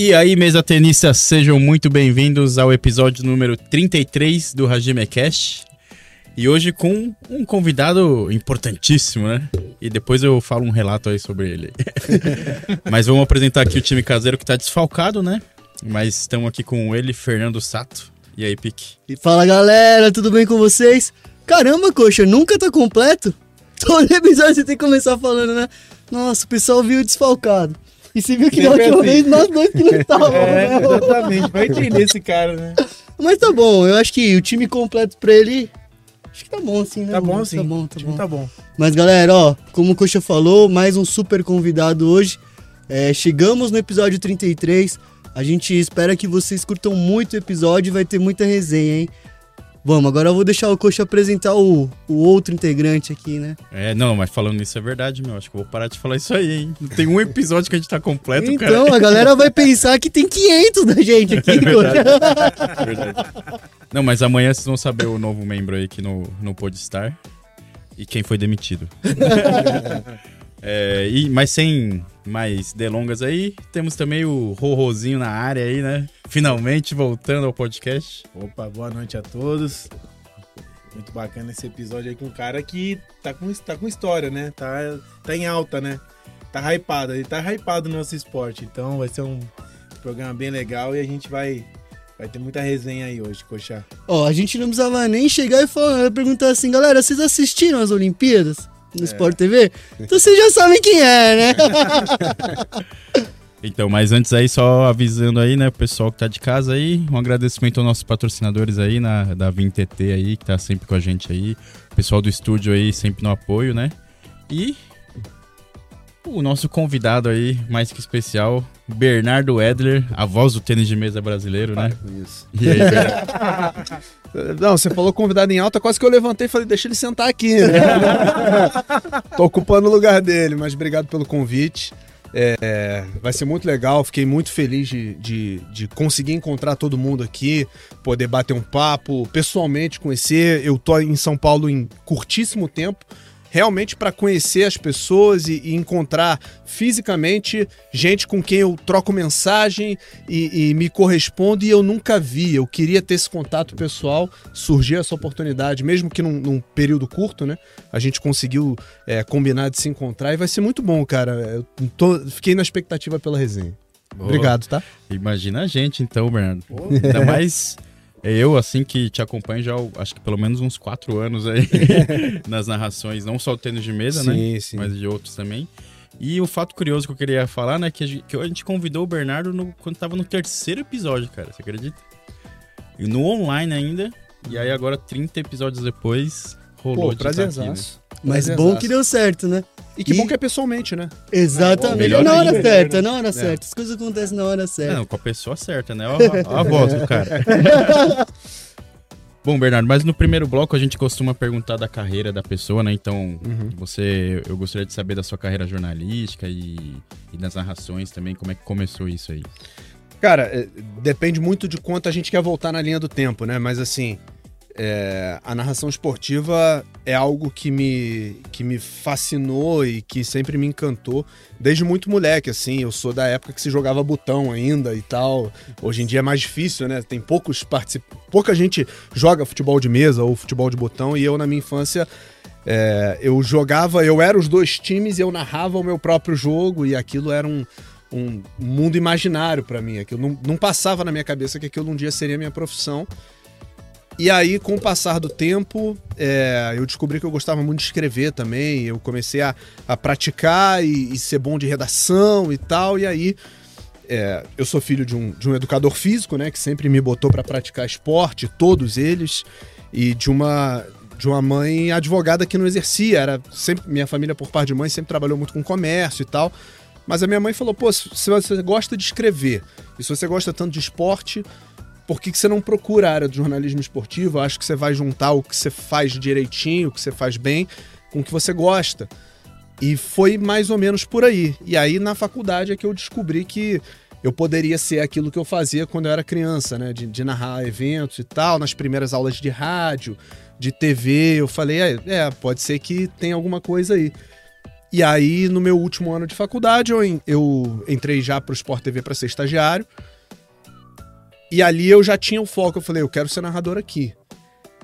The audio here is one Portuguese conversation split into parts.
E aí, mesa tenista, sejam muito bem-vindos ao episódio número 33 do Hajime Cast. E hoje com um convidado importantíssimo, né? E depois eu falo um relato aí sobre ele. Mas vamos apresentar aqui o time caseiro que tá desfalcado, né? Mas estamos aqui com ele, Fernando Sato. E aí, Pique? E fala galera, tudo bem com vocês? Caramba, coxa, nunca tá completo? Todo episódio você tem que começar falando, né? Nossa, o pessoal viu desfalcado. E você viu que na última vez nós dois que não estávamos, É, né? exatamente. Vai entender esse cara, né? Mas tá bom, eu acho que o time completo pra ele. Acho que tá bom assim, né? Tá bom mano? sim. Tá bom, tá bom. tá bom. Mas galera, ó, como o Coxa falou, mais um super convidado hoje. É, chegamos no episódio 33. A gente espera que vocês curtam muito o episódio e vai ter muita resenha, hein? Vamos, agora eu vou deixar o Coxa apresentar o, o outro integrante aqui, né? É, não, mas falando nisso é verdade, meu. Acho que eu vou parar de falar isso aí, hein? Não tem um episódio que a gente tá completo, cara. Então, a galera vai pensar que tem 500 da gente aqui, É verdade. É verdade. Não, mas amanhã vocês vão saber o novo membro aí que não, não pôde estar. E quem foi demitido. É, e, mas sem mais delongas aí, temos também o Rorrozinho na área aí, né? Finalmente voltando ao podcast. Opa, boa noite a todos. Muito bacana esse episódio aí com um cara que tá com, tá com história, né? Tá, tá em alta, né? Tá hypado. Ele tá hypado no nosso esporte. Então vai ser um programa bem legal e a gente vai, vai ter muita resenha aí hoje, Coxa. Ó, a gente não precisava nem chegar e falar, perguntar assim, galera, vocês assistiram as Olimpíadas? No Sport TV? Então vocês já sabem quem é, né? Então, mas antes aí, só avisando aí, né, o pessoal que tá de casa aí, um agradecimento aos nossos patrocinadores aí, na, da VinTT aí, que tá sempre com a gente aí, o pessoal do estúdio aí, sempre no apoio, né, e o nosso convidado aí, mais que especial, Bernardo Edler, a voz do tênis de mesa brasileiro, né? Isso. E aí, Bernardo? Não, você falou convidado em alta, quase que eu levantei e falei, deixa ele sentar aqui, né? Tô ocupando o lugar dele, mas obrigado pelo convite. É, vai ser muito legal, fiquei muito feliz de, de, de conseguir encontrar todo mundo aqui, poder bater um papo, pessoalmente conhecer. Eu tô em São Paulo em curtíssimo tempo, realmente para conhecer as pessoas e, e encontrar fisicamente gente com quem eu troco mensagem e, e me correspondo e eu nunca vi. Eu queria ter esse contato pessoal, surgiu essa oportunidade, mesmo que num, num período curto, né? A gente conseguiu é, combinar de se encontrar e vai ser muito bom, cara. Eu tô- fiquei na expectativa pela resenha. Obrigado, tá? Imagina a gente então, Bernardo. Ainda mais eu, assim, que te acompanho já, acho que pelo menos uns quatro anos aí, nas narrações, não só o tênis de mesa, né? Sim, sim. mas de outros também. E o fato curioso que eu queria falar, né, que a gente, que a gente convidou o Bernardo no- quando tava no terceiro episódio, cara, você acredita? E no online ainda, e aí agora 30 episódios depois, rolou Pô, de estar aqui, né? Mas bom que deu certo, né? E que E- bom que é pessoalmente, né? Exatamente. melhor É na hora ainda, certa, é na hora certa. As coisas acontecem na hora certa. Não, com a pessoa certa, né? Ó, ó a voz do cara. Bom, Bernardo, mas no primeiro bloco a gente costuma perguntar da carreira da pessoa, né? Então, você, eu gostaria de saber da sua carreira jornalística e, e das narrações também, como é que começou isso aí? Cara, é, depende muito de quanto a gente quer voltar na linha do tempo, né? Mas assim, é, a narração esportiva é algo que me, que me fascinou e que sempre me encantou desde muito moleque, assim. Eu sou da época que se jogava botão ainda e tal. Hoje em dia é mais difícil, né? Tem poucos participantes. Pouca gente joga futebol de mesa ou futebol de botão e eu, na minha infância. é, eu jogava, eu era os dois times e eu narrava o meu próprio jogo e aquilo era um, um mundo imaginário pra mim. Aquilo não, não passava na minha cabeça que aquilo um dia seria minha profissão. E aí, com o passar do tempo, é, eu descobri que eu gostava muito de escrever também. Eu comecei a, a praticar e, e ser bom de redação e tal. E aí, é, eu sou filho de um, de um educador físico, né? Que sempre me botou para praticar esporte, todos eles. E de uma, de uma mãe advogada que não exercia. Era sempre Minha família, por parte de mãe, sempre trabalhou muito com comércio e tal. Mas a minha mãe falou: pô, se você gosta de escrever e se você gosta tanto de esporte, por que, que você não procura a área do jornalismo esportivo? Eu acho que você vai juntar o que você faz direitinho, o que você faz bem, com o que você gosta. E foi mais ou menos por aí. E aí, na faculdade, é que eu descobri que eu poderia ser aquilo que eu fazia quando eu era criança, né? De, de narrar eventos e tal, nas primeiras aulas de rádio, de TV. Eu falei, é, é, pode ser que tenha alguma coisa aí. E aí, no meu último ano de faculdade, eu, eu entrei já pro Sport TV para ser estagiário. E ali eu já tinha o foco. Eu falei, eu quero ser narrador aqui.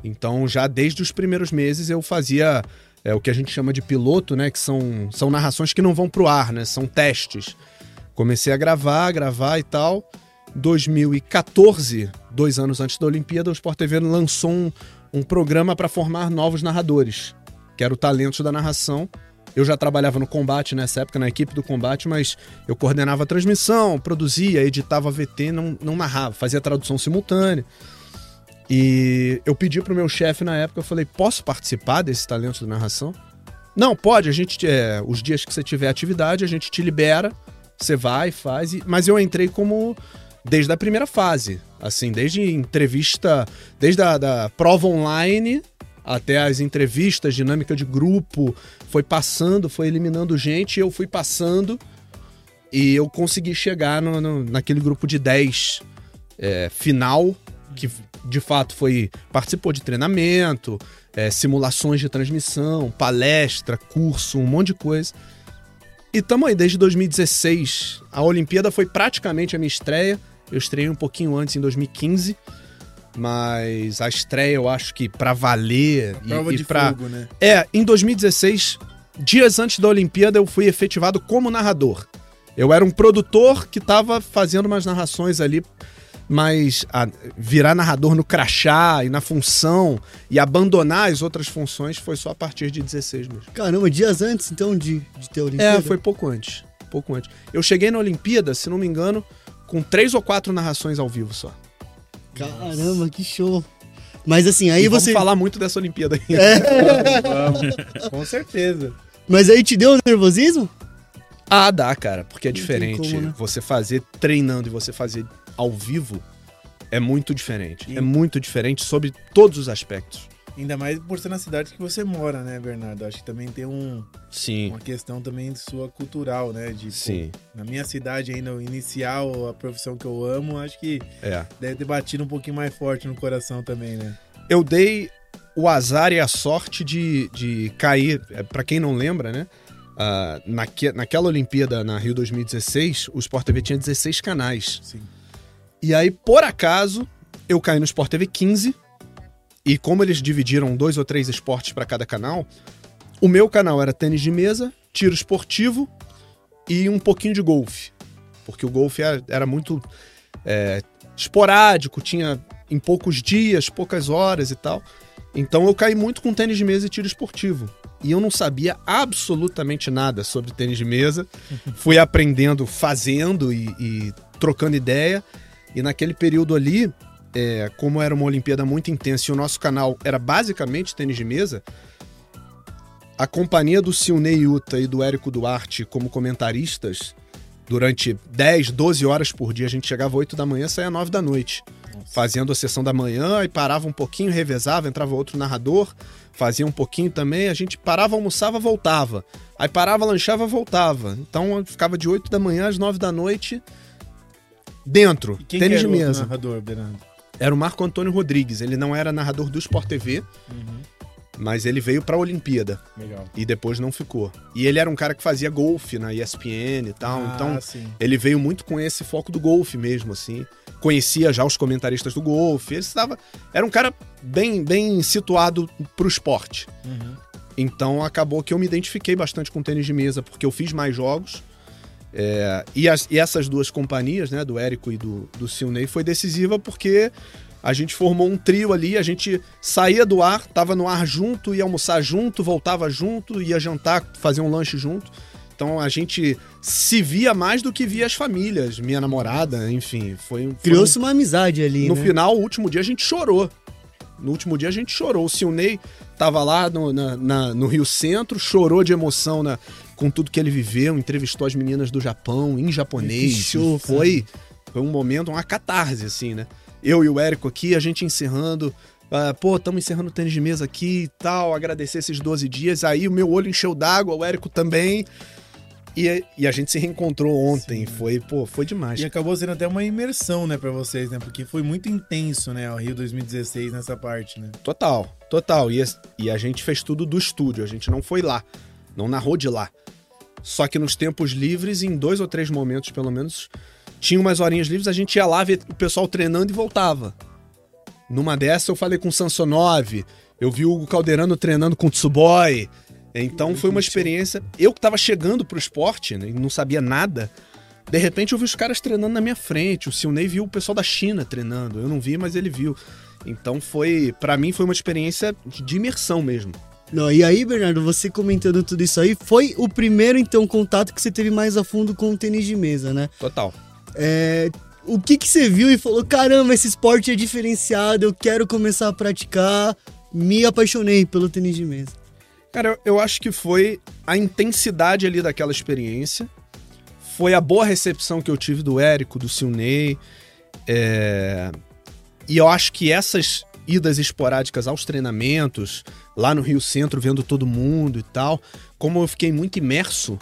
Então, já desde os primeiros meses, eu fazia é, o que a gente chama de piloto, né? Que são, são narrações que não vão pro ar, né? São testes. Comecei a gravar, gravar e tal. 2014, dois anos antes da Olimpíada, o Sport TV lançou um, um programa para formar novos narradores, que era o Talentos da Narração. Eu já trabalhava no combate nessa época, na equipe do combate, mas eu coordenava a transmissão, produzia, editava VT, não, não narrava, fazia tradução simultânea. E eu pedi pro meu chefe na época, eu falei, posso participar desse talento da narração? Não, pode, a gente, é, os dias que você tiver atividade, a gente te libera, você vai, faz, e- mas eu entrei como desde a primeira fase, assim, desde entrevista, desde a da prova online até as entrevistas, dinâmica de grupo, foi passando, foi eliminando gente, eu fui passando e eu consegui chegar no, no- naquele grupo de 10 é, final, que de fato foi participou de treinamento, é, simulações de transmissão, palestra, curso, um monte de coisa. E tamo aí desde 2016. A Olimpíada foi praticamente a minha estreia. Eu estreiei um pouquinho antes, em 2015. Mas a estreia eu acho que pra valer e, Prova e de pra, fogo, né? é, em 2016, dias antes da Olimpíada, eu fui efetivado como narrador. Eu era um produtor que tava fazendo umas narrações ali, mas a- virar narrador no crachá e na função e abandonar as outras funções foi só a partir de 16 mesmo. Caramba, dias antes, então, de, de ter a Olimpíada? É, foi pouco antes. Pouco antes. Eu cheguei na Olimpíada, se não me engano, com três ou quatro narrações ao vivo só. Caramba, que show. Mas assim, aí e você... vamos falar muito dessa Olimpíada ainda. É, Vamos, com certeza. mas aí te deu nervosismo? Ah, dá, cara, porque é Não diferente. como, né? Você fazer treinando e você fazer ao vivo é muito diferente. Sim. É muito diferente sobre todos os aspectos. Ainda mais por ser na cidade que você mora, né, Bernardo? Acho que também tem um, Sim. uma questão também de sua cultural, né? De, pô, Sim, na minha cidade ainda, eu iniciar a profissão que eu amo, acho que é. deve ter batido um pouquinho mais forte no coração também, né? Eu dei o azar e a sorte de, de cair. é, Pra quem não lembra, né? ah, naque, naquela Olimpíada na Rio 2016, o Sport TV tinha 16 canais. Sim. E aí, por acaso, eu caí no Sport TV 15. E como eles dividiram dois ou três esportes para cada canal, o meu canal era tênis de mesa, tiro esportivo e um pouquinho de golfe. Porque o golfe era, era muito é, esporádico, tinha em poucos dias, poucas horas e tal. Então eu caí muito com tênis de mesa e tiro esportivo. E eu não sabia absolutamente nada sobre tênis de mesa. Fui aprendendo fazendo e, e trocando ideia. E naquele período ali, é, como era uma Olimpíada muito intensa e o nosso canal era basicamente tênis de mesa, a companhia do Silney Yuta e do Érico Duarte como comentaristas, durante 10, 12 horas por dia, a gente chegava 8 da manhã, saía 9 da noite fazendo a sessão da manhã e parava um pouquinho, revezava, entrava outro narrador, fazia um pouquinho também, a gente parava, almoçava, voltava. Aí parava, lanchava, voltava. Então ficava de 8 da manhã às 9 da noite dentro, tênis que de mesa. narrador, Bernardo? Era o Marco Antônio Rodrigues, ele não era narrador do Sport TV, Uhum. mas ele veio pra Olimpíada Legal. e depois não ficou. E ele era um cara que fazia golfe na ESPN e tal, ah, então sim. ele veio muito com esse foco do golfe mesmo, assim. Conhecia já os comentaristas do golfe. Ele estava. Era um cara bem, bem situado pro esporte. Uhum. Então acabou que eu me identifiquei bastante com tênis de mesa, porque eu fiz mais jogos. É, e, as- e essas duas companhias, né, do Érico e do, do Silney, foi decisiva porque a gente formou um trio ali, a gente saía do ar, tava no ar junto, ia almoçar junto, voltava junto, ia jantar, fazer um lanche junto. Então a gente se via mais do que via as famílias, minha namorada, enfim. Foi, foi Criou-se uma amizade ali, no né? final, o último dia, a gente chorou. No último dia, a gente chorou. O Silney tava lá no, na- na- no Rio Centro, chorou de emoção na- com tudo que ele viveu, entrevistou as meninas do Japão em japonês. Show, e foi, foi um momento, uma catarse, assim, né? Eu e o Érico aqui, a gente encerrando. ah, pô, estamos encerrando o tênis de mesa aqui e tal, agradecer esses 12 dias. Aí o meu olho encheu d'água, o Érico também. E, e a gente se reencontrou ontem. Foi, pô, foi demais. E acabou sendo até uma imersão, né, pra vocês, né? Porque foi muito intenso, né, o Rio 2016 nessa parte, né? Total, total. E, e a gente fez tudo do estúdio, a gente não foi lá, não narrou de lá. Só que nos tempos livres, em dois ou três momentos, pelo menos, tinha umas horinhas livres, a gente ia lá ver o pessoal treinando e voltava. Numa dessa eu falei com o Sansonov, eu vi o Hugo Calderano treinando com o Tsuboy. Então foi uma experiência. Eu que tava chegando pro esporte, né, e não sabia nada. De repente eu vi os caras treinando na minha frente. O Silney viu o pessoal da China treinando. Eu não vi, mas ele viu. Então foi, Pra mim foi uma experiência de imersão mesmo. Não, e aí, Bernardo, você comentando tudo isso aí, foi o primeiro, então, contato que você teve mais a fundo com o tênis de mesa, né? Total. É, o que, que você viu e falou: caramba, esse esporte é diferenciado, eu quero começar a praticar. Me apaixonei pelo tênis de mesa. Cara, eu, acho que foi a intensidade ali daquela experiência, foi a boa recepção que eu tive do Érico, do Silney. É... E eu acho que essas idas esporádicas aos treinamentos, lá no Rio Centro, vendo todo mundo e tal, como eu fiquei muito imerso,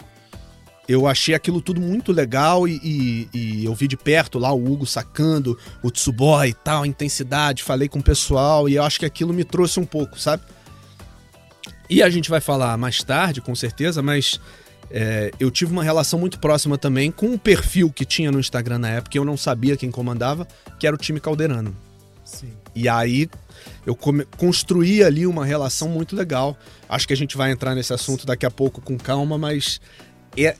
eu achei aquilo tudo muito legal e, e, e, eu vi de perto lá o Hugo sacando o Tsuboy e tal, a intensidade, falei com o pessoal e eu acho que aquilo me trouxe um pouco, sabe? E a gente vai falar mais tarde, com certeza, mas é, eu tive uma relação muito próxima também com um perfil que tinha no Instagram na época, eu não sabia quem comandava, que era o time calderano. Sim. E aí eu construí ali uma relação muito legal. Acho que a gente vai entrar nesse assunto daqui a pouco com calma, mas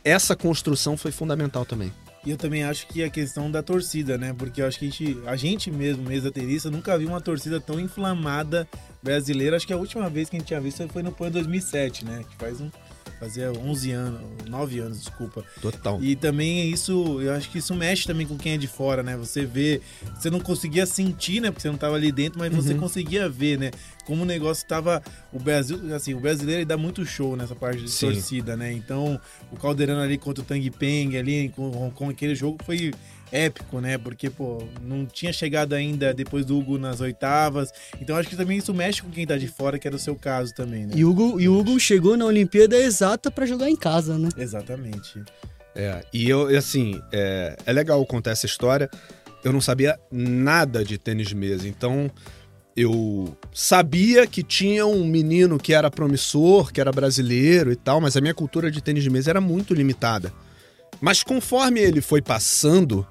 essa construção foi fundamental também. E eu também acho que a questão da torcida, né? Porque eu acho que a gente, a gente mesmo, mesa terista, nunca viu uma torcida tão inflamada brasileira. Acho que a última vez que a gente tinha visto foi no PAN 2007, né? Que faz um, fazia 11 anos, 9 anos, desculpa. Total. E também isso, eu acho que isso mexe também com quem é de fora, né? Você vê, você não conseguia sentir, né? Porque você não estava ali dentro, mas uhum. você conseguia ver, né? Como o negócio estava, o Brasil, assim, o brasileiro ele dá muito show nessa parte de Sim. torcida, né? Então, o Caldeirano ali contra o Tang Peng ali, com, com aquele jogo foi épico, né? Porque, pô, não tinha chegado ainda depois do Hugo nas oitavas. Então acho que também isso mexe com quem tá de fora, que era o seu caso também, né? E o Hugo, e Hugo chegou na Olimpíada exata para jogar em casa, né? Exatamente. É, e eu, assim, é, é legal contar essa história. Eu não sabia nada de tênis de mesa, então eu sabia que tinha um menino que era promissor, que era brasileiro e tal, mas a minha cultura de tênis de mesa era muito limitada. Mas conforme ele foi passando,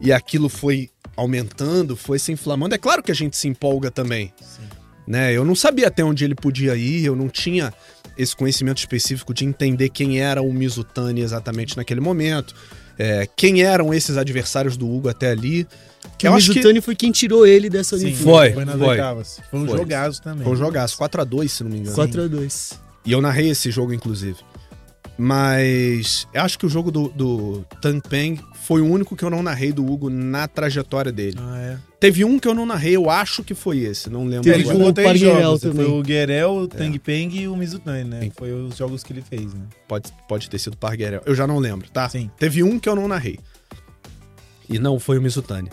e aquilo foi aumentando, foi se inflamando, é claro que a gente se empolga também. Sim. Né? Eu não sabia até onde ele podia ir, eu não tinha esse conhecimento específico de entender quem era o Mizutani exatamente naquele momento, é, quem eram esses adversários do Hugo até ali. Que o Mizutani que... foi quem tirou ele dessa Olimpíada. Foi, foi, foi. Foi um foi. jogaço também. Foi um jogaço, 4x2, se não me engano. 4x2. E eu narrei esse jogo, inclusive. Mas eu acho que o jogo do, do Tang Peng foi o único que eu não narrei do Hugo na trajetória dele. Ah, é? Teve um que eu não narrei, eu acho que foi esse, não lembro Teve agora. Teve jogos, também. Foi o Guerel, o Tang é. Peng e o Mizutani, né? Sim. Foi os jogos que ele fez, né? Pode, pode ter sido Parguerel. Eu já não lembro, tá? Sim. Teve um que eu não narrei. E não foi o Mizutani.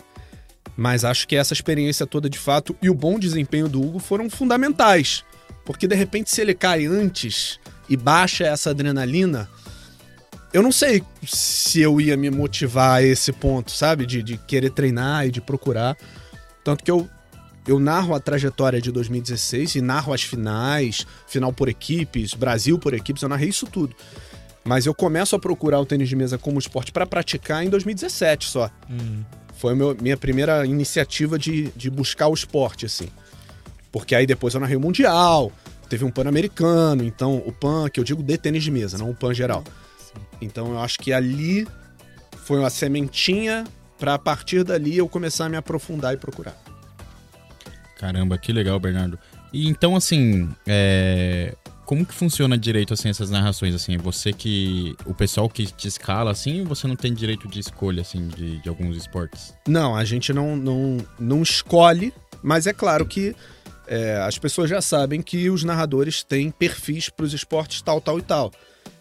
Mas acho que essa experiência toda, de fato, e o bom desempenho do Hugo foram fundamentais. Porque, de repente, se ele cai antes e baixa essa adrenalina, eu não sei se eu ia me motivar a esse ponto, sabe? De, de querer treinar e de procurar. Tanto que eu, eu narro a trajetória de 2016 e narro as finais, final por equipes, Brasil por equipes, eu narrei isso tudo. Mas eu começo a procurar o tênis de mesa como esporte para praticar em 2017 só. Hum. Foi a minha primeira iniciativa de, de buscar o esporte, assim. Porque aí depois eu narrei o Mundial, teve um Pan-Americano, então o Pan, que eu digo de tênis de mesa, não o Pan geral. Então eu acho que ali foi uma sementinha para a partir dali eu começar a me aprofundar e procurar. Caramba, que legal, Bernardo. E então, assim, é... como que funciona direito, assim, essas narrações, assim? Você que... O pessoal que te escala, assim, você não tem direito de escolha, assim, de, de alguns esportes? Não, a gente não, não, não escolhe, mas é claro que é, as pessoas já sabem que os narradores têm perfis para os esportes tal, tal e tal.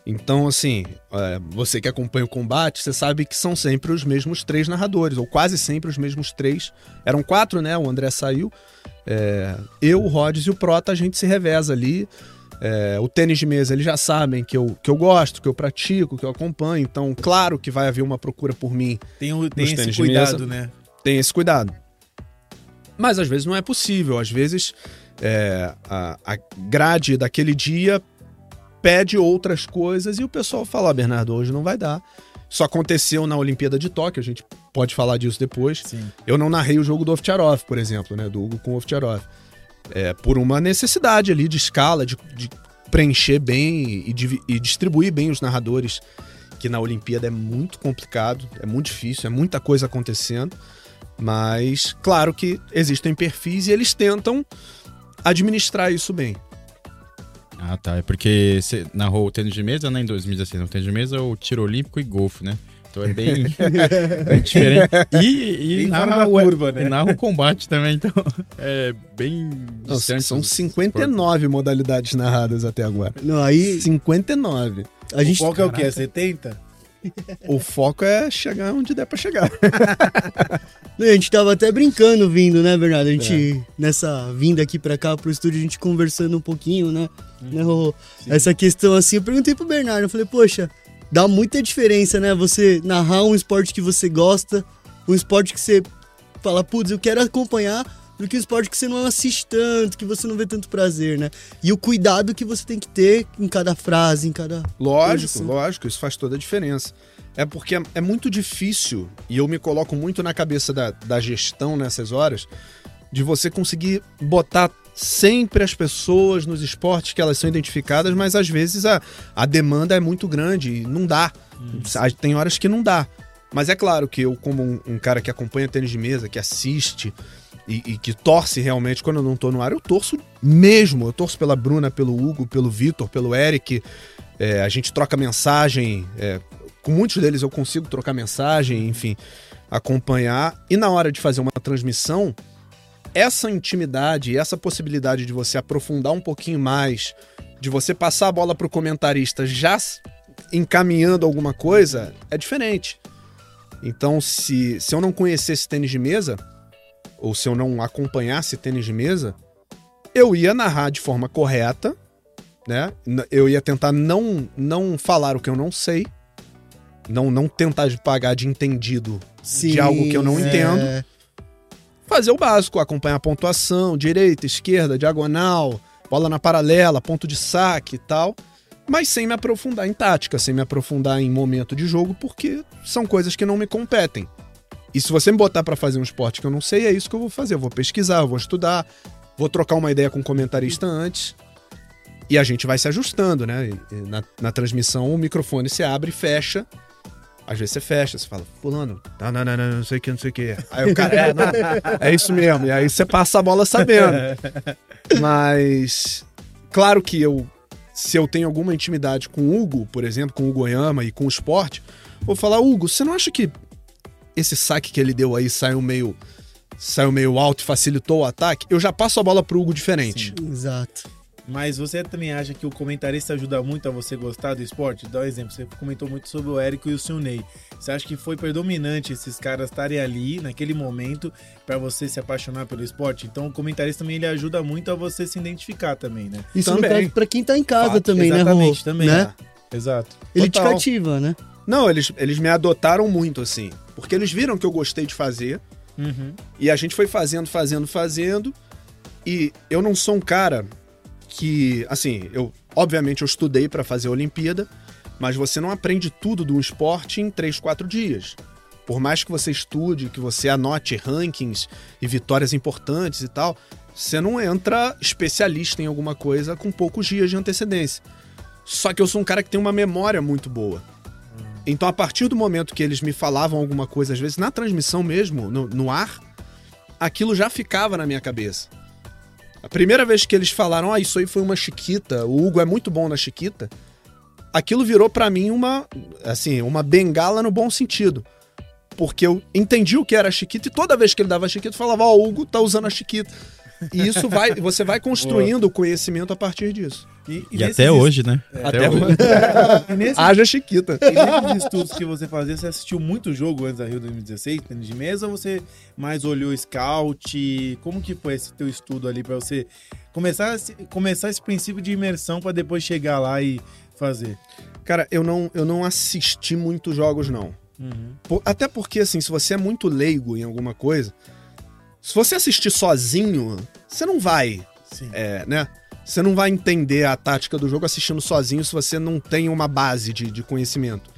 Então, assim, é, você que acompanha o combate, você sabe que são sempre os mesmos três narradores, ou quase sempre os mesmos três. Eram quatro, né? O André saiu. É, eu, o Rhodes e o Prota, a gente se reveza ali. É, o tênis de mesa, eles já sabem que eu, que eu gosto, que eu pratico, que eu acompanho. Então, claro que vai haver uma procura por mim. Tem, o, tem esse cuidado, né? Tem esse cuidado. Mas às vezes não é possível. Às vezes é, a, a grade daquele dia pede outras coisas e o pessoal fala, ah, Bernardo, hoje não vai dar. Isso aconteceu na Olimpíada de Tóquio, a gente pode falar disso depois. Sim. Eu não narrei o jogo do Ovtcharov, por exemplo, né? Do Hugo com o Ovtcharov. É, por uma necessidade ali de escala, de, de preencher bem e, divi- e distribuir bem os narradores, que na Olimpíada é muito complicado, é muito difícil, é muita coisa acontecendo. Mas, claro que existem perfis e eles tentam administrar isso bem. Ah, tá. É porque você narrou o tênis de mesa, né, em 2016. O tênis de mesa é o tiro olímpico e golfe, né? Então é bem, bem diferente. E, e narra, o, curva, né? e narra o combate também, então é bem distante. são os 59 modalidades narradas até agora. Não, aí 59. a gente. o foco é o quê? É 70? O foco é chegar onde der pra chegar. A gente tava até brincando vindo, né, Bernardo? A gente, É. nessa vinda aqui pra cá pro estúdio, a gente conversando um pouquinho, né? Uhum. né? Essa questão assim, eu perguntei pro Bernardo, eu falei, poxa, dá muita diferença, né? Você narrar um esporte que você gosta, um esporte que você fala, putz, eu quero acompanhar, do que um esporte que você não assiste tanto, que você não vê tanto prazer, né? E o cuidado que você tem que ter em cada frase, em cada. Lógico, Isso. lógico, isso faz toda a diferença. É porque é, é muito difícil, e eu me coloco muito na cabeça da, da gestão nessas horas, de você conseguir botar sempre as pessoas nos esportes que elas são identificadas, mas às vezes a, a demanda é muito grande e não dá. Tem horas que não dá. Mas é claro que eu, como um, um cara que acompanha tênis de mesa, que assiste e, e que torce realmente, quando eu não tô no ar, eu torço mesmo. Eu torço pela Bruna, pelo Hugo, pelo Vitor, pelo Eric. É, a gente troca mensagem. é, com muitos deles eu consigo trocar mensagem, enfim, acompanhar. E na hora de fazer uma transmissão, essa intimidade essa possibilidade de você aprofundar um pouquinho mais, de você passar a bola pro comentarista já encaminhando alguma coisa, é diferente. Então, se, se eu não conhecesse tênis de mesa, ou se eu não acompanhasse tênis de mesa, eu ia narrar de forma correta, né? Eu ia tentar não, não falar o que eu não sei, não, não tentar pagar de entendido de algo que eu não é, entendo. fazer o básico, acompanhar a pontuação, direita, esquerda, diagonal, bola na paralela, ponto de saque e tal, mas sem me aprofundar em tática, sem me aprofundar em momento de jogo, porque são coisas que não me competem. E se você me botar pra fazer um esporte que eu não sei, é isso que eu vou fazer. Eu vou pesquisar, eu vou estudar, vou trocar uma ideia com o comentarista antes. E a gente vai se ajustando, né? Na, na transmissão, o microfone se abre e fecha. Às vezes você fecha, você fala, fulano, não, não, não, não, não sei o que, não sei o que. Aí o cara, é, não, é isso mesmo. E aí você passa a bola sabendo. Mas, claro que eu, se eu tenho alguma intimidade com o Hugo, por exemplo, com o Hugo Oyama e com o esporte, vou falar, Hugo, você não acha que esse saque que ele deu aí saiu meio, saiu meio alto e facilitou o ataque? Eu já passo a bola pro Hugo diferente. Exato. Mas você também acha que o comentarista ajuda muito a você gostar do esporte? Dá um exemplo, você comentou muito sobre o Érico e o Silney. Você acha que foi predominante esses caras estarem ali naquele momento pra você se apaixonar pelo esporte? Então o comentarista também ele ajuda muito a você se identificar também, né? Isso no Também. caso pra quem tá em casa Fato, também, né, Rô? exatamente, também. Né? Exato. Ele te Total. cativa, né? Não, eles, eles me adotaram muito, assim. Porque eles viram que eu gostei de fazer. Uhum. E a gente foi fazendo, fazendo, fazendo. E eu não sou um cara que, assim, eu obviamente eu estudei pra fazer a Olimpíada, mas você não aprende tudo de um esporte em 3, 4 dias. Por mais que você estude, que você anote rankings e vitórias importantes e tal, você não entra especialista em alguma coisa com poucos dias de antecedência. Só que eu sou um cara que tem uma memória muito boa. Então, a partir do momento que eles me falavam alguma coisa, às vezes na transmissão mesmo, no, no ar, aquilo já ficava na minha cabeça. A primeira vez que eles falaram, ah, isso aí foi uma chiquita, o Hugo é muito bom na chiquita, aquilo virou pra mim uma, assim, uma bengala no bom sentido. Porque eu entendi o que era a chiquita e toda vez que ele dava a chiquita, eu falava, ó, o Hugo tá usando a chiquita. E isso vai, você vai construindo o conhecimento a partir disso. E, E até hoje, né? Até hoje. E nesse, Haja chiquita. e nesses estudos que você fazia, você assistiu muito jogo antes da Rio 2016, tênis de mesa, ou você mais olhou scout? Como que foi esse teu estudo ali pra você começar, esse- começar esse princípio de imersão pra depois chegar lá e fazer? Cara, eu não, eu não assisti muitos jogos, não. Uhum. Por- Até porque, assim, se você é muito leigo em alguma coisa, se você assistir sozinho, você não vai, é, né? Você não vai entender a tática do jogo assistindo sozinho se você não tem uma base de, de conhecimento.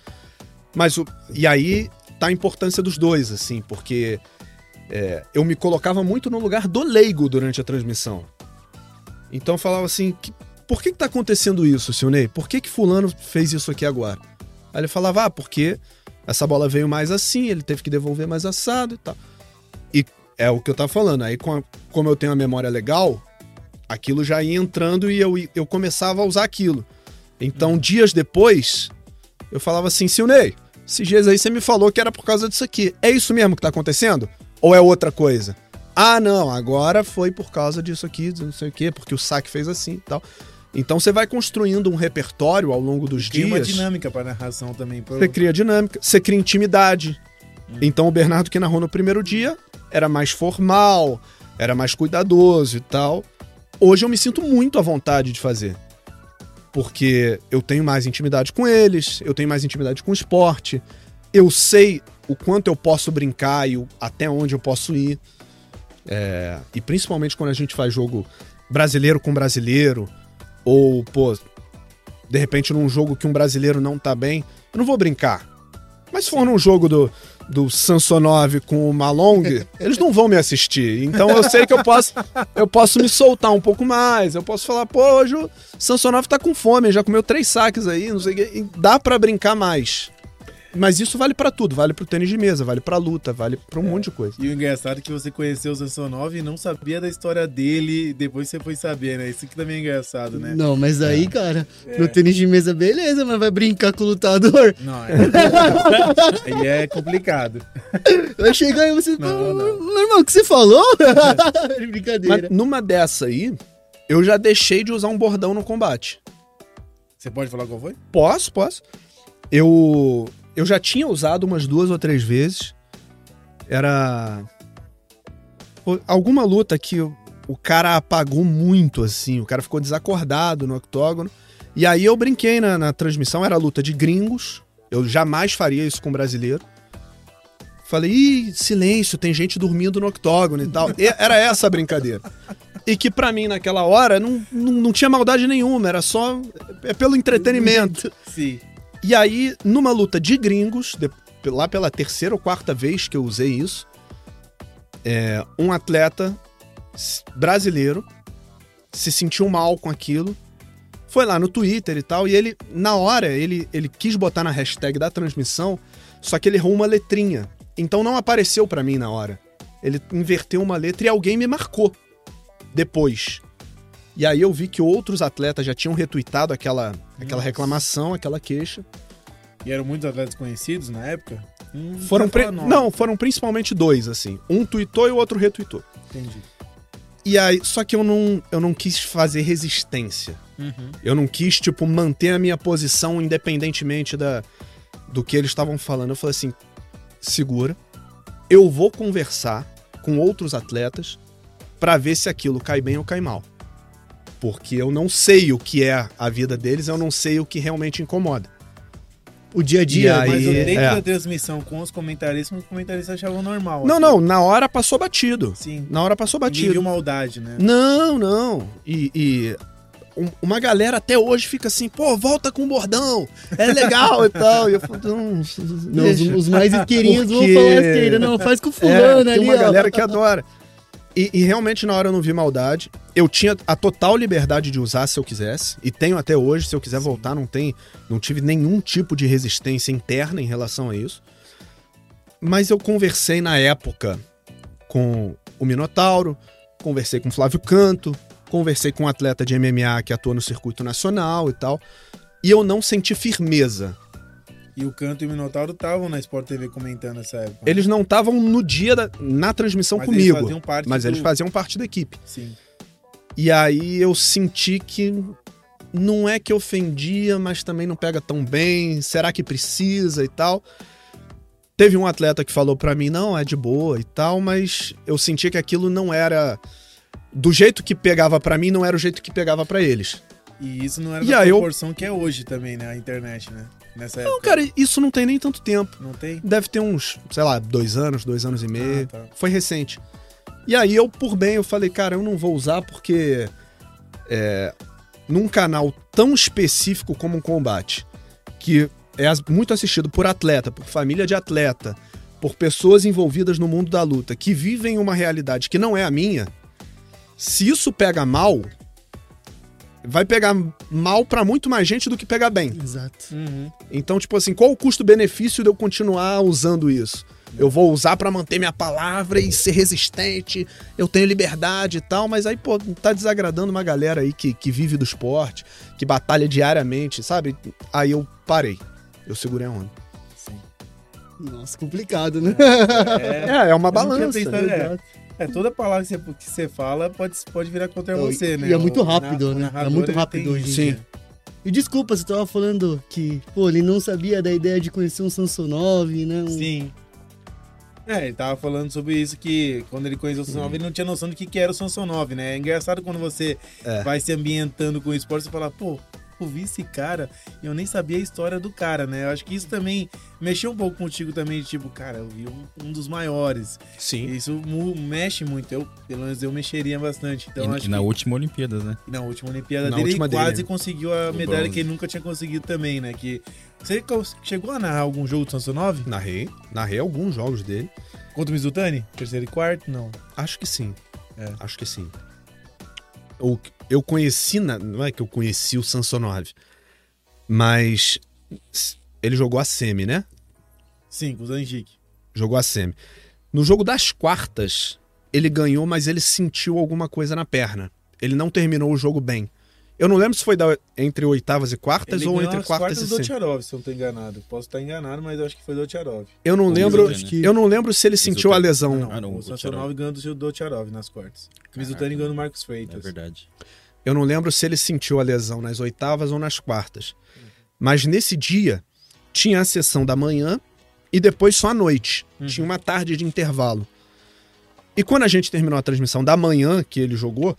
Mas o, e aí tá a importância dos dois, assim, porque é, eu me colocava muito no lugar do leigo durante a transmissão. Então eu falava assim, que, por que, que tá acontecendo isso, seu Ney? Por que, que fulano fez isso aqui agora? Aí ele falava, ah, porque essa bola veio mais assim, ele teve que devolver mais assado e tal. É o que eu tava falando. Aí, com a- como eu tenho a memória legal, aquilo já ia entrando e eu, eu começava a usar aquilo. Então, dias depois, eu falava assim, seu Ney, esses dias aí você me falou que era por causa disso aqui. É isso mesmo que tá acontecendo? Ou é outra coisa? Ah, não, agora foi por causa disso aqui, não sei o quê, porque o saque fez assim e tal. Então você vai construindo um repertório ao longo dos uma dias. dinâmica pra narração também. Pra... Você cria dinâmica, você cria intimidade. Então o Bernardo que narrou no primeiro dia era mais formal, era mais cuidadoso e tal. Hoje eu me sinto muito à vontade de fazer. Porque eu tenho mais intimidade com eles, eu tenho mais intimidade com o esporte, eu sei o quanto eu posso brincar e o- até onde eu posso ir. É, e principalmente quando a gente faz jogo brasileiro com brasileiro, ou, pô, de repente num jogo que um brasileiro não tá bem, eu não vou brincar. Mas se for num jogo do, do Sansonov com o Malong, eles não vão me assistir. Então eu sei que eu posso, eu posso me soltar um pouco mais. Eu posso falar, pô, hoje o Sansonov tá com fome, já comeu três saques aí, não sei o quê. E dá pra brincar mais. Mas isso vale pra tudo, vale pro tênis de mesa, vale pra luta, vale pra um monte de coisa. E o engraçado é que você conheceu o Sansonov e não sabia da história dele, depois você foi saber, né? Isso que também é engraçado, né? Não, mas aí, cara, no tênis de mesa, beleza, mas vai brincar com o lutador. Não, é. Aí é complicado. Vai chegar e você. Não, não. Meu irmão, o que você falou? Brincadeira. Mas numa dessa aí, eu já deixei de usar um bordão no combate. Você pode falar qual foi? Posso, posso. Eu, eu já tinha usado umas duas ou três vezes. Era. Alguma luta que o, cara apagou muito, assim. O cara ficou desacordado no octógono. E aí eu brinquei na, na transmissão, era luta de gringos. Eu jamais faria isso com brasileiro. Falei, ih, silêncio, tem gente dormindo no octógono e tal. E era essa a brincadeira. E que pra mim, naquela hora, não, não, não tinha maldade nenhuma, era só. É pelo entretenimento. Sim. E aí, numa luta de gringos, de- lá pela terceira ou quarta vez que eu usei isso, é, um atleta brasileiro se sentiu mal com aquilo, foi lá no Twitter e tal, e ele, na hora, ele, ele quis botar na hashtag da transmissão, só que ele errou uma letrinha. Então não apareceu pra mim na hora. Ele inverteu uma letra e alguém me marcou depois. E aí eu vi que outros atletas já tinham retweetado aquela, aquela reclamação, aquela queixa. E eram muitos atletas conhecidos na época? Hum, Foram não, foram principalmente dois assim. Um tweetou e o outro retweetou. Entendi. E aí, só que eu não, eu não quis fazer resistência. Uhum. Eu não quis tipo manter a minha posição independentemente da do que eles estavam falando. Eu falei assim: segura. Eu vou conversar com outros atletas pra ver se aquilo cai bem ou cai mal. Porque eu não sei o que é a vida deles, eu não sei o que realmente incomoda. O dia a dia. E aí- Mas dentro é. da transmissão com os comentaristas, os comentaristas achavam normal. Não, assim. não, na hora passou batido. Sim. Na hora passou batido. viu maldade, né? Não, não. E, e um- uma galera até hoje fica assim, pô, volta com o bordão, é legal e tal. E eu falo, não, Não, os, os mais isqueirinhos vão falar isqueira. Não, faz com o É, fulano tem ali, uma ó. galera que adora. E, e realmente na hora eu não vi maldade. Eu tinha a total liberdade de usar se eu quisesse. E tenho até hoje, se eu quiser voltar, não tem. Não tive nenhum tipo de resistência interna em relação a isso. Mas eu conversei na época com o Minotauro, conversei com o Flávio Canto, conversei com um atleta de MMA que atua no circuito nacional e tal. E eu não senti firmeza. E o Canto e o Minotauro estavam na Sport TV comentando essa época. Eles não estavam no dia da, na transmissão Mas eles comigo. parte mas do- eles faziam parte da equipe. Sim. E aí eu senti que não é que ofendia, mas também não pega tão bem. Será que precisa e tal? Teve um atleta que falou pra mim, não, é de boa e tal, mas eu senti que aquilo não era do jeito que pegava pra mim, não era o jeito que pegava pra eles. E isso não era E da aí eu- proporção que é hoje também, né? A internet, né? Nessa Não, época. cara, isso não tem nem tanto tempo. Não tem? Deve ter uns, sei lá, dois anos, dois anos e meio. Ah, tá. Foi recente. E aí eu, por bem, eu falei, cara, eu não vou usar porque é, num canal tão específico como um combate, que é muito assistido por atleta, por família de atleta, por pessoas envolvidas no mundo da luta, que vivem uma realidade que não é a minha, se isso pega mal, vai pegar mal pra muito mais gente do que pegar bem. Exato. Uhum. Então, tipo assim, qual o custo-benefício de eu continuar usando isso? Eu vou usar pra manter minha palavra e ser resistente, eu tenho liberdade e tal, mas aí, pô, tá desagradando uma galera aí que, que vive do esporte, que batalha diariamente, sabe? Aí eu parei. Eu segurei a onda. Nossa, complicado, né? É, é uma não tinha balança. É, toda palavra que você, que você fala pode, pode virar contra E- você, né? e é muito O rápido, né? É muito rápido hoje em Sim. dia. E desculpa, você tava falando que, pô, ele não sabia da ideia de conhecer um Samsonov, né? Um... Sim. É, ele tava falando sobre isso que quando ele conheceu o Samsonov, ele não tinha noção do que, que era o Samsonov, né? É engraçado quando você É. vai se ambientando com o esporte, você fala, pô, eu vi esse cara e eu nem sabia a história do cara, né? Eu acho que isso também mexeu um pouco contigo também, tipo, cara, eu vi um, um dos maiores. Sim. Isso mexe muito, eu, pelo menos eu mexeria bastante. Então e, acho e na que última Olimpíadas, né? na última Olimpíada Na dele última ele quase dele. conseguiu a O medalha bronze. que ele nunca tinha conseguido também, né? Que você chegou a narrar algum jogo do Samsonov? Narrei. Narrei alguns jogos dele. Contra o Mizutani? Terceiro e quarto? Não. Acho que sim. É. Acho que sim. Eu conheci, na- não é que eu conheci o Samsonov, mas ele jogou a semi, né? Sim, com o Zangic. Jogou a semi. No jogo das quartas, ele ganhou, mas ele sentiu alguma coisa na perna. Ele não terminou o jogo bem. Eu não lembro se foi da- entre oitavas e quartas Ele ou entre as quartas quartas e do semi. Tcharov, se eu não tô enganado. Posso estar enganado, mas eu acho que foi do Tcharov. Eu não O lembro, Mizutani, né? eu não lembro se ele sentiu a Mizutani. lesão. Não, Ah, não, o o Samsonov ganhou do do Tcharov nas quartas. O Mizutani ganhou do Marcos É Freitas. verdade. Eu não lembro se ele sentiu a lesão nas oitavas ou nas quartas. Mas nesse dia, tinha a sessão da manhã e depois só à noite. Uhum. Tinha uma tarde de intervalo. E quando a gente terminou a transmissão da manhã que ele jogou,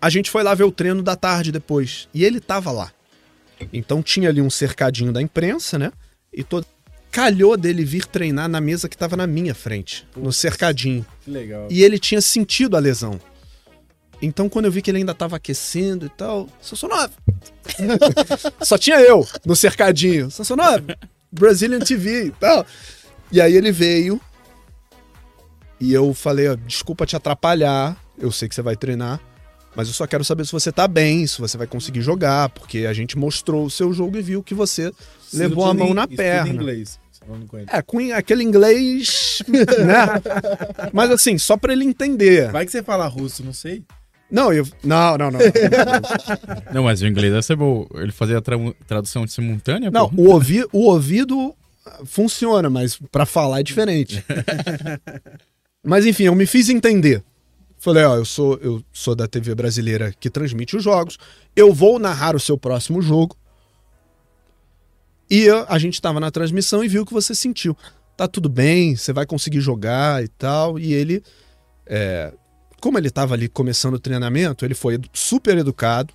a gente foi lá ver o treino da tarde depois. E ele tava lá. Então tinha ali um cercadinho da imprensa, né? E todo. Calhou dele vir treinar na mesa que tava na minha frente, no cercadinho. Que legal. E ele tinha sentido a lesão. Então, quando eu vi que ele ainda tava aquecendo e tal, Sansonov. Só tinha eu no cercadinho. Sansonov, Brazilian TV e tal. E aí ele veio. E eu falei: ó, desculpa te atrapalhar. Eu sei que você vai treinar. Mas eu só quero saber se você tá bem, se você vai conseguir jogar, porque a gente mostrou o seu jogo e viu que você levou a mão na perna. em inglês. ele. É, com aquele inglês, né? Mas assim, só pra ele entender. Vai que você fala russo, não sei. Não, eu. Não, não, não. Não, mas o inglês deve ser bom. Ele fazia a tra- tradução simultânea? Não, pô? o, ouvi, o ouvido funciona, mas pra falar é diferente. mas enfim, eu me fiz entender. Falei, ó, eu sou, eu sou da TV brasileira que transmite os jogos. Eu vou narrar o seu próximo jogo. E a gente tava na transmissão e viu o que você sentiu. Tá tudo bem, você vai conseguir jogar e tal. E ele, é, como ele tava ali começando o treinamento, ele foi super educado,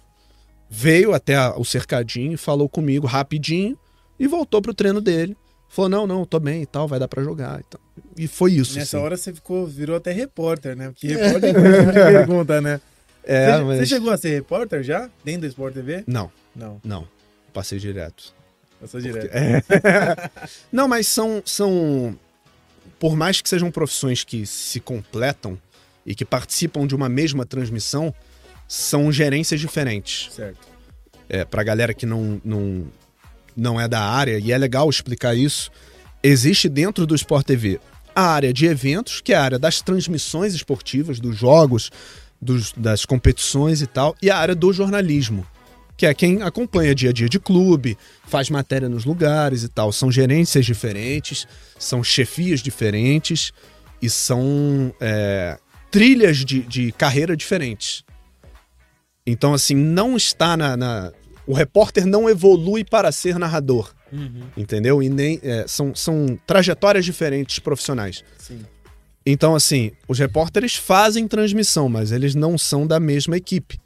veio até o cercadinho, falou comigo rapidinho e voltou pro treino dele. Falou, não, não, tô bem e tal, vai dar pra jogar e tal. E foi isso, Nessa assim. hora você ficou, virou até repórter, né? Porque repórter um monte de pergunta, né? É, você, mas... você chegou a ser repórter já? Dentro do Sport TV? Não, Não, não. Passei direto. passou direto. É. não, mas são, são. Por mais que sejam profissões que se completam e que participam de uma mesma transmissão, são gerências diferentes. Certo. É, pra galera que não, não, não é da área, e é legal explicar isso, existe dentro do Sport TV a área de eventos, que é a área das transmissões esportivas, dos jogos, dos- das competições e tal, e a área do jornalismo, que é quem acompanha dia a dia de clube, faz matéria nos lugares e tal. São gerências diferentes, são chefias diferentes e são é, trilhas de, de carreira diferentes. Então, assim, não está na, na- O repórter não evolui para ser narrador, Uhum, entendeu? E nem. é, são, são trajetórias diferentes profissionais. sim. Então, assim, os repórteres fazem transmissão, mas eles não são da mesma equipe.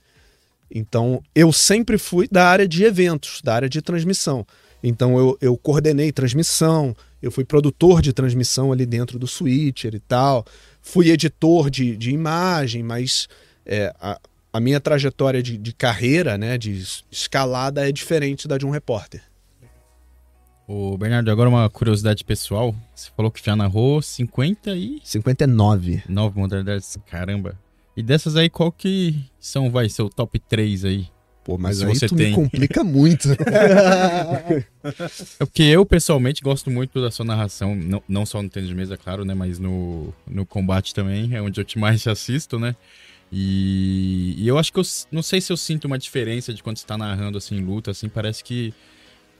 Então, eu sempre fui da área de eventos, da área de transmissão. Então, eu, eu coordenei transmissão, eu fui produtor de transmissão ali dentro do Switcher e tal, fui editor de, de imagem, mas é, a, a minha trajetória de, de carreira, né, de es- escalada é diferente da de um repórter. Ô, Bernardo, agora uma curiosidade pessoal. Você falou que já narrou 59 59. modalidades. Caramba. E dessas aí, qual que são, vai, seu top 3 aí? Pô, mas Se aí você tu tem. me complica muito. É porque eu, pessoalmente, gosto muito da sua narração. Não, não só no tênis de mesa, claro, né? Mas no, no combate também. É onde eu te mais assisto, né? E, e eu acho que eu não sei se eu sinto uma diferença de quando você tá narrando assim, luta, assim, parece que,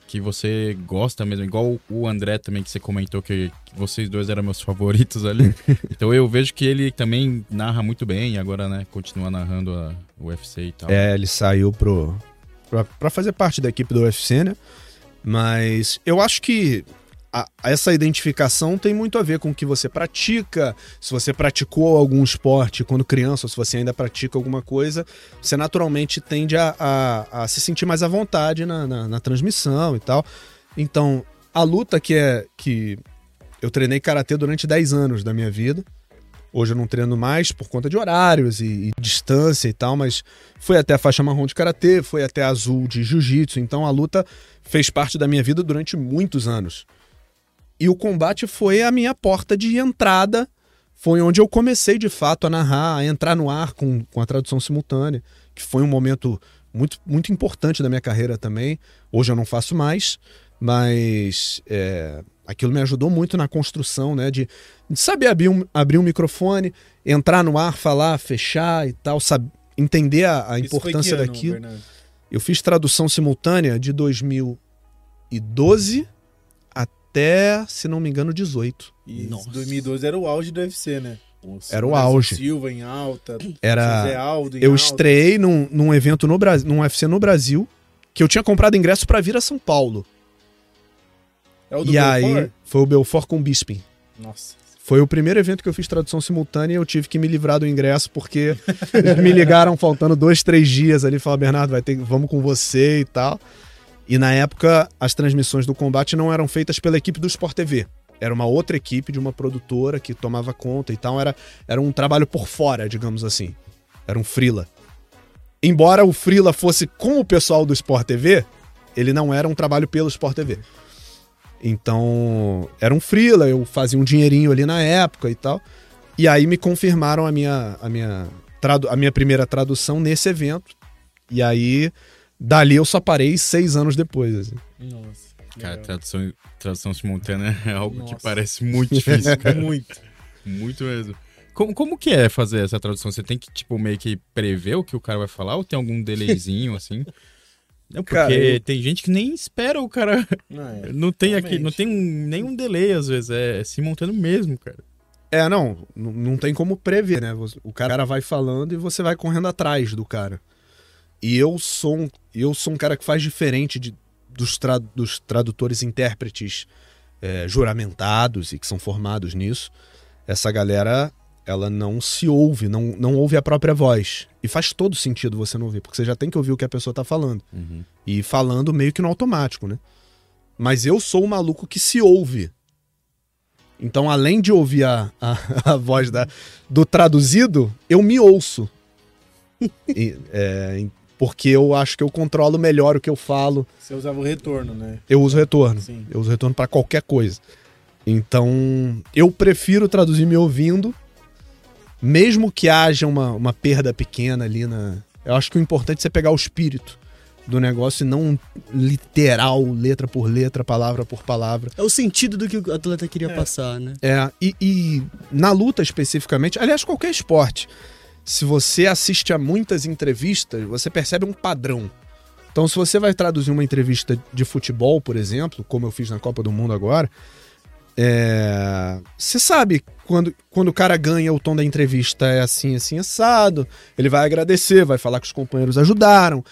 que você gosta mesmo. Igual o André também, que você comentou que, que vocês dois eram meus favoritos ali. então eu vejo que ele também narra muito bem agora, né, continua narrando a o UFC e tal. É, ele saiu pro, pra fazer parte da equipe do UFC, né? Mas eu acho que a- essa identificação tem muito a ver com o que você pratica. Se você praticou algum esporte quando criança, ou se você ainda pratica alguma coisa, você naturalmente tende a, a- a se sentir mais à vontade na, na- na transmissão e tal. Então, a luta que é que eu treinei karatê durante 10 anos da minha vida. Hoje eu não treino mais por conta de horários e, e distância e tal, mas foi até a faixa marrom de karatê, foi até azul de jiu-jitsu, então a luta fez parte da minha vida durante muitos anos. E o combate foi a minha porta de entrada, foi onde eu comecei de fato a narrar, a entrar no ar com, com a tradução simultânea, que foi um momento muito, muito importante da minha carreira também. Hoje eu não faço mais, mas é, aquilo me ajudou muito na construção, né? De, de saber abrir um, abrir um microfone, entrar no ar, falar, fechar e tal, sabe, entender a, a importância ano, daquilo. Bernardo? Eu fiz tradução simultânea de 2012 até, se não me engano, 18. E Nossa. 2012 era o auge do UFC, né? Era o auge. Silva em alta, José Era. Aldo em Eu alta. estreiei num, num evento no Brasil, num UFC no Brasil, que eu tinha comprado ingresso pra vir a São Paulo. É o do e aí Belfort? foi o Belfort com o Bisping. Nossa. Foi o primeiro evento que eu fiz tradução simultânea e eu tive que me livrar do ingresso porque eles me ligaram faltando dois, três dias ali. Falaram, Bernardo, vai ter, vamos com você e tal. E na época, as transmissões do combate não eram feitas pela equipe do Sport TV. Era uma outra equipe de uma produtora que tomava conta e tal. Era, era um trabalho por fora, digamos assim. Era um freela. Embora o freela fosse com o pessoal do Sport TV, ele não era um trabalho pelo Sport TV. Então, era um freela, eu fazia um dinheirinho ali na época e tal. E aí me confirmaram a minha, a minha, a minha primeira tradução nesse evento. E aí, dali eu só parei seis anos depois. assim. Nossa. Cara, tradução, tradução simultânea é algo que Nossa. parece muito difícil, cara. Muito. Muito mesmo. Como, como que é fazer essa tradução? Você tem que, tipo, meio que prever o que o cara vai falar ou tem algum delayzinho, assim? Não, porque Cara, eu- tem gente que nem espera o cara. Não, é. Não tem aqui, não tem um- nenhum delay, às vezes. É simultâneo mesmo, cara. É, não, não tem como prever, né? O cara vai falando e você vai correndo atrás do cara. E eu sou um, eu sou um cara que faz diferente de, dos, tra- dos tradutores intérpretes é, juramentados e que são formados nisso. Essa galera, ela não se ouve, não, não ouve a própria voz. E faz todo sentido você não ouvir, porque você já tem que ouvir o que a pessoa tá falando. E falando meio que no automático, né? Mas eu sou o maluco que se ouve. Então, além de ouvir a, a, a voz da, do traduzido, eu me ouço. E, é, porque eu acho que eu controlo melhor o que eu falo. Você usava o retorno, né? Eu uso retorno. Sim. Eu uso retorno para qualquer coisa. Então, eu prefiro traduzir me ouvindo, mesmo que haja uma, uma perda pequena ali na. Eu acho que o importante é você pegar o espírito do negócio e não literal, letra por letra, palavra por palavra. É o sentido do que o atleta queria É. passar, né? É, e, e na luta especificamente, aliás, qualquer esporte, se você assiste a muitas entrevistas, você percebe um padrão. Então, se você vai traduzir uma entrevista de futebol, por exemplo, como eu fiz na Copa do Mundo agora, é, você sabe quando, quando o cara ganha, o tom da entrevista é assim, assim, assado. Ele vai agradecer, vai falar que os companheiros ajudaram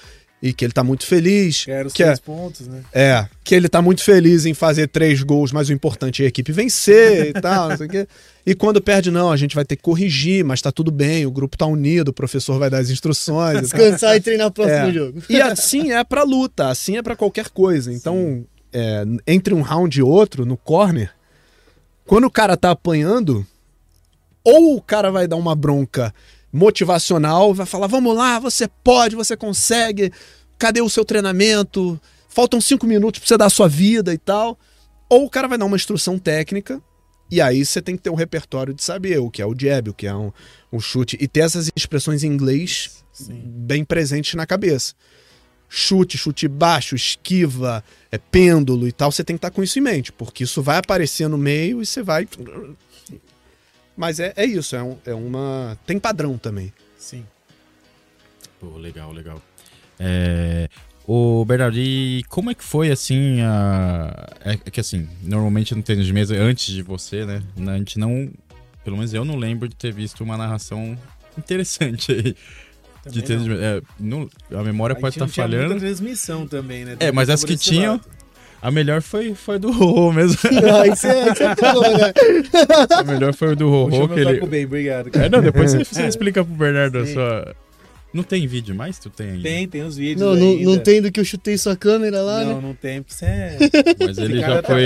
e que ele tá muito feliz. Quero os que é- três pontos, né? é, que ele tá muito feliz em fazer três gols, mas o importante é a equipe vencer e tal, não sei o quê. E quando perde, não, a gente vai ter que corrigir, mas tá tudo bem, o grupo tá unido, o professor vai dar as instruções. Descansar e treinar o próximo É. jogo. E assim é pra luta, assim é pra qualquer coisa. Então, é, entre um round e outro, no corner, quando o cara tá apanhando, ou o cara vai dar uma bronca motivacional, vai falar: vamos lá, você pode, você consegue, cadê o seu treinamento? Faltam cinco minutos pra você dar a sua vida e tal. Ou o cara vai dar uma instrução técnica, e aí você tem que ter um repertório de saber o que é o jab, o que é um, um chute, e ter essas expressões em inglês bem presentes na cabeça. Chute, chute baixo, esquiva, é pêndulo e tal, você tem que estar com isso em mente, porque isso vai aparecer no meio e você vai. Mas é, é isso, é, um- é uma. Tem padrão também. Sim. Pô, legal, legal. É, ô, Bernardo, e como é que foi, assim, a... É que, assim, normalmente no tênis de mesa, antes de você, né, a gente não... Pelo menos eu não lembro de ter visto uma narração interessante aí de tênis de não. mesa. É, não- a memória A pode estar não tinha falhando. muita transmissão também, né? É, mas as que tinham-. A melhor foi, foi do Rorô mesmo. Ah, isso é, isso é tudo, né? a melhor foi o do Rorô, que ele... bem, obrigado. cara. É, não, depois você, você explica pro Bernardo a Sim. sua... Não tem vídeo mais? Tu tem ainda? Tem, tem os vídeos Não, não, ainda. não tem do que eu chutei sua câmera lá, Não, né? não tem, porque você é Mas ele já foi,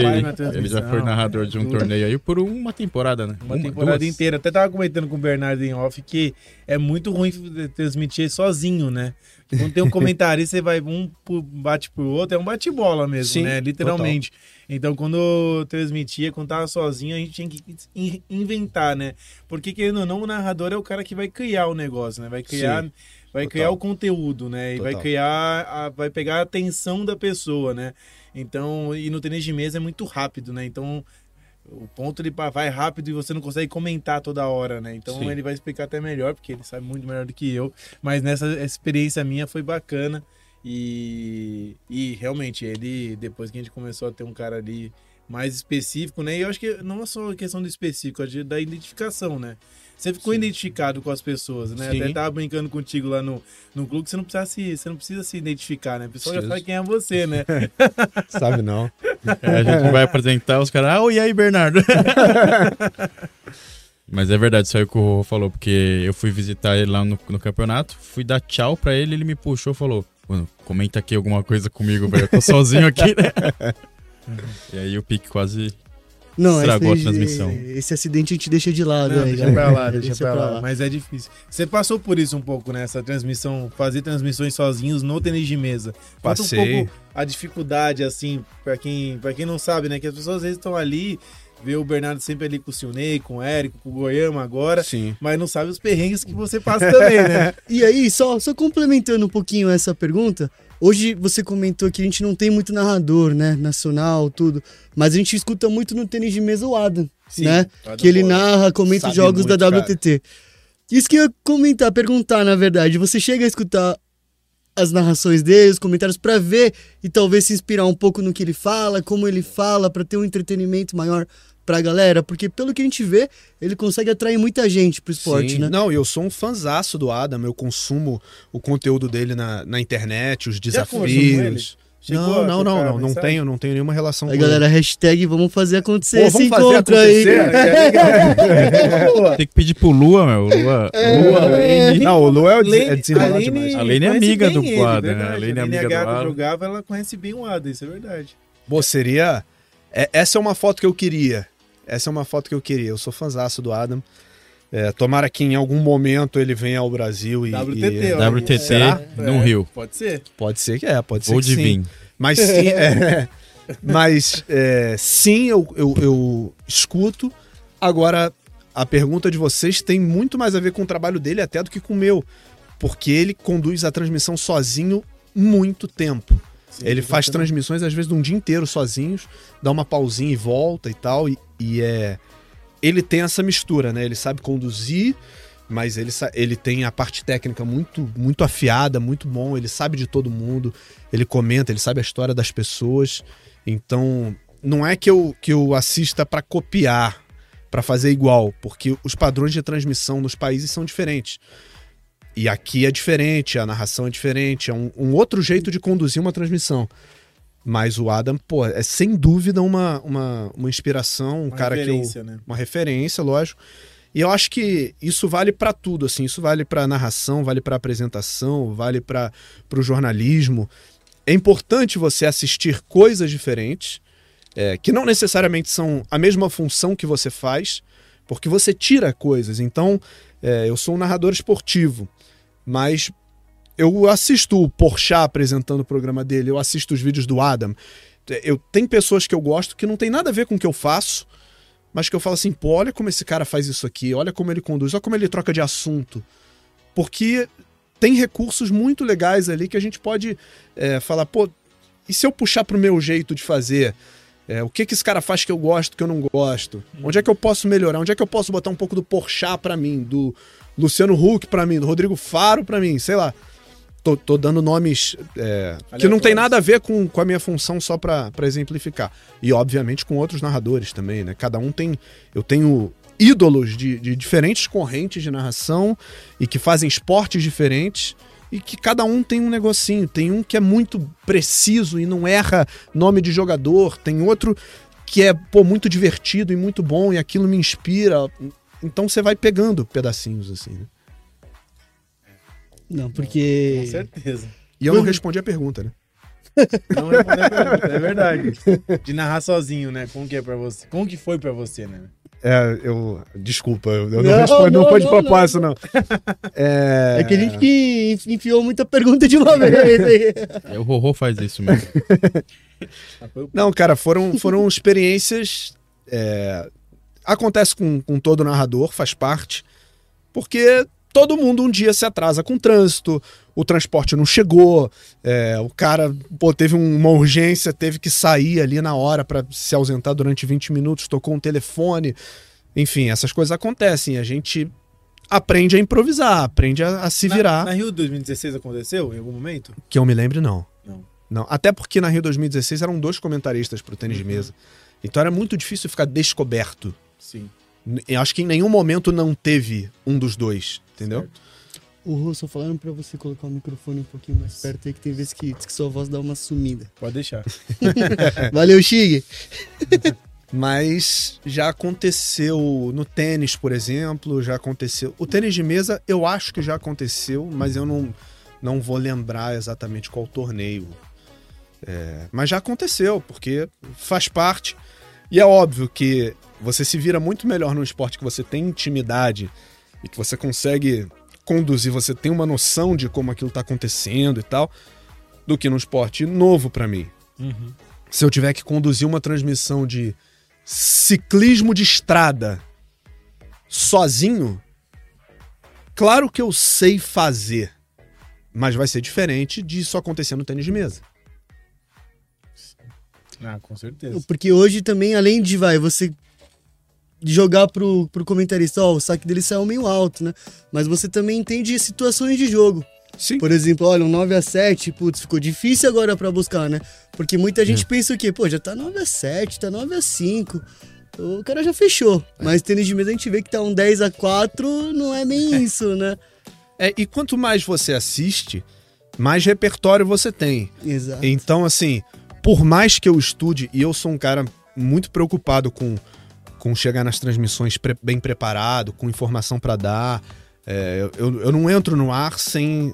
ele já foi narrador de um tudo. torneio aí por uma temporada, né? uma temporada duas. inteira. Até tava comentando com o Bernardo em off que é muito ruim transmitir sozinho, né? Quando tem um comentarista, você vai um bate pro outro, é um bate-bola mesmo, Sim, né? Literalmente. Então, quando eu transmitia, quando tava sozinho, a gente tinha que in- inventar, né? Porque, querendo ou não, o narrador é o cara que vai criar o negócio, né? Vai criar, Sim, vai total. criar o conteúdo, né? E vai Total. criar, a- vai pegar a atenção da pessoa, né? Então, e no tênis de mesa é muito rápido, né? Então, o ponto ele vai rápido e você não consegue comentar toda hora, né? Então Sim. ele vai explicar até melhor, porque ele sabe muito melhor do que eu. Mas nessa experiência minha foi bacana. E, e realmente, ele, depois que a gente começou a ter um cara ali mais específico, né? E eu acho que não é só questão do específico, é da identificação, né? Você ficou identificado com as pessoas, né? Sim. Até tava brincando contigo lá no, no clube que você não precisa se, você não precisa se identificar, né? O pessoal já Preciso. sabe quem é você, né? Sabe não? É, a gente vai apresentar os caras. Ah, e aí, Bernardo? Mas é verdade, isso aí que o Rorô falou, porque eu fui visitar ele lá no, no campeonato, fui dar tchau pra ele, ele me puxou e falou: Mano, comenta aqui alguma coisa comigo, velho. Eu tô sozinho aqui, né? e aí o pique quase. Não, Estragou a esse, transmissão. esse acidente a gente deixa de lado. Não, aí, deixa né? pra lá, deixa, pra lá. Mas é difícil. Você passou por isso um pouco, né? Essa transmissão, fazer transmissões sozinhos no tênis de mesa. Conta Passei. um pouco a dificuldade, assim, pra quem, pra quem não sabe, né? Que as pessoas às vezes estão ali, vê o Bernardo sempre ali com o Silney, com o Érico, com o Goiama agora, Sim. mas não sabe os perrengues que você passa também, né? E aí, só, só complementando um pouquinho essa pergunta, hoje você comentou que a gente não tem muito narrador, né? Nacional, tudo. Mas a gente escuta muito no tênis de mesa o Adam, Sim, né? Adam Que ele narra, comenta os jogos muito, da cara. WTT. Isso que eu ia comentar, perguntar, na verdade. Você chega a escutar as narrações dele, os comentários, pra ver e talvez se inspirar um pouco no que ele fala, como ele fala, pra ter um entretenimento maior pra galera? Porque pelo que a gente vê, ele consegue atrair muita gente pro esporte, Sim. né? Não, e eu sou um fanzaço do Adam, eu consumo o conteúdo dele na, na internet, os desafios. Chegou Não, não, não, não, não tenho, não tenho nenhuma relação Aí, com galera, hashtag vamos fazer acontecer Pô, esse vamos fazer encontro aí. Boa. Tem que pedir pro Lua, meu. Lua, É. Lua Lane. Não, o Lu é, é desenrolado demais. A Lane é amiga do quadro, né? A Lane é amiga do Adam. jogava, ela conhece bem o Ada, isso é verdade. Pô, seria. é- essa é uma foto que eu queria. Essa é uma foto que eu queria. Eu sou fanzaço do Adam. É, tomara que em algum momento ele venha ao Brasil e. WTT, e-. WTT Será? no É, Rio. Pode ser. Pode ser que é, pode ser Vou que de sim. Mas sim, é, mas é, sim, eu, eu, eu escuto. Agora, a pergunta de vocês tem muito mais a ver com o trabalho dele até do que com o meu. Porque ele conduz a transmissão sozinho muito tempo. ele faz transmissões, às vezes, de um dia inteiro sozinhos, dá uma pausinha e volta e tal. E, e é. Ele tem essa mistura, né? Ele sabe conduzir, mas ele, ele tem a parte técnica muito, muito afiada, muito bom. Ele sabe de todo mundo, ele comenta, ele sabe a história das pessoas. Então, não é que eu, que eu assista para copiar, para fazer igual, porque os padrões de transmissão nos países são diferentes. E aqui é diferente, a narração é diferente, é um, um outro jeito de conduzir uma transmissão. Mas o Adam, pô, é sem dúvida uma, uma, uma inspiração, um Uma cara que eu, referência, né? uma referência, lógico. E eu acho que isso vale pra tudo, assim, isso vale pra narração, vale pra apresentação, vale para o jornalismo. É importante você assistir coisas diferentes, é, que não necessariamente são a mesma função que você faz, Porque você tira coisas. Então, é, eu sou um narrador esportivo, mas eu assisto o Porchat apresentando o programa dele, eu assisto os vídeos do Adam. Eu tem pessoas que eu gosto que não tem nada a ver com o que eu faço, mas que eu falo assim, pô, olha como esse cara faz isso aqui, olha como ele conduz, olha como ele troca de assunto. Porque tem recursos muito legais ali que a gente pode é, falar, pô, e se eu puxar pro meu jeito de fazer? É, o que que esse cara faz que eu gosto, que eu não gosto? Onde é que eu posso melhorar? Onde é que eu posso botar um pouco do Porchat para mim, do Luciano Huck para mim, do Rodrigo Faro para mim, sei lá. Tô, tô dando nomes é, que não tem nada a ver com, com a minha função só para exemplificar. E, obviamente, com outros narradores também, né? Cada um tem. Eu tenho ídolos de, de diferentes correntes de narração e que fazem esportes diferentes e que cada um tem um negocinho. Tem um que é muito preciso e não erra nome de jogador, tem outro que é pô, muito divertido e muito bom e aquilo me inspira. Então você vai pegando pedacinhos assim. Né? Não, porque. Com certeza. E eu não respondi a pergunta, né? Não respondeu a pergunta, é verdade. De narrar sozinho, né? Como que é pra você? Como que foi pra você, né? É, eu. Desculpa, eu não, Não, respondo, não, não, foi de não, propósito, não. É... É que a gente que enfi- enfiou muita pergunta de uma vez. aí. É, o Rorô faz isso mesmo. Não, cara, foram, foram experiências. é, Acontece com, com todo narrador, faz parte. Porque todo mundo um dia se atrasa com o trânsito, o transporte não chegou, é, o cara pô, teve um- uma urgência, teve que sair ali na hora para se ausentar durante 20 minutos, tocou um telefone. Enfim, essas coisas acontecem. A gente aprende a improvisar, aprende a, a se Na- virar. Na, Rio 2016 aconteceu em algum momento? Que eu me lembre, não. Não. Não. Até porque na Rio 2016 eram dois comentaristas pro tênis de Uhum. mesa. Então era muito difícil ficar descoberto. Sim. Eu acho que em nenhum momento não teve um dos dois, entendeu? Certo. O só falando pra você colocar o microfone um pouquinho mais perto aí, que tem vezes que, diz que sua voz dá uma sumida. Pode deixar. Valeu, Chig. Mas já aconteceu no tênis, por exemplo, já aconteceu. O tênis de mesa eu acho que já aconteceu, mas eu não, não vou lembrar exatamente qual torneio. É, mas já aconteceu, porque faz parte. E é óbvio que você se vira muito melhor num esporte que você tem intimidade e que você consegue conduzir, você tem uma noção de como aquilo tá acontecendo e tal, do que num esporte novo pra mim se eu tiver que conduzir uma transmissão de ciclismo de estrada sozinho, claro que eu sei fazer, mas vai ser diferente disso acontecer no tênis de mesa. Ah, com certeza. Porque hoje também, além de, vai, você jogar pro, pro comentarista, ó, o saque dele saiu meio alto, né? Mas você também entende situações de jogo. Sim. Por exemplo, olha, um 9 a 7 putz, ficou difícil agora pra buscar, né? Porque muita gente pensa o quê? Pô, já tá 9 a 7 tá 9 a 5 O cara já fechou. Mas tênis de mesa a gente vê que tá um 10 a 4 não é bem isso, né? É, e quanto mais você assiste, mais repertório você tem. Exato. Então, assim, por mais que eu estude, e eu sou um cara muito preocupado com, com chegar nas transmissões pre- bem preparado, com informação pra dar, é, eu, eu não entro no ar sem.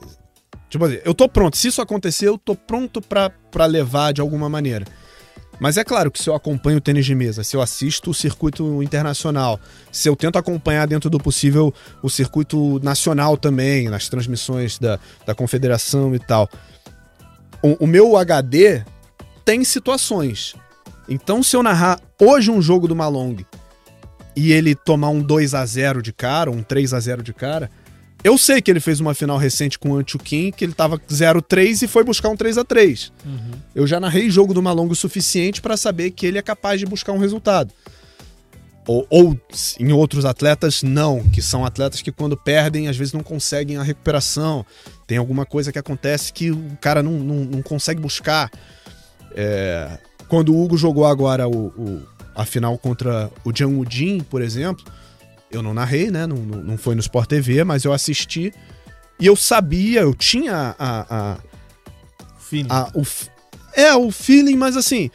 Tipo assim, eu tô pronto. Se isso acontecer, eu tô pronto pra levar de alguma maneira. Mas é claro que se eu acompanho o tênis de mesa, se eu assisto o circuito internacional, se eu tento acompanhar dentro do possível o circuito nacional também, nas transmissões da, da confederação e tal, o, o meu HD tem situações. Então, se eu narrar hoje um jogo do Malong e ele tomar um 2 a 0 de cara, um 3 a 0 de cara, eu sei que ele fez uma final recente com o Antukin, que ele tava 0-3 e foi buscar um 3 a 3 Eu já narrei jogo do Malong o suficiente para saber que ele é capaz de buscar um resultado. Ou, ou em outros atletas, não, que são atletas que quando perdem, às vezes não conseguem a recuperação. Tem alguma coisa que acontece que o cara não, não, não consegue buscar. É, quando o Hugo jogou agora o, o- a final contra o Jiang Udin, por exemplo, eu não narrei, né? Não, não, foi no Sport TV, mas eu assisti e eu sabia, eu tinha a- a, a- o, é, o feeling, mas assim,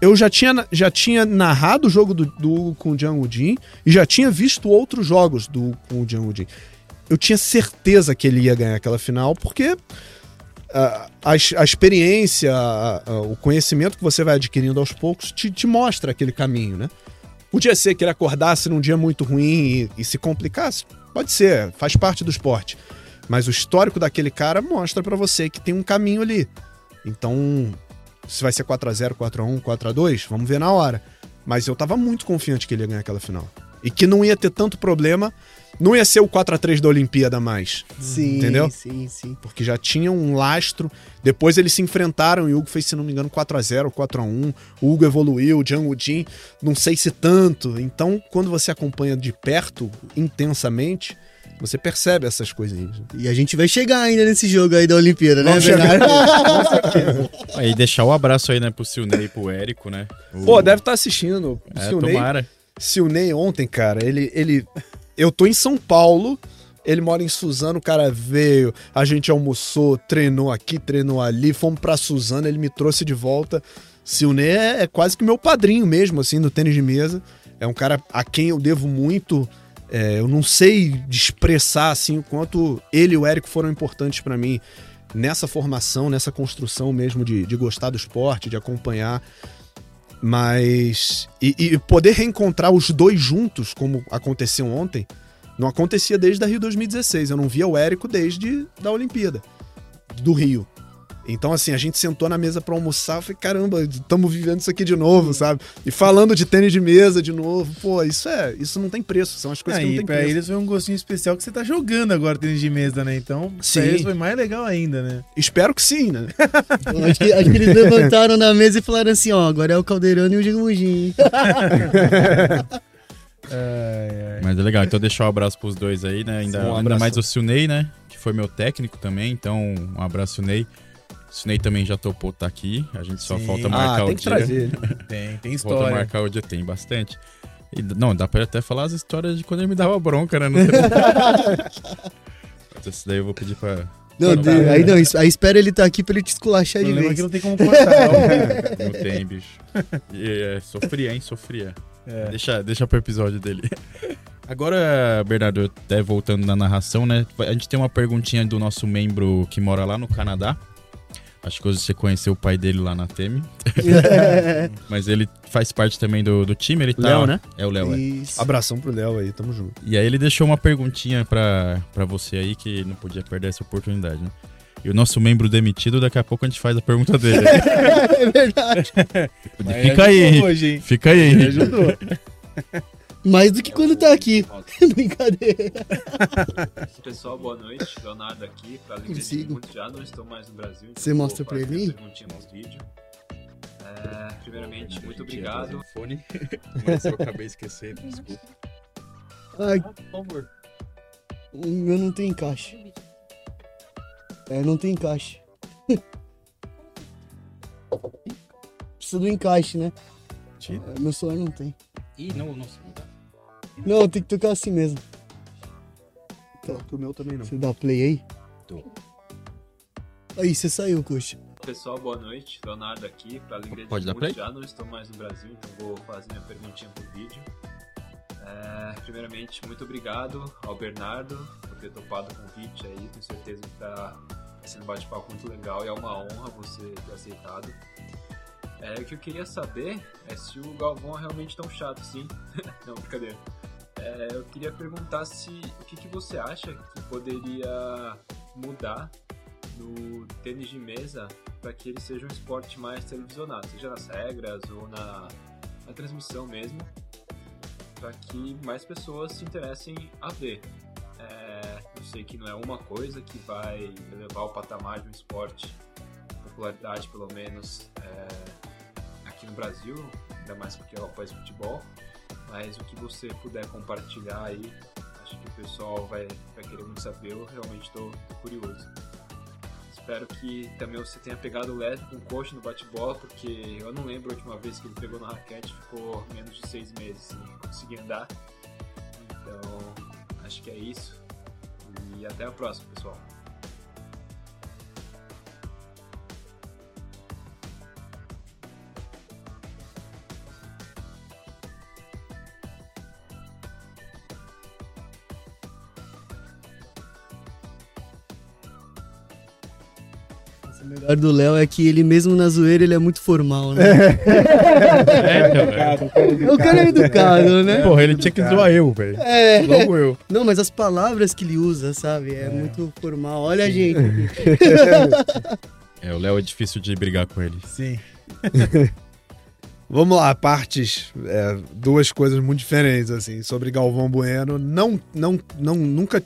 eu já tinha, já tinha narrado o jogo do, do com o Jiang Udin e já tinha visto outros jogos do com o Jiang Udin. Eu tinha certeza que ele ia ganhar aquela final, porque a, a experiência, a- a- o conhecimento que você vai adquirindo aos poucos te, te mostra aquele caminho, né? Podia ser que ele acordasse num dia muito ruim e, e se complicasse. Pode ser, faz parte do esporte. Mas o histórico daquele cara mostra pra você que tem um caminho ali. Então, se vai ser 4x0, 4x1, 4x2, vamos ver na hora. Mas eu tava muito confiante que ele ia ganhar aquela final. E que não ia ter tanto problema. Não ia ser o 4x3 da Olimpíada mais. Sim, Entendeu? sim, sim. Porque já tinha um lastro. Depois eles se enfrentaram e o Hugo fez, se não me engano, 4x0, 4x1. O Hugo evoluiu, o Jiang Jin, não sei se tanto. Então, quando você acompanha de perto, intensamente, você percebe essas coisinhas. E a gente vai chegar ainda nesse jogo aí da Olimpíada, né, chegar. Bernardo? Aí deixar o abraço aí, né, pro Silnei e pro Érico, né? O- Pô, deve estar assistindo. O É, Silnei, tomara. Silnei ontem, cara, ele, ele. Eu tô em São Paulo. Ele mora em Suzano, o cara veio, a gente almoçou, treinou aqui, treinou ali, fomos pra Suzano, ele me trouxe de volta. Silnei é, é quase que meu padrinho mesmo, assim, no tênis de mesa. É um cara a quem eu devo muito. É, eu não sei expressar, assim, o quanto ele e o Érico foram importantes pra mim nessa formação, nessa construção mesmo de, de gostar do esporte, de acompanhar. Mas. E, e poder reencontrar os dois juntos, como aconteceu ontem, não acontecia desde a Rio 2016. Eu não via o Érico desde da Olimpíada, do Rio. Então, assim, a gente sentou na mesa pra almoçar. Eu falei, caramba, estamos vivendo isso aqui de novo, sabe? E falando de tênis de mesa de novo. Pô, isso é. Isso não tem preço. São as coisas que não tem pra preço. eles foi um gostinho especial que você tá jogando agora tênis de mesa, né? Então, Sim. pra eles foi mais legal ainda, né? Espero que sim, né? acho, que, acho que eles levantaram na mesa e falaram assim, ó, agora é o Caldeirão e o. Ai, ai. Mas é legal, então deixar um abraço pros dois aí, né? Ainda, Sim, um ainda mais o Silnei, né? Que foi meu técnico também, então um abraço, Silnei. O Silnei também já topou tá aqui, a gente só Sim. falta Ah, marcar ah, o tem que dia. trazer. Tem, tem Falta história. marcar o dia, tem bastante. E, não, dá pra até falar as histórias de quando ele me dava bronca, né? esse daí eu vou pedir pra... Não, Não, tá, aí né? não, isso- aí espera ele tá aqui pra ele te esculachar de é vez. que não tem como cortar. Não tem, bicho. E, é, sofria, hein? Sofria. é. Deixa, deixa pro episódio dele. Agora, Bernardo, até voltando na narração, né? A gente tem uma perguntinha do nosso membro que mora lá no Canadá. Acho que hoje você conheceu o pai dele lá na Temi. Mas ele faz parte também do, do time, ele tá. Léo, né? É o Léo, é. Abração pro Léo aí, tamo junto. E aí ele deixou uma perguntinha pra, pra você aí que não podia perder essa oportunidade, né? E o nosso membro demitido, daqui a pouco a gente faz a pergunta dele. É verdade. Fica aí? Hoje, hein? Fica aí, Ele hein? ajudou. Mais do que quando tá aqui. Brincadeira. Pessoal, boa noite. Leonardo aqui, pra Consigo. muitos já não estou mais no Brasil. então Você mostra pra ele? perguntinha nos vídeos. É, primeiramente, muito obrigado. Fone, mas eu acabei esquecendo, desculpa. Ai, Por favor. o meu não tem encaixe. É, não tem encaixe. Precisa do encaixe, né? Tira. É, Meu celular não tem. Ih, não, nossa, não dá. Não, tem que tocar assim mesmo. O meu também não. Você dá play aí? Tô. Aí, você saiu, coxa. Pessoal, boa noite. Leonardo aqui, pra alegria Pode de muitos play? já não estou mais no Brasil, então vou fazer minha perguntinha por vídeo. É, primeiramente, muito obrigado ao Bernardo por ter topado o convite aí. Tenho certeza que tá sendo um bate-papo muito legal e é uma honra você ter aceitado. É, o que eu queria saber é se o Galvão é realmente tão chato assim. Não, brincadeira. É, eu queria perguntar se o que, que você acha que poderia mudar no tênis de mesa para que ele seja um esporte mais televisionado, seja nas regras ou na, na transmissão mesmo, para que mais pessoas se interessem a ver. É, eu sei que não é uma coisa que vai elevar o patamar de um esporte, popularidade pelo menos é, aqui no Brasil, ainda mais porque eu apoio futebol, mas o que você puder compartilhar aí, acho que o pessoal vai, vai querer muito saber, eu realmente estou curioso. Espero que também você tenha pegado leve com o coach no bate-bola, porque eu não lembro a última vez que ele pegou na raquete, ficou menos de seis meses sem conseguir andar. Então, acho que é isso. E até a próxima, pessoal. Melhor do Léo é que ele mesmo na zoeira ele é muito formal, né? É, então, velho. O cara é educado, né? Porra, ele tinha que zoar eu, velho. É. Logo eu. Não, mas as palavras que ele usa, sabe? É, muito formal. Olha a gente. É, o Léo é difícil de brigar com ele. Sim. Vamos lá, partes, é, duas coisas muito diferentes, assim, sobre Galvão Bueno. Não, não, não, nunca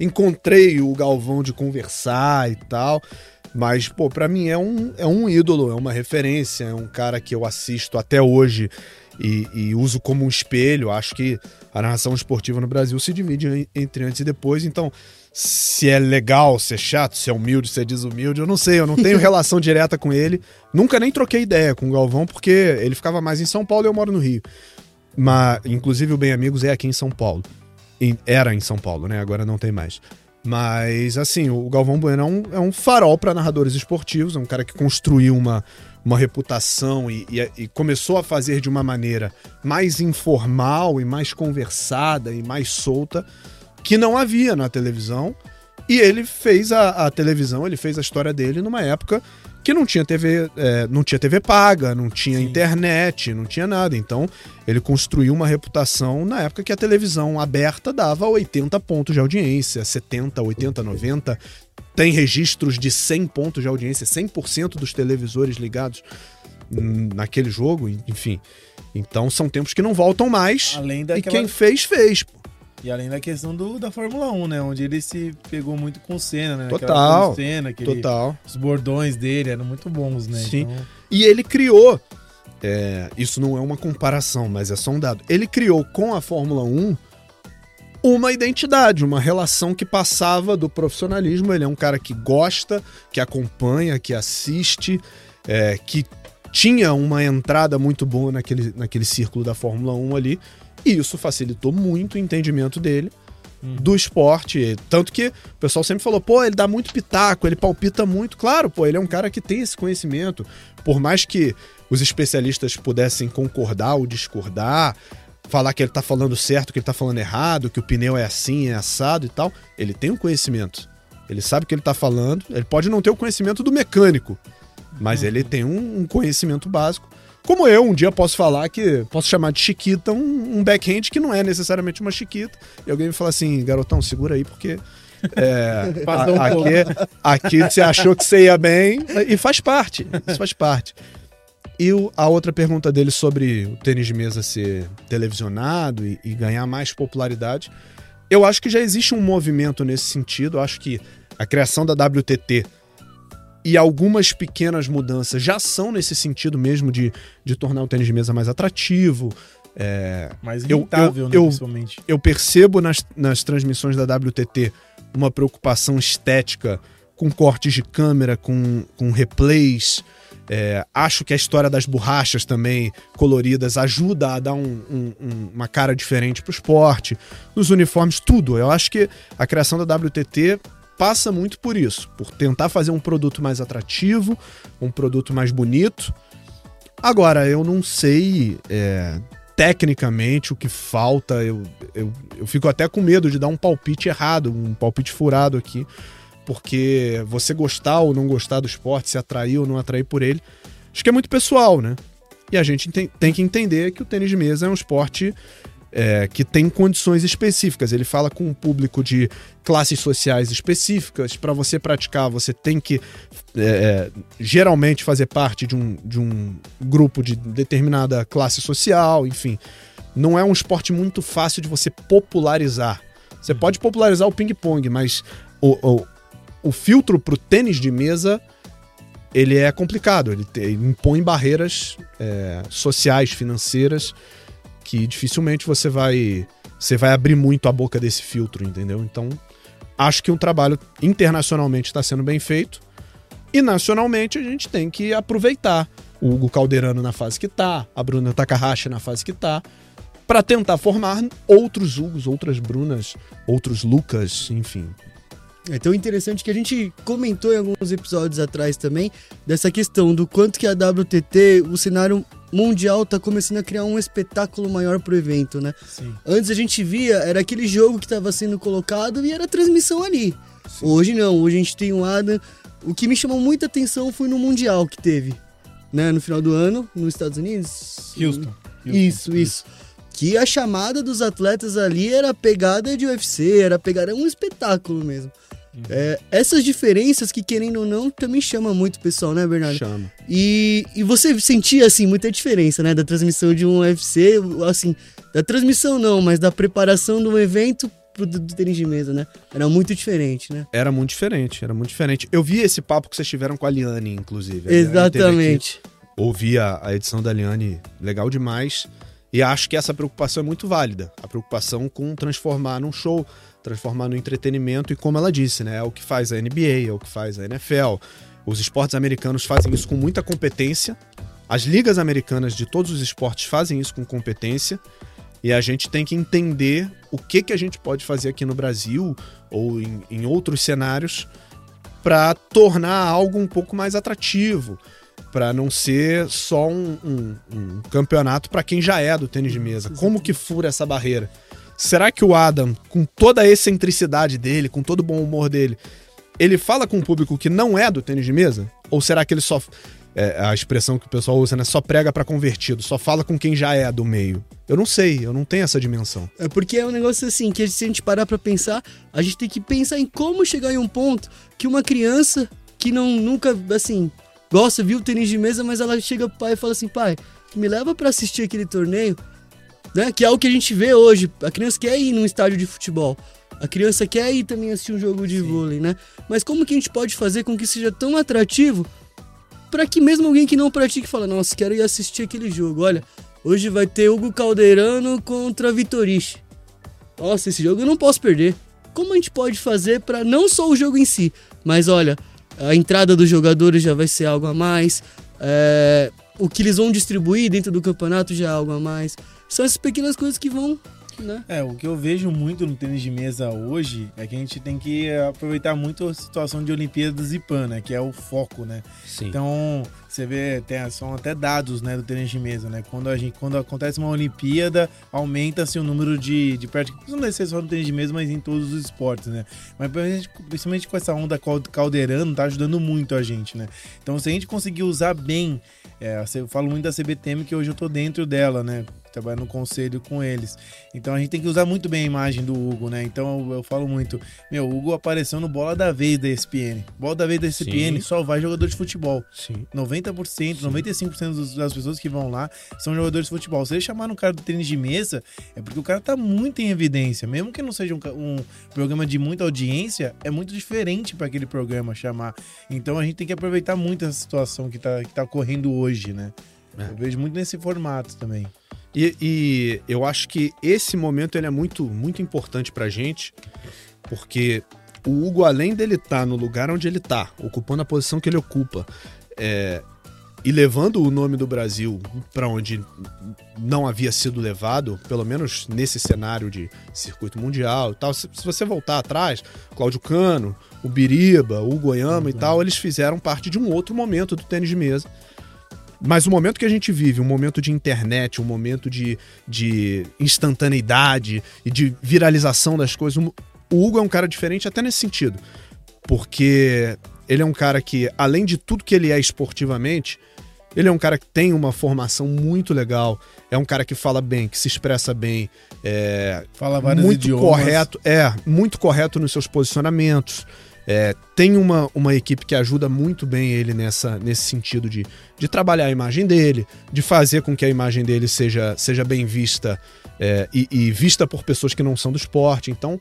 encontrei o Galvão de conversar e tal, mas, pô, pra mim é um, é um ídolo, é uma referência, é um cara que eu assisto até hoje e, e uso como um espelho. Acho que a narração esportiva no Brasil se divide entre antes e depois, então se é legal, se é chato, se é humilde, se é desumilde, eu não sei, eu não tenho relação direta com ele. Nunca nem troquei ideia com o Galvão, porque ele ficava mais em São Paulo e eu moro no Rio. Mas, inclusive, o Bem Amigos é aqui em São Paulo. Era em São Paulo, né? Agora não tem mais. Mas, assim, o Galvão Bueno é um, é um farol para narradores esportivos, é um cara que construiu uma, uma reputação e, e- e começou a fazer de uma maneira mais informal e mais conversada e mais solta que não havia na televisão. E ele fez a, a televisão, ele fez a história dele numa época que não tinha TV, é, não tinha TV paga, não tinha Sim. internet, não tinha nada. Então, ele construiu uma reputação na época que a televisão aberta dava 80 pontos de audiência, 70, 80, 90. Tem registros de 100 pontos de audiência, 100% dos televisores ligados naquele jogo, enfim. Então, são tempos que não voltam mais. Além E daquela... quem fez, fez. E além da questão do, da Fórmula 1, né? Onde ele se pegou muito com o Senna, né? Total, Senna, aquele- Total. Os bordões dele eram muito bons, né? Sim. Então, E ele criou, é, isso não é uma comparação, mas é só um dado. Ele criou com a Fórmula 1 uma identidade, uma relação que passava do profissionalismo. Ele é um cara que gosta, que acompanha, que assiste, é, que tinha uma entrada muito boa naquele, naquele círculo da Fórmula 1 ali. E isso facilitou muito o entendimento dele do esporte. Tanto que o pessoal sempre falou, pô, ele dá muito pitaco, ele palpita muito. Claro, pô, ele é um cara que tem esse conhecimento. Por mais que os especialistas pudessem concordar ou discordar, falar que ele tá falando certo, que ele tá falando errado, que o pneu é assim, é assado e tal, ele tem um conhecimento. Ele sabe o que ele tá falando. Ele pode não ter o conhecimento do mecânico, mas ele tem um, um conhecimento básico. Como eu, um dia posso falar que posso chamar de chiquita um, um backhand que não é necessariamente uma chiquita. E alguém me fala assim, garotão, segura aí, porque. É, a- aqui, aqui você achou que você ia bem. E faz parte. Isso faz parte. E o- a outra pergunta dele sobre o tênis de mesa ser televisionado e, e ganhar mais popularidade. Eu acho que já existe um movimento nesse sentido. Eu acho que a criação da WTT e algumas pequenas mudanças já são nesse sentido mesmo de, de tornar o tênis de mesa mais atrativo. É, mais Eu- rentável, eu- né? eu- Principalmente. eu percebo nas, nas transmissões da WTT uma preocupação estética com cortes de câmera, com, com replays. É, acho que a história das borrachas também coloridas ajuda a dar um- um- um- uma cara diferente pro esporte. Os uniformes, tudo. Eu acho que a criação da WTT passa muito por isso, por tentar fazer um produto mais atrativo, um produto mais bonito. Agora, eu não sei é, tecnicamente o que falta. Eu, eu, eu fico até com medo de dar um palpite errado, um palpite furado aqui, porque você gostar ou não gostar do esporte, se atrair ou não atrair por ele, acho que é muito pessoal, né? E a gente tem, tem que entender que o tênis de mesa é um esporte é, que tem condições específicas. Ele fala com um público de classes sociais específicas. Para você praticar, você tem que é, é, geralmente fazer parte de um, de um grupo de determinada classe social, enfim. Não é um esporte muito fácil de você popularizar. Você pode popularizar o ping-pong, mas o, o, o filtro pro tênis de mesa ele é complicado. Ele, te- ele impõe barreiras é, sociais, financeiras, que dificilmente você vai você vai abrir muito a boca desse filtro, entendeu? Então, acho que o trabalho internacionalmente está sendo bem feito e nacionalmente a gente tem que aproveitar o Hugo Calderano na fase que tá, a Bruna Takahashi na fase que tá, para tentar formar outros Hugos, outras Brunas, outros Lucas, enfim. É tão interessante que a gente comentou em alguns episódios atrás também dessa questão do quanto que a WTT, o cenário mundial tá começando a criar um espetáculo maior pro evento, né? Sim. Antes a gente via, era aquele jogo que estava sendo colocado e era transmissão ali. Hoje não, hoje a gente tem o Adam o que me chamou muita atenção foi no Mundial que teve, né? No final do ano, nos Estados Unidos. Houston. Houston. Isso, isso. Que a chamada dos atletas ali era pegada de UFC, era pegada, um espetáculo mesmo. É, essas diferenças que, querendo ou não, também chamam muito o pessoal, né, Bernardo? Chama. E, e você sentia, assim, muita diferença, né? Da transmissão de um UFC, assim, da transmissão não, mas da preparação de um evento pro do, do tênis de mesa, né? Era muito diferente, né? Era muito diferente, era muito diferente. Eu vi esse papo que vocês tiveram com a Liane, inclusive. Aqui. Exatamente. ouvi a, a edição da Liane, legal demais. E acho que essa preocupação é muito válida. A preocupação com transformar num show, transformar no entretenimento e como ela disse, né? É o que faz a NBA, é o que faz a NFL. Os esportes americanos fazem isso com muita competência. As ligas americanas de todos os esportes fazem isso com competência. E a gente tem que entender o que, que a gente pode fazer aqui no Brasil ou em, em outros cenários para tornar algo um pouco mais atrativo, para não ser só um, um- um campeonato para quem já é do tênis de mesa. Como que fura essa barreira? Será que o Adam, com toda a excentricidade dele, com todo o bom humor dele, ele fala com um público que não é do tênis de mesa? Ou será que ele só. é, a expressão que o pessoal usa, né? Só prega para convertido, só fala com quem já é do meio. Eu não sei, eu não tenho essa dimensão. É porque é um negócio assim, que se a gente parar pra pensar, a gente tem que pensar em como chegar em um ponto que uma criança que não nunca, assim, gosta, viu tênis de mesa, mas ela chega pro pai e fala assim, pai, me leva pra assistir aquele torneio, né? Que é o que a gente vê hoje. A criança quer ir num estádio de futebol. A criança quer ir também assistir um jogo de vôlei, né? Mas como que a gente pode fazer com que seja tão atrativo para que mesmo alguém que não pratique fala, nossa, quero ir assistir aquele jogo. Olha, hoje vai ter Hugo Calderano contra Vitoriche. Nossa, esse jogo eu não posso perder. Como a gente pode fazer para não só o jogo em si, mas olha, a entrada dos jogadores já vai ser algo a mais, é, o que eles vão distribuir dentro do campeonato já é algo a mais. São essas pequenas coisas que vão, né? É, o que eu vejo muito no tênis de mesa hoje é que a gente tem que aproveitar muito a situação de Olimpíadas e PAN, né? Que é o foco, né? Sim. Então, você vê, tem, são até dados né, do tênis de mesa, né? Quando, a gente, quando acontece uma Olimpíada, aumenta-se o número de, de práticas. Não deve ser só no tênis de mesa, mas em todos os esportes, né? Mas principalmente- com essa onda cal- caldeirando, tá ajudando muito a gente, né? Então, se a gente conseguir usar bem, é, eu falo muito da CBTM, que hoje eu tô dentro dela, né? Trabalhando no conselho com eles. Então a gente tem que usar muito bem a imagem do Hugo, né? Então eu, eu falo muito, meu, o Hugo apareceu no Bola da Vez da ESPN. Bola da Vez da ESPN Sim. só vai jogador de futebol. Sim. 90%, 95% dos- das pessoas que vão lá são jogadores de futebol. Se eles chamaram um cara do tênis de mesa, é porque o cara tá muito em evidência. Mesmo que não seja um, um programa de muita audiência, é muito diferente para aquele programa chamar. Então a gente tem que aproveitar muito essa situação que tá, que tá ocorrendo hoje, né? É. Eu vejo muito nesse formato também. E, e eu acho que esse momento ele é muito, muito importante pra gente, porque o Hugo, além dele estar no lugar onde ele tá, ocupando a posição que ele ocupa, é, e levando o nome do Brasil pra onde não havia sido levado, pelo menos nesse cenário de circuito mundial e tal. Se, se você voltar atrás, Cláudio Cano, o Biriba, o Goiama e tal, eles fizeram parte de um outro momento do tênis de mesa. Mas o momento que a gente vive, um momento de internet, um momento de, de instantaneidade e de viralização das coisas, o Hugo é um cara diferente até nesse sentido. Porque ele é um cara que, além de tudo que ele é esportivamente, ele é um cara que tem uma formação muito legal, é um cara que fala bem, que se expressa bem, é, Fala vários muito idiomas. correto, é, muito correto nos seus posicionamentos. É, tem uma, uma equipe que ajuda muito bem ele nessa, nesse sentido de, de trabalhar a imagem dele, de fazer com que a imagem dele seja, seja bem vista é, e, e vista por pessoas que não são do esporte. Então,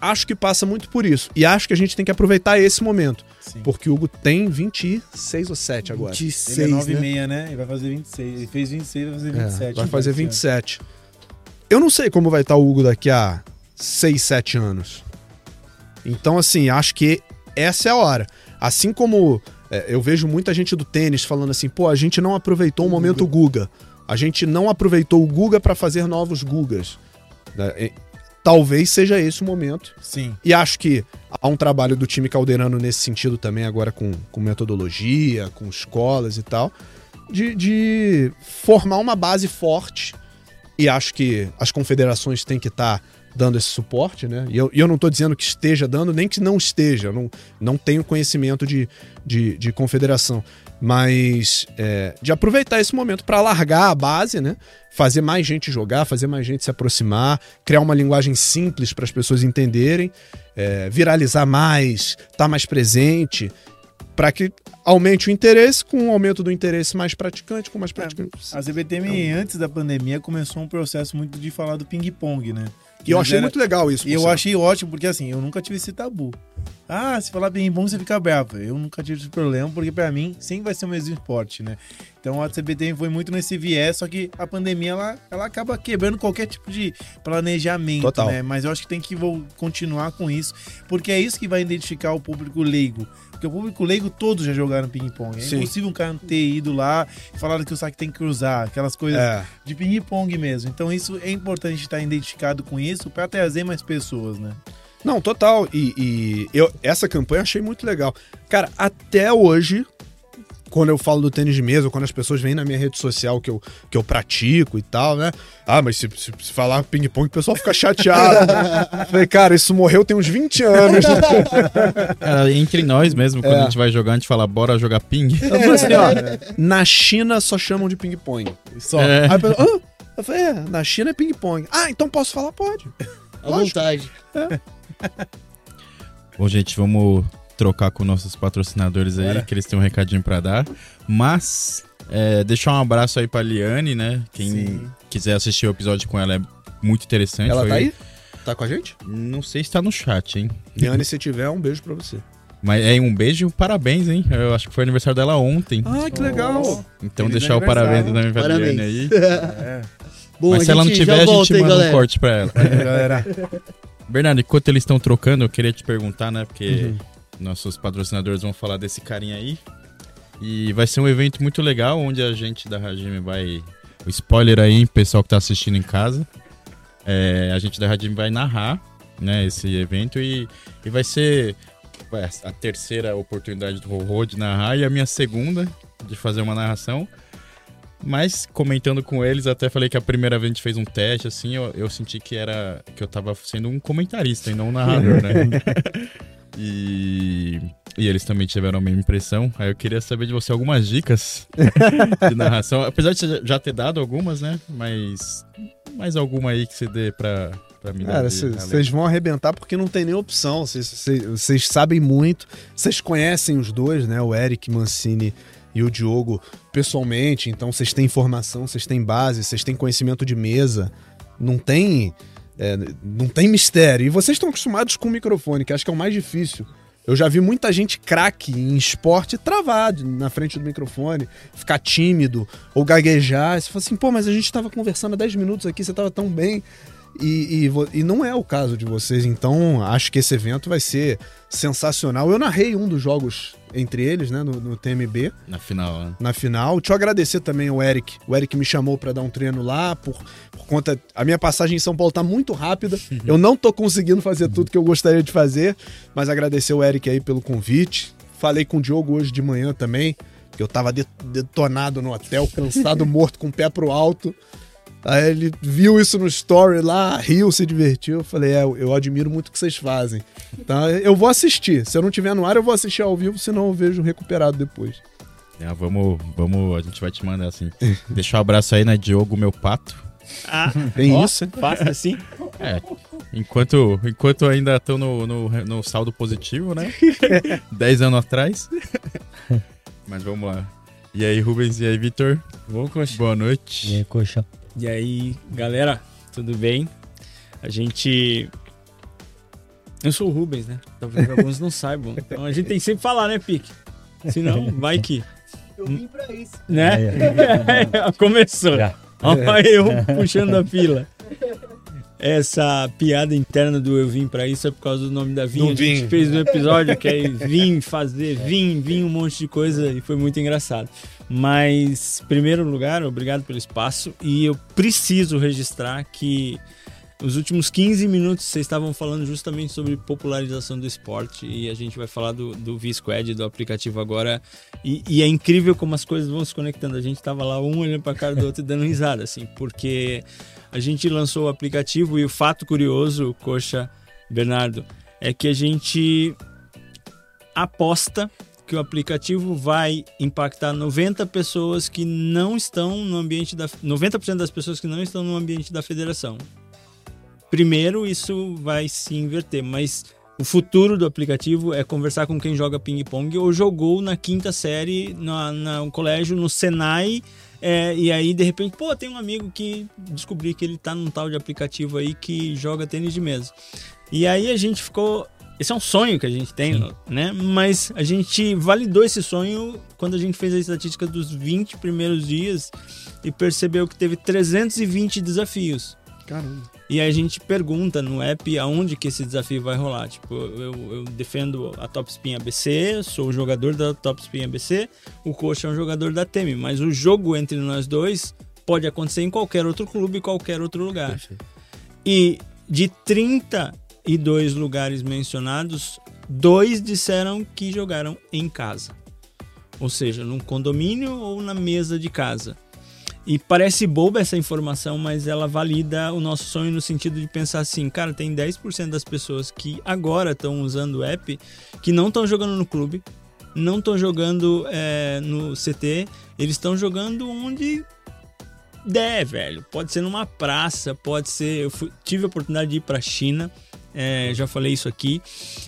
acho que passa muito por isso. E acho que a gente tem que aproveitar esse momento. Sim. Porque o Hugo tem 26 ou 7 agora. 26, Ele é 9 e né? meia, né? Ele vai fazer 26. Ele fez 26, vai fazer É, 27. vai fazer esse ano. 27. Eu não sei como vai estar o Hugo daqui a 6, 7 anos. Então, assim, acho que essa é a hora. Assim como é, eu vejo muita gente do tênis falando assim, pô, a gente não aproveitou o momento Guga. A gente não aproveitou o Guga para fazer novos Gugas. Né? E Talvez seja esse o momento. Sim. E acho que há um trabalho do time caldeirano nesse sentido também, agora com, com metodologia, com escolas e tal, de, de formar uma base forte. E acho que as confederações têm que estar dando esse suporte, né? E eu, eu não estou dizendo que esteja dando, nem que não esteja, não, não tenho conhecimento de, de, de confederação. Mas é, de aproveitar esse momento para largar a base, né? Fazer mais gente jogar, fazer mais gente se aproximar, criar uma linguagem simples para as pessoas entenderem, é, viralizar mais, estar tá mais presente, para que aumente o interesse, com o aumento do interesse mais praticante, com mais praticantes. É, a CBTM, então, antes da pandemia, começou um processo muito de falar do ping-pong, né? E eu achei era... muito legal isso. E eu achei ótimo, porque assim, eu nunca tive esse tabu. Ah, se falar bem bom, você fica bravo. Eu nunca tive esse problema, porque para mim sempre vai ser o mesmo esporte, né? Então a CBT foi muito nesse viés, só que a pandemia ela, ela acaba quebrando qualquer tipo de planejamento, Total. né? Mas eu acho que tem que continuar com isso, porque é isso que vai identificar o público leigo. Porque o público leigo todos já jogaram ping-pong. É Sim. impossível um cara não ter ido lá e falar que o saque tem que cruzar, aquelas coisas é. de ping-pong mesmo. Então isso é importante estar identificado com isso para trazer mais pessoas, né? Não, total. E, e eu, essa campanha eu achei muito legal. Cara, até hoje, quando eu falo do tênis de mesa, ou quando as pessoas vêm na minha rede social que eu, que eu pratico e tal, né? Ah, mas se, se, se falar ping-pong, o pessoal fica chateado. Falei, cara, isso morreu tem uns 20 anos. Cara, entre nós mesmo, quando é. a gente vai jogar, a gente fala, bora jogar ping. Eu falei assim, ó, na China só chamam de ping-pong. Só. É. Aí pessoa, ah? Eu falei, é, na China é ping-pong. Ah, então posso falar? Pode. À vontade. É. Bom, gente, vamos trocar com nossos patrocinadores aí, que eles têm um recadinho para dar. Mas, é, deixar um abraço aí pra Liane, né? Quem Sim. quiser assistir o episódio com ela é muito interessante. Ela Foi... tá aí? Tá com a gente? Não sei se tá no chat, hein? Liane, se tiver, um beijo pra você. Mas é um beijo, parabéns, hein? Eu acho que foi aniversário dela ontem. Ah, que legal! Então Feliz deixar o parabéns parabéns. Liane aí. é. Bom, Mas se ela não tiver, a gente manda galera. um corte pra ela. galera. Bernardo, enquanto eles estão trocando, eu queria te perguntar, né? Porque uhum. nossos patrocinadores vão falar desse carinha aí. E vai ser um evento muito legal, onde a gente da Rajime vai. O spoiler aí, pessoal que tá assistindo em casa. É, a gente da Rajime vai narrar né, esse evento e, e vai ser a terceira oportunidade do Rorô de narrar e a minha segunda de fazer uma narração. Mas comentando com eles, até falei que a primeira vez a gente fez um teste, assim, eu, eu senti que era. que eu tava sendo um comentarista e não um narrador, né? e. E eles também tiveram a mesma impressão. Aí eu queria saber de você algumas dicas de narração. Apesar de você já ter dado algumas, né? Mas. Mais alguma aí que você dê pra, pra mim Cara, vocês vão arrebentar porque não tem nem opção. Vocês sabem muito. Vocês conhecem os dois, né? O Eric Mancini e o Diogo pessoalmente, então vocês têm informação, vocês têm base, vocês têm conhecimento de mesa, não tem, é, não tem mistério. E vocês estão acostumados com o microfone, que acho que é o mais difícil. Eu já vi muita gente craque em esporte travado na frente do microfone, ficar tímido ou gaguejar. Você fala assim, pô, mas a gente estava conversando há 10 minutos aqui, você estava tão bem. E, e, e, não é o caso de vocês, então acho que esse evento vai ser sensacional. Eu narrei um dos jogos entre eles, né, no, no TMB. Na final, né? Na final. Deixa eu agradecer também o Eric. O Eric me chamou para dar um treino lá, por, por, conta. A minha passagem em São Paulo tá muito rápida. eu não tô conseguindo fazer tudo que eu gostaria de fazer, mas agradecer o Eric aí pelo convite. Falei com o Diogo hoje de manhã também, que eu tava detonado no hotel, cansado, morto, com o pé pro alto. Aí ele viu isso no story lá, riu, se divertiu. Eu falei, é, eu admiro muito o que vocês fazem. Tá? Eu vou assistir. Se eu não tiver no ar, eu vou assistir ao vivo, senão eu vejo recuperado depois. É, vamos, vamos, a gente vai te mandar assim. Deixar um abraço aí na Diogo, meu pato. Ah, tem ó, isso? Fácil assim? É. Enquanto, enquanto ainda estão no, no, no, saldo positivo, né? Dez anos atrás. Mas vamos lá. E aí, Rubens, e aí, Vitor? Coxa. Boa noite. E aí, coxa. E aí, galera, tudo bem? A gente. Eu sou o Rubens, né? Talvez alguns não saibam. Então a gente tem que sempre falar, né, Pique? Senão, vai que. Eu vim pra isso. Né? É. Começou. Olha eu puxando a fila. Essa piada interna do eu vim pra isso é por causa do nome da vinha. a gente fez um episódio que é vim fazer, vim, vim um monte de coisa e foi muito engraçado. Mas, em primeiro lugar, obrigado pelo espaço. E eu preciso registrar que Os últimos 15 minutos vocês estavam falando justamente sobre popularização do esporte e a gente vai falar do, do V-Squad, do aplicativo agora. E, e, é incrível como as coisas vão se conectando. A gente estava lá um olhando para a cara do outro e dando risada, assim, porque a gente lançou o aplicativo e o fato curioso, Coxa, Bernardo, é que a gente aposta que o aplicativo vai impactar 90 pessoas que não estão no ambiente da 90% das pessoas que não estão no ambiente da federação. Primeiro isso vai se inverter, mas o futuro do aplicativo é conversar com quem joga ping-pong ou jogou na quinta série na, no colégio, no Senai, é, e aí de repente, pô, tem um amigo que descobri que ele tá num tal de aplicativo aí que joga tênis de mesa. E aí a gente ficou. Esse é um sonho que a gente tem, Sim. né? Mas a gente validou esse sonho quando a gente fez a estatística dos 20 primeiros dias e percebeu que teve 320 desafios. Caramba. E aí a gente pergunta no app aonde que esse desafio vai rolar. Tipo, eu, eu defendo a Top Spin ABC, sou o jogador da Top Spin ABC, o coach é um jogador da TEM, mas o jogo entre nós dois pode acontecer em qualquer outro clube, qualquer outro lugar. Perfeito. E de 32 lugares mencionados, dois disseram que jogaram em casa. Ou seja, num condomínio ou na mesa de casa. E parece boba essa informação, mas ela valida o nosso sonho no sentido de pensar assim, cara, tem 10% das pessoas que agora estão usando o app que não estão jogando no clube, não estão jogando é, no CT, eles estão jogando onde der, velho. Pode ser numa praça, pode ser. Eu fui, tive a oportunidade de ir para a China, é, já falei isso aqui,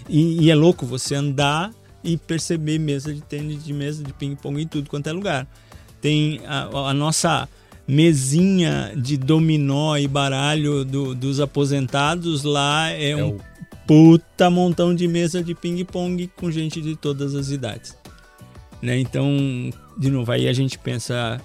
e, e é louco você andar e perceber mesa de tênis, de mesa de ping-pong em tudo quanto é lugar tem a, a nossa mesinha de dominó e baralho do, dos aposentados lá é, é um o... puta montão de mesa de ping-pong com gente de todas as idades. Né? Então, de novo, aí a gente pensa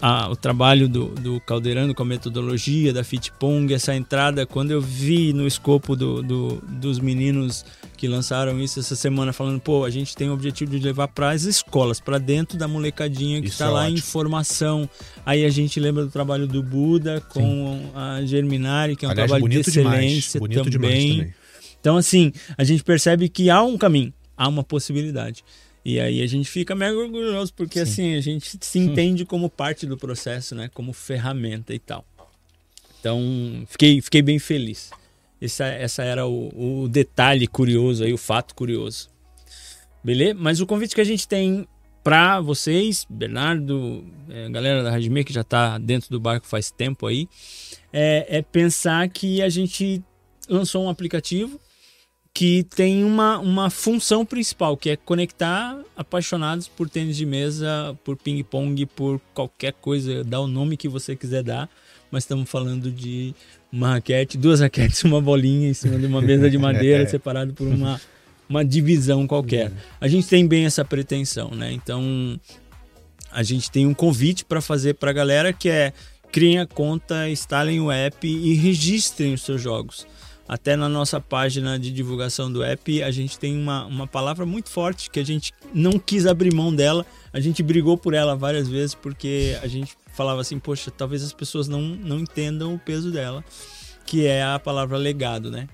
ah, o trabalho do, do Caldeirano com a metodologia da Fitpong, essa entrada, quando eu vi no escopo do, do, dos meninos que lançaram isso essa semana, falando, pô, a gente tem o objetivo de levar para as escolas, para dentro da molecadinha que está é lá ótimo. em formação. Aí a gente lembra do trabalho do Buda com Sim. a Germinari, que é um Aliás, trabalho de excelência também. também. Então, assim, a gente percebe que há um caminho, há uma possibilidade. E aí a gente fica mega orgulhoso, porque Sim. assim, a gente se entende como parte do processo, né? Como ferramenta e tal. Então, fiquei, fiquei bem feliz. Essa, essa era o, o detalhe curioso aí, o fato curioso. Beleza? Mas o convite que a gente tem para vocês, Bernardo, é, galera da Radime que já está dentro do barco faz tempo aí, é, é pensar que a gente lançou um aplicativo que tem uma, uma função principal, que é conectar apaixonados por tênis de mesa, por ping-pong, por qualquer coisa, dá o nome que você quiser dar, mas estamos falando de uma raquete, duas raquetes, uma bolinha em cima de uma mesa de madeira, separado por uma, uma divisão qualquer. A gente tem bem essa pretensão, né? Então, a gente tem um convite para fazer para a galera que é criem a conta, instalem o app e registrem os seus jogos. Até na nossa página de divulgação do app, a gente tem uma, uma palavra muito forte que a gente não quis abrir mão dela. A gente brigou por ela várias vezes porque a gente falava assim, poxa, talvez as pessoas não, não entendam o peso dela, que é a palavra legado, né?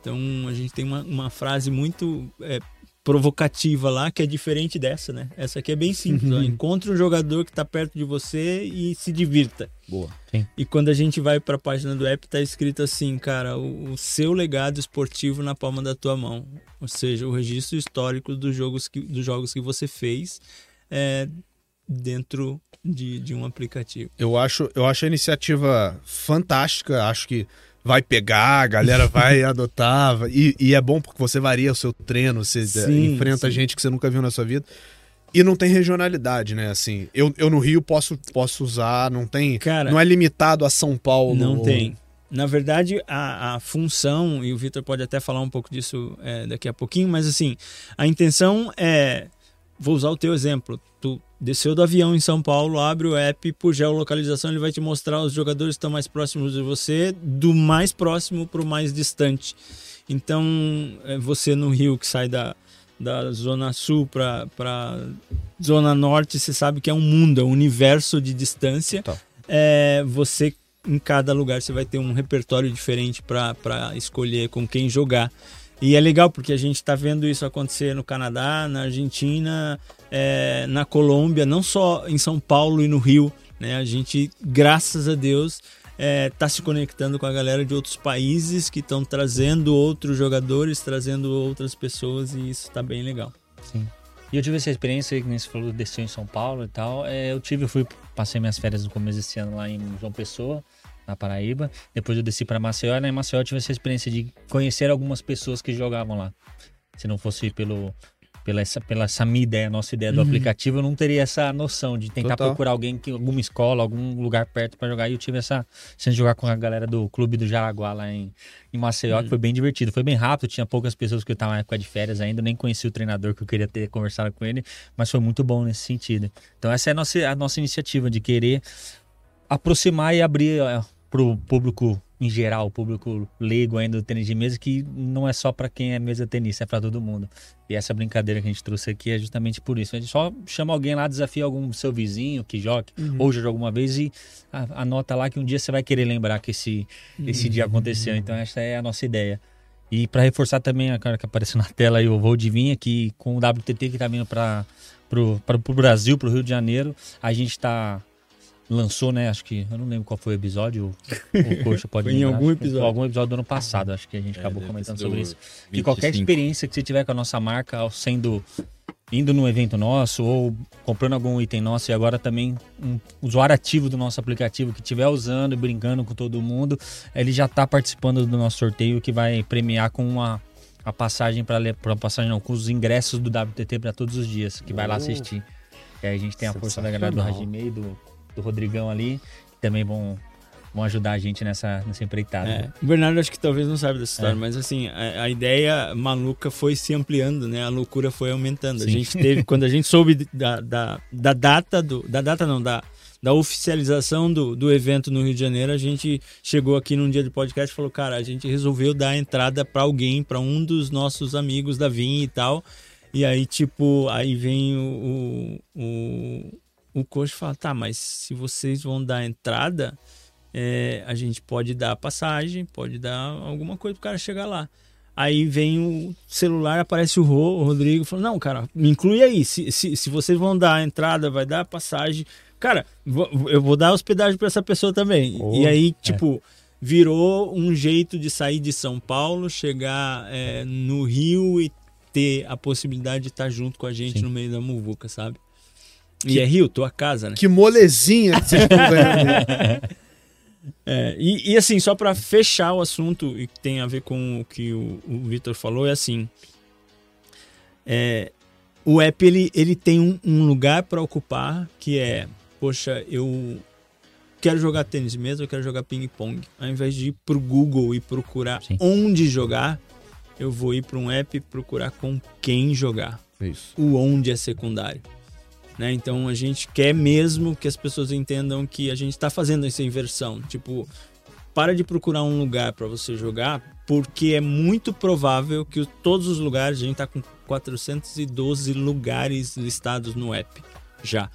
Então a gente tem uma, uma frase muito é, provocativa lá, que é diferente dessa, né? Essa aqui é bem simples. Ó. Encontre um jogador que está perto de você e se divirta. Boa. Sim. E quando a gente vai para a página do app, tá escrito assim, cara, o, o, seu legado esportivo na palma da tua mão. Ou seja, o registro histórico dos jogos que, dos jogos que você fez é, dentro de, de um aplicativo. Eu acho, eu acho a iniciativa fantástica. Acho que vai pegar, a galera vai adotar. E, e, é bom porque você varia o seu treino, você sim, enfrenta sim. gente que você nunca viu na sua vida. E não tem regionalidade, né? Assim, eu, eu no Rio posso, posso usar, não tem. Cara, não é limitado a São Paulo. Não ou... tem. Na verdade, a, a função, e o Vitor pode até falar um pouco disso é, daqui a pouquinho, mas assim, a intenção é. Vou usar o teu exemplo. Tu Desceu do avião em São Paulo, abre o app, por geolocalização ele vai te mostrar os jogadores que estão mais próximos de você, do mais próximo para o mais distante. Então, é você no Rio que sai da, da zona sul para zona norte, você sabe que é um mundo, é um universo de distância. Tá. É, você em cada lugar você vai ter um repertório diferente para escolher com quem jogar. E é legal porque a gente está vendo isso acontecer no Canadá, na Argentina, é, na Colômbia, não só em São Paulo e no Rio. Né? A gente, graças a Deus, está é, tá se conectando com a galera de outros países que estão trazendo outros jogadores, trazendo outras pessoas e isso está bem legal. Sim. E eu tive essa experiência que você falou, desceu em São Paulo e tal. É, eu tive, eu fui, passei minhas férias no começo desse ano lá em João Pessoa, na Paraíba. Depois eu desci para Maceió, e né, em Maceió eu tive essa experiência de conhecer algumas pessoas que jogavam lá. Se não fosse pelo pela essa, pela essa minha ideia, nossa ideia do uhum. aplicativo, eu não teria essa noção de tentar Total. procurar alguém, que, alguma escola, algum lugar perto para jogar. E eu tive essa chance de jogar com a galera do Clube do Jaraguá lá em, em Maceió, uhum. que foi bem divertido. Foi bem rápido, tinha poucas pessoas que eu estava na época de férias ainda, nem conheci o treinador que eu queria ter conversado com ele, mas foi muito bom nesse sentido. Então essa é a nossa, a nossa iniciativa de querer aproximar e abrir é, para o público em geral, o público leigo ainda do tênis de mesa, que não é só para quem é mesa tenista, é para todo mundo. E essa brincadeira que a gente trouxe aqui é justamente por isso. A gente só chama alguém lá, desafia algum seu vizinho que jogue, uhum. ou já jogou alguma vez, e anota lá que um dia você vai querer lembrar que esse, uhum. esse dia aconteceu. Então, essa é a nossa ideia. E para reforçar também, a cara que apareceu na tela aí, o voo de vir aqui com o WTT que está vindo para o Brasil, para o Rio de Janeiro, a gente está lançou, né? Acho que. Eu não lembro qual foi o episódio. O Coxa pode Foi em algum episódio. algum episódio do ano passado, acho que a gente é, acabou comentando sobre isso. Que qualquer experiência que você tiver com a nossa marca, sendo. indo num evento nosso ou comprando algum item nosso e agora também um usuário ativo do nosso aplicativo que estiver usando e brincando com todo mundo, ele já está participando do nosso sorteio que vai premiar com uma a passagem para a passagem não, com os ingressos do WTT para todos os dias, que vai lá assistir. E aí a gente tem a força da galera do Hajime e do do Rodrigão ali, que também vão, vão ajudar a gente nessa, nessa empreitada. É, o Bernardo acho que talvez não saiba dessa história, é. mas assim, a, a, ideia maluca foi se ampliando, né? A loucura foi aumentando. Sim. A gente teve, quando a gente soube da, da, da data do. Da data não, da, da oficialização do, do evento no Rio de Janeiro, a gente chegou aqui num dia de podcast e falou, cara, a gente resolveu dar entrada para alguém, para um dos nossos amigos da Vim e tal. E aí, tipo, aí vem o, o, o coach fala, tá, mas se vocês vão dar entrada, é, a gente pode dar passagem, pode dar alguma coisa pro cara chegar lá. Aí vem o celular, aparece o, Rô, o Rodrigo, fala, não, cara, me inclui aí. Se, se, se vocês vão dar entrada, vai dar passagem. Cara, eu vou dar hospedagem para essa pessoa também. Oh, e aí, é. tipo, é. virou um jeito de sair de São Paulo, chegar é, no Rio e ter a possibilidade de estar junto com a gente Sim. no meio da muvuca, sabe? Que, e é Rio, tua casa, né? Que molezinha que vocês estão ganhando. é, e, e, assim, só para fechar o assunto e que tem a ver com o que o, o Vitor falou, é assim: é, o app ele, ele tem um, um lugar para ocupar que é, poxa, eu quero jogar tênis mesmo, eu quero jogar ping-pong. Ao invés de ir pro Google e procurar Sim. onde jogar, eu vou ir para um app procurar com quem jogar. Isso. O onde é secundário. Né? Então a gente quer mesmo que as pessoas entendam que a gente está fazendo essa inversão. Tipo, para de procurar um lugar para você jogar, porque é muito provável que todos os lugares, a gente está com 412 lugares listados no app já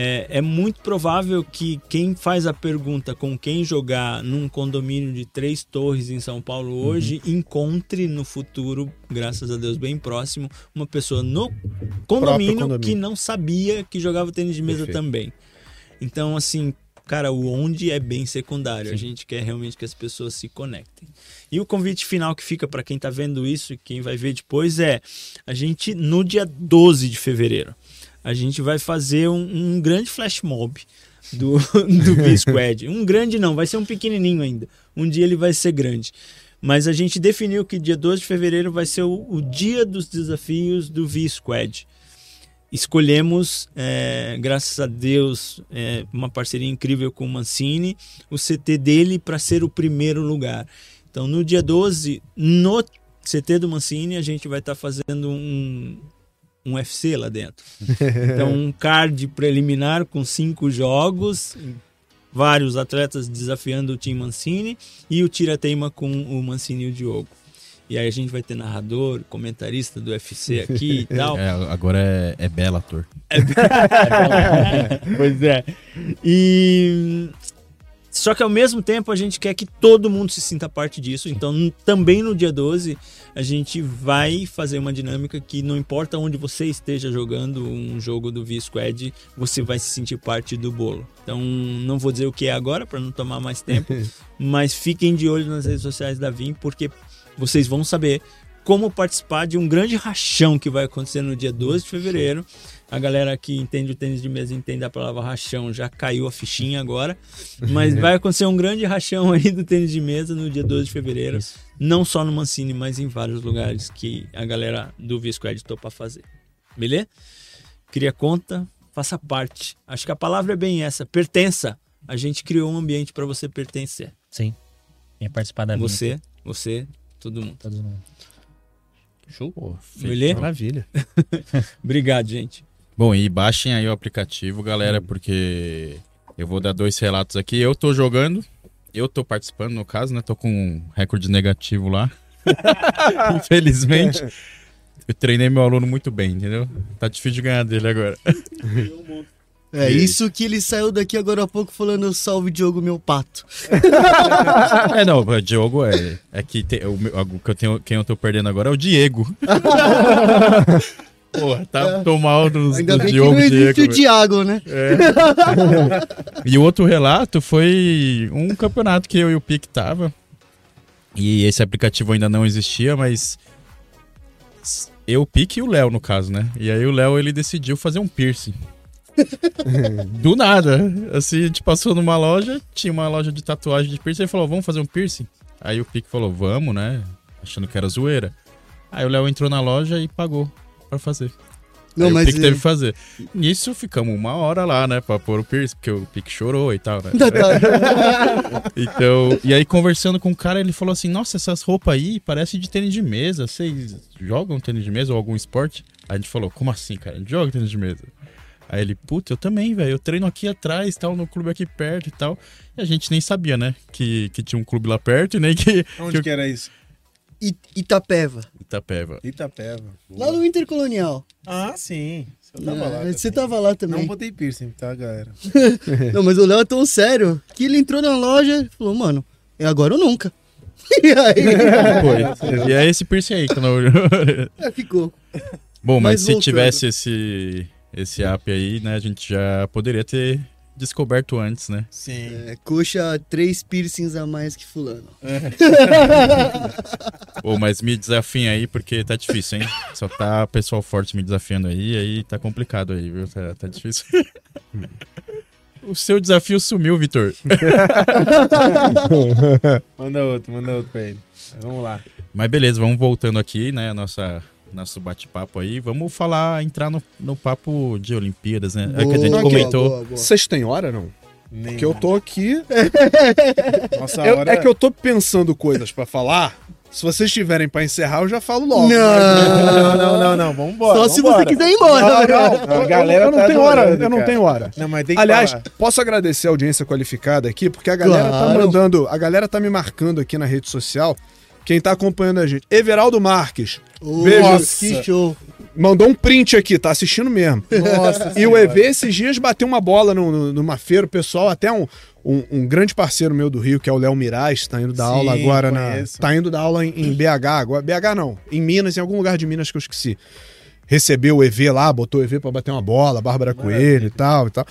é, é, muito provável que quem faz a pergunta com quem jogar num condomínio de três torres em São Paulo hoje uhum. encontre no futuro, graças a Deus bem próximo, uma pessoa no condomínio, condomínio. que não sabia que jogava tênis de mesa Perfeito. também. Então, assim, cara, o onde é bem secundário. Sim. A gente quer realmente que as pessoas se conectem. E o convite final que fica para quem está vendo isso e quem vai ver depois é: a gente, no dia 12 de fevereiro, a gente vai fazer um, um grande flash mob do, do B-Squad. Um grande não, vai ser um pequenininho ainda. Um dia ele vai ser grande. Mas a gente definiu que dia 12 de fevereiro vai ser o, o dia dos desafios do V-Squad. Escolhemos, é, graças a Deus, é, uma parceria incrível com o Mancini, o CT dele para ser o primeiro lugar. Então, no dia 12, no CT do Mancini, a gente vai estar tá fazendo um, um UFC lá dentro. Então, um card preliminar com cinco jogos, vários atletas desafiando o time Mancini e o tira-teima com o Mancini e o Diogo. E aí a gente vai ter narrador, comentarista do UFC aqui e tal. É, agora é, é Bellator. É, pois é. E Só que ao mesmo tempo a gente quer que todo mundo se sinta parte disso. Então, também no dia 12, a gente vai fazer uma dinâmica que não importa onde você esteja jogando um jogo do V-Squad, você vai se sentir parte do bolo. Então, não vou dizer o que é agora para não tomar mais tempo, mas fiquem de olho nas redes sociais da Vim, porque vocês vão saber como participar de um grande rachão que vai acontecer no dia 12 de fevereiro. A galera que entende o tênis de mesa entende a palavra rachão, já caiu a fichinha agora. Mas vai acontecer um grande rachão aí do tênis de mesa no dia 12 de fevereiro. Isso. Não só no Mancini, mas em vários lugares que a galera do V-Squad topa fazer. Beleza? Cria conta, faça parte. Acho que a palavra é bem essa, pertença. A gente criou um ambiente para você pertencer. Sim. Venha participar da vida. Você, você, todo mundo. Todo mundo. Show. Maravilha. Obrigado, gente. Bom, e baixem aí o aplicativo, galera, porque eu vou dar dois relatos aqui. Eu tô jogando, eu tô participando, no caso, né? Tô com um recorde negativo lá. Infelizmente. Eu treinei meu aluno muito bem, entendeu? Tá difícil de ganhar dele agora. É isso que ele saiu daqui agora há pouco falando salve Diogo, meu pato. é, não, Diogo é, é que, tem, o, o, que eu tenho, quem eu tô perdendo agora é o Diego. Porra, tá, é. tô mal dos, Ainda dos bem Diogo, que não existe Diego, o Diago, né? É. e o outro relato foi um campeonato que eu e o Pique tava. E esse aplicativo ainda não existia, mas eu, o Pique e o Léo, no caso, né? E aí o Léo, ele decidiu fazer um piercing. Do nada. Assim, a gente passou numa loja, tinha uma loja de tatuagem de piercing, ele falou, vamos fazer um piercing? Aí o Pique falou, vamos, né? Achando que era zoeira. Aí o Léo entrou na loja e pagou pra fazer. Não, Aí mas o Pique teve que fazer. Nisso ficamos uma hora lá, né, pra pôr o piercing, porque o Pique chorou e tal, né? então, e aí conversando com o cara, ele falou assim: Nossa, essas roupas aí parecem de tênis de mesa. Vocês jogam tênis de mesa ou algum esporte? Aí a gente falou: Como assim, cara? A gente joga tênis de mesa. Aí ele, puta, eu também, velho. Eu treino aqui atrás, tal, no clube aqui perto e tal. E a gente nem sabia, né? Que, que tinha um clube lá perto e nem que. Onde que, que era isso? Itapeva. Itapeva. Itapeva. Lá no Intercolonial. Ah, sim. Você tava é, lá. Você tava lá também. Não botei piercing, tá, galera? não, mas o Léo é tão sério que ele entrou na loja e falou, mano, é agora ou nunca. E aí? E é esse piercing aí que não. é, ficou. Bom, mas, mas se tivesse esse esse app aí, né, a gente já poderia ter descoberto antes, né? Sim. É, coxa três piercings a mais que fulano. É. Pô, mas me desafiem aí, porque tá difícil, hein? Só tá pessoal forte me desafiando aí, aí tá complicado aí, viu? Tá, tá difícil. o seu desafio sumiu, Vitor. manda outro, manda outro pra ele. Vamos lá. Mas beleza, vamos voltando aqui, né? A nossa nosso bate-papo aí. Vamos falar, entrar no, no papo de Olimpíadas, né? Boa, é que a gente comentou. Vocês têm hora, não? Nem Porque eu tô aqui. Nossa, eu, hora... É que eu tô pensando coisas para falar. Se vocês tiverem para encerrar, eu já falo logo. Não, mas... não, não, não, não. Vamos embora. Só se você quiser ir embora. Não, não, não. A galera eu, não tá tenho hora. Eu não tenho hora. Não, mas tem que Aliás, falar. posso agradecer a audiência qualificada aqui, porque a galera tá claro. tá mandando, a galera tá me marcando aqui na rede social quem tá acompanhando a gente. Everaldo Marques. Nossa, que show. Mandou um print aqui, tá assistindo mesmo. Nossa E o EV esses dias bateu uma bola no, no, numa feira, o pessoal, até um, um, um, grande parceiro meu do Rio, que é o Léo Mirais, tá indo dar Sim, aula agora conheço. na. Tá indo dar aula em, em BH agora. BH não, em Minas, em algum lugar de Minas que eu esqueci. Recebeu o EV lá, botou o EV pra bater uma bola, Bárbara Coelho e tal e tal.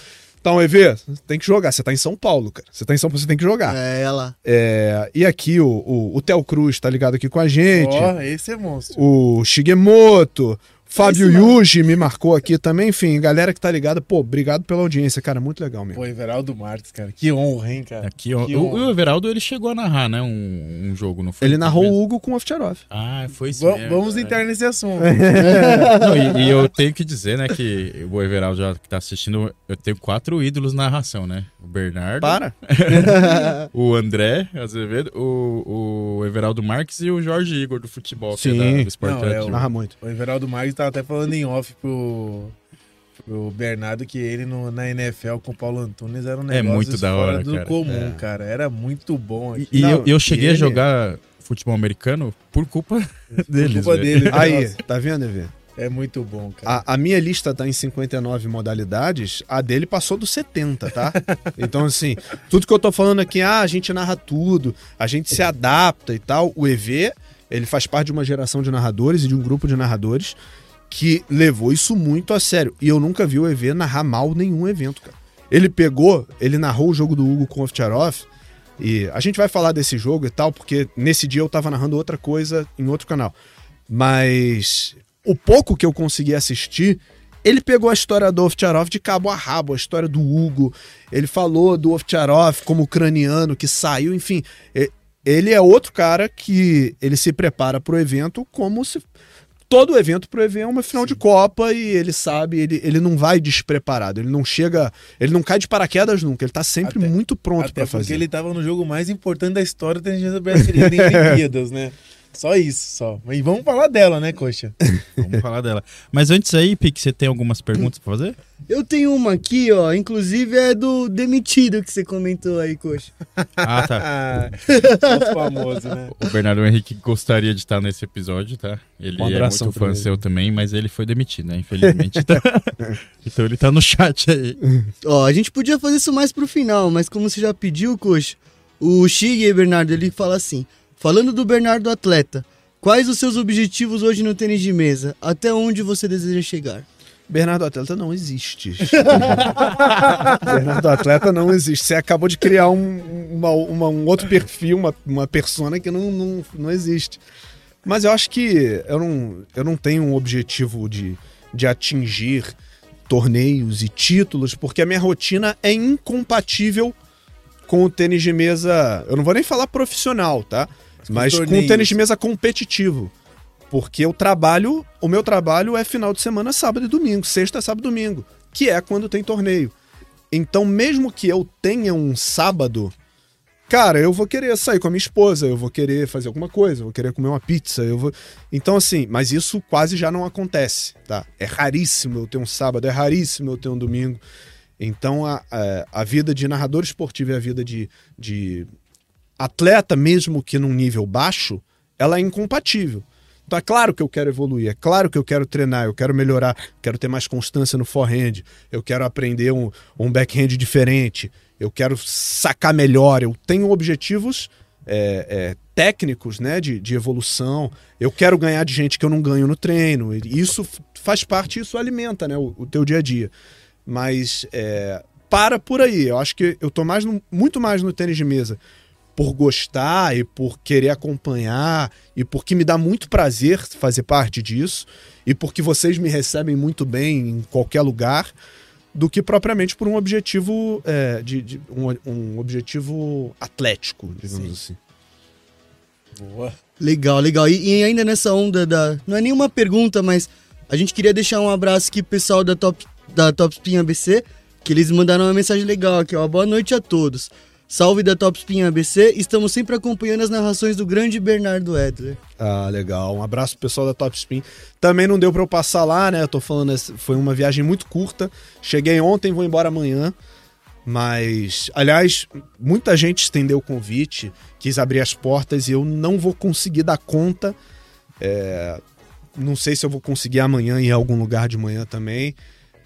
Então, EV, tem que jogar. Você tá em São Paulo, cara. Você tá em São Paulo, você tem que jogar. É, ela. É, e aqui o, o, o Theo Cruz tá ligado aqui com a gente. Ó, oh, esse é monstro. O Shigemoto. Fábio Yuji me marcou aqui também, enfim, galera que tá ligada, pô, obrigado pela audiência, cara, muito legal mesmo. Pô, Everaldo Marques, cara, que honra, hein, cara. É, que honra. Que honra. O, o, Everaldo, ele chegou a narrar, né, um, um jogo, não foi? Ele narrou o Hugo com o Ovtcharov. Ah, foi isso mesmo. Vamos é. entrar nesse assunto. não, e, e, eu tenho que dizer, né, que o Everaldo já que tá assistindo, eu tenho quatro ídolos na narração, né, o Bernardo. Para! o André Azevedo, o, o Everaldo Marques e o Jorge Igor do futebol, Sim. que é da, do Esporte não, é, o, narra muito. O Everaldo Marques tá até falando em off pro, pro Bernardo que ele no, na NFL com o Paulo Antunes era um é negócio é muito da hora, do cara. comum, é. cara. Era muito bom. Aqui. E, Não, eu, eu, cheguei ele... a jogar futebol americano por culpa deles. Por culpa dele. Aí, tá vendo, Evê? É muito bom, cara. A, a, minha lista tá em 59 modalidades, a dele passou dos 70, tá? então, assim, tudo que eu tô falando aqui, ah, a gente narra tudo, a gente se adapta e tal. O EV, ele faz parte de uma geração de narradores e de um grupo de narradores que levou isso muito a sério. E eu nunca vi o EV narrar mal nenhum evento, cara. Ele pegou, ele narrou o jogo do Hugo com o Ovtcharov, e a gente vai falar desse jogo e tal, porque nesse dia eu tava narrando outra coisa em outro canal. Mas o pouco que eu consegui assistir, ele pegou a história do Ovtcharov de cabo a rabo, a história do Hugo. Ele falou do Ovtcharov como ucraniano que saiu, enfim. Ele é outro cara que ele se prepara para o evento como se todo evento pro evento é uma final Sim. de Copa e ele sabe, ele, ele não vai despreparado, ele não chega, ele não cai de paraquedas nunca, ele tá sempre até, muito pronto para fazer. Porque ele tava no jogo mais importante da história da brasileira em Olimpíadas, né? Só isso, só. E vamos falar dela, né, Coxa? vamos falar dela. Mas antes aí, Pique, você tem algumas perguntas pra fazer? Eu tenho uma aqui, ó. Inclusive é do demitido que você comentou aí, Coxa. Ah, tá. o famoso, né? O Bernardo Henrique gostaria de estar nesse episódio, tá? Ele um é muito fã seu também, mas ele foi demitido, né? Infelizmente. Tá? então ele tá no chat aí. Ó, a gente podia fazer isso mais pro final, mas como você já pediu, Coxa, o Shig, Bernardo, ele fala assim... Falando do Bernardo Atleta, quais os seus objetivos hoje no tênis de mesa? Até onde você deseja chegar? Bernardo Atleta não existe. Bernardo Atleta não existe. Você acabou de criar um, uma, uma, um outro perfil, uma, uma persona que não, não, não existe. Mas eu acho que eu não, eu não tenho um objetivo de, de atingir torneios e títulos, porque a minha rotina é incompatível com o tênis de mesa. Eu não vou nem falar profissional, tá? Mas com tênis de mesa competitivo. Porque o trabalho, o meu trabalho é final de semana, sábado e domingo, sexta, sábado e domingo, que é quando tem torneio. Então, mesmo que eu tenha um sábado, cara, eu vou querer sair com a minha esposa, eu vou querer fazer alguma coisa, eu vou querer comer uma pizza, eu vou. Então, assim, mas isso quase já não acontece, tá? É raríssimo eu ter um sábado, é raríssimo eu ter um domingo. Então, a, a, a vida de narrador esportivo e a vida de, de atleta, mesmo que num nível baixo, ela é incompatível. Então é claro que eu quero evoluir, é claro que eu quero treinar, eu quero melhorar, quero ter mais constância no forehand, eu quero aprender um, um backhand diferente, eu quero sacar melhor, eu tenho objetivos é, é, técnicos né, de, de evolução, eu quero ganhar de gente que eu não ganho no treino, isso faz parte, isso alimenta né, o, o teu dia a dia. Mas é, para por aí, eu acho que eu tô mais no, muito mais no tênis de mesa por gostar e por querer acompanhar e porque me dá muito prazer fazer parte disso e porque vocês me recebem muito bem em qualquer lugar do que propriamente por um objetivo é, de, de um, um, objetivo atlético, digamos Sim. assim. Boa. Legal, legal. E, e, ainda nessa onda da. Não é nenhuma pergunta, mas a gente queria deixar um abraço aqui pro pessoal da Top, da Top Spin ABC, que eles mandaram uma mensagem legal aqui, ó. Boa noite a todos. Salve da Top Spin ABC, estamos sempre acompanhando as narrações do grande Bernardo Edler. Ah, legal. Um abraço pro pessoal da Top Spin. Também não deu para eu passar lá, né? Eu tô falando, foi uma viagem muito curta. Cheguei ontem, vou embora amanhã. Mas, aliás, muita gente estendeu o convite, quis abrir as portas e eu não vou conseguir dar conta. É, não sei se eu vou conseguir amanhã em algum lugar de manhã também.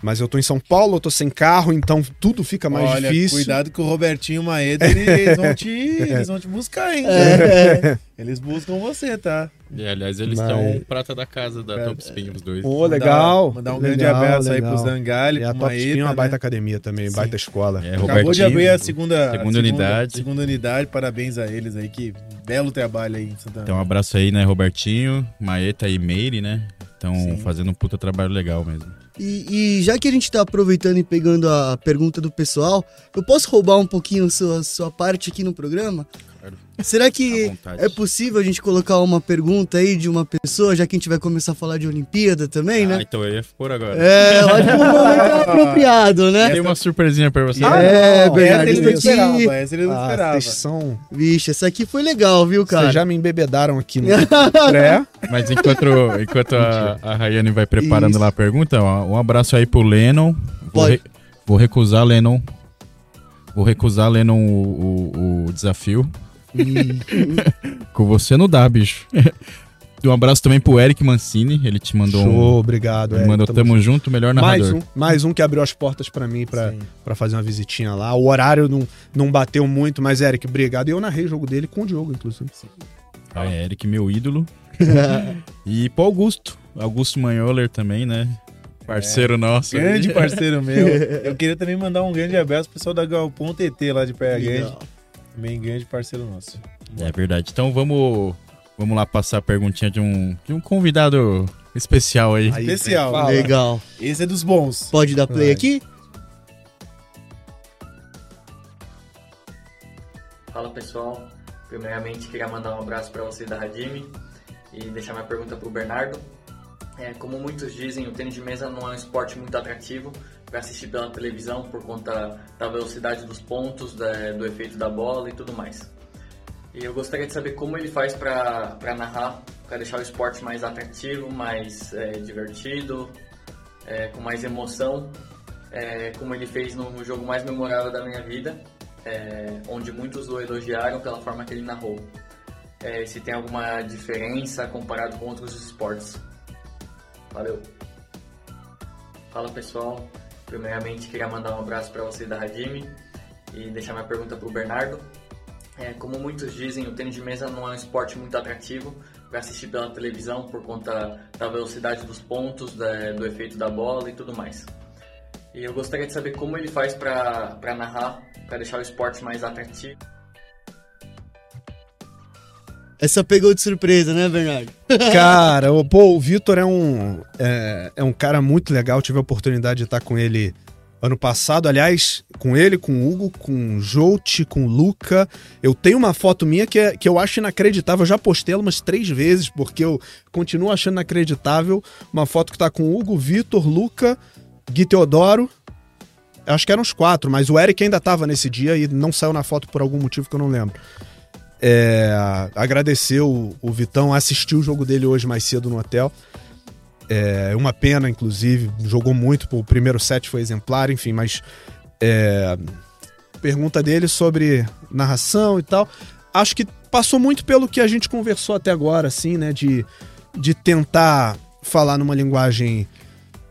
Mas eu tô em São Paulo, eu tô sem carro, então tudo fica mais Olha, difícil. Cuidado que o Robertinho Maeda, eles vão te, eles vão te buscar, hein? É. Eles buscam você, tá? E, aliás, eles Mas... são prata da casa da Top Spin, os dois. Pô, legal. Mandar, um legal, grande abraço legal. aí pro Zangali. E a Top Spin é uma né? baita academia também, Sim. baita escola. É, Acabou de abrir a segunda, segunda, unidade. Segunda unidade, parabéns a eles aí, que belo trabalho aí em Santa Então, um abraço aí, né, Robertinho, Maeta e Meire, né? Estão fazendo um puta trabalho legal mesmo. E, e, já que a gente tá aproveitando e pegando a pergunta do pessoal, eu posso roubar um pouquinho sua, sua parte aqui no programa? Será que é possível a gente colocar uma pergunta aí de uma pessoa, já que a gente vai começar a falar de Olimpíada também, né? ah, né? então eu ia pôr agora. É, acho que o momento é apropriado, né? Tem uma surpresinha pra você. Ah, é, não, Bernardo. Essa ele não esperava, essa ele não ah, esperava. São... Vixe, essa aqui foi legal, viu, cara? Vocês já me embebedaram aqui no pré. Mas enquanto, enquanto a, a Rayane vai preparando Isso. lá a pergunta, um abraço aí pro Lennon. Vou, re, vou recusar, Lennon. Vou recusar, Lennon, o, o, o desafio. Com você não dá, bicho. um abraço também pro Eric Mancini, ele te mandou Show, um... obrigado. Ele Eric, mandou tamo, junto. junto, melhor narrador. Mais um, mais um que abriu as portas para mim para fazer uma visitinha lá. O horário não, não bateu muito, mas Eric, obrigado. E eu narrei o jogo dele com o Diogo, inclusive. Ah, é, Eric, meu ídolo. e pro Augusto, Augusto Manholer também, né? Parceiro é, nosso. Grande parceiro meu. Eu queria também mandar um grande abraço pro pessoal da Galpão TT lá de Praia Grande. Também grande parceiro nosso. É verdade. Então vamos, vamos lá passar a perguntinha de um, de um convidado especial aí. aí especial. Legal. Esse é dos bons. Pode dar play Vai. aqui? Fala pessoal. Primeiramente queria mandar um abraço para vocês da Radime e deixar minha pergunta para o Bernardo. É, como muitos dizem, o tênis de mesa não é um esporte muito atrativo para assistir pela televisão por conta da velocidade dos pontos, da, do efeito da bola e tudo mais. E eu gostaria de saber como ele faz para narrar, para deixar o esporte mais atrativo, mais é, divertido, é, com mais emoção, é, como ele fez no jogo mais memorável da minha vida, é, onde muitos o elogiaram pela forma que ele narrou. É, se tem alguma diferença comparado com outros esportes. Valeu. Fala pessoal, primeiramente queria mandar um abraço para vocês da Radime e deixar minha pergunta para o Bernardo. É, como muitos dizem, o tênis de mesa não é um esporte muito atrativo para assistir pela televisão por conta da velocidade dos pontos, da, do efeito da bola e tudo mais. E eu gostaria de saber como ele faz para narrar, para deixar o esporte mais atrativo. Essa pegou de surpresa, né, Bernardo? Cara, o, pô, o Vitor é um, é, é, um cara muito legal. Tive a oportunidade de estar com ele ano passado. Aliás, com ele, com o Hugo, com o Jout, com o Luca. Eu tenho uma foto minha que, é, que eu acho inacreditável. Eu já postei ela umas três vezes, porque eu continuo achando inacreditável. Uma foto que tá com o Hugo, Vitor, Luca, Gui Teodoro. Acho que eram os quatro, mas o Eric ainda tava nesse dia e não saiu na foto por algum motivo que eu não lembro. É, agradecer o, Vitão, assistiu o jogo dele hoje mais cedo no hotel. É uma pena, inclusive, jogou muito, o primeiro set foi exemplar, enfim, mas é, pergunta dele sobre narração e tal. Acho que passou muito pelo que a gente conversou até agora, assim, né? De, de tentar falar numa linguagem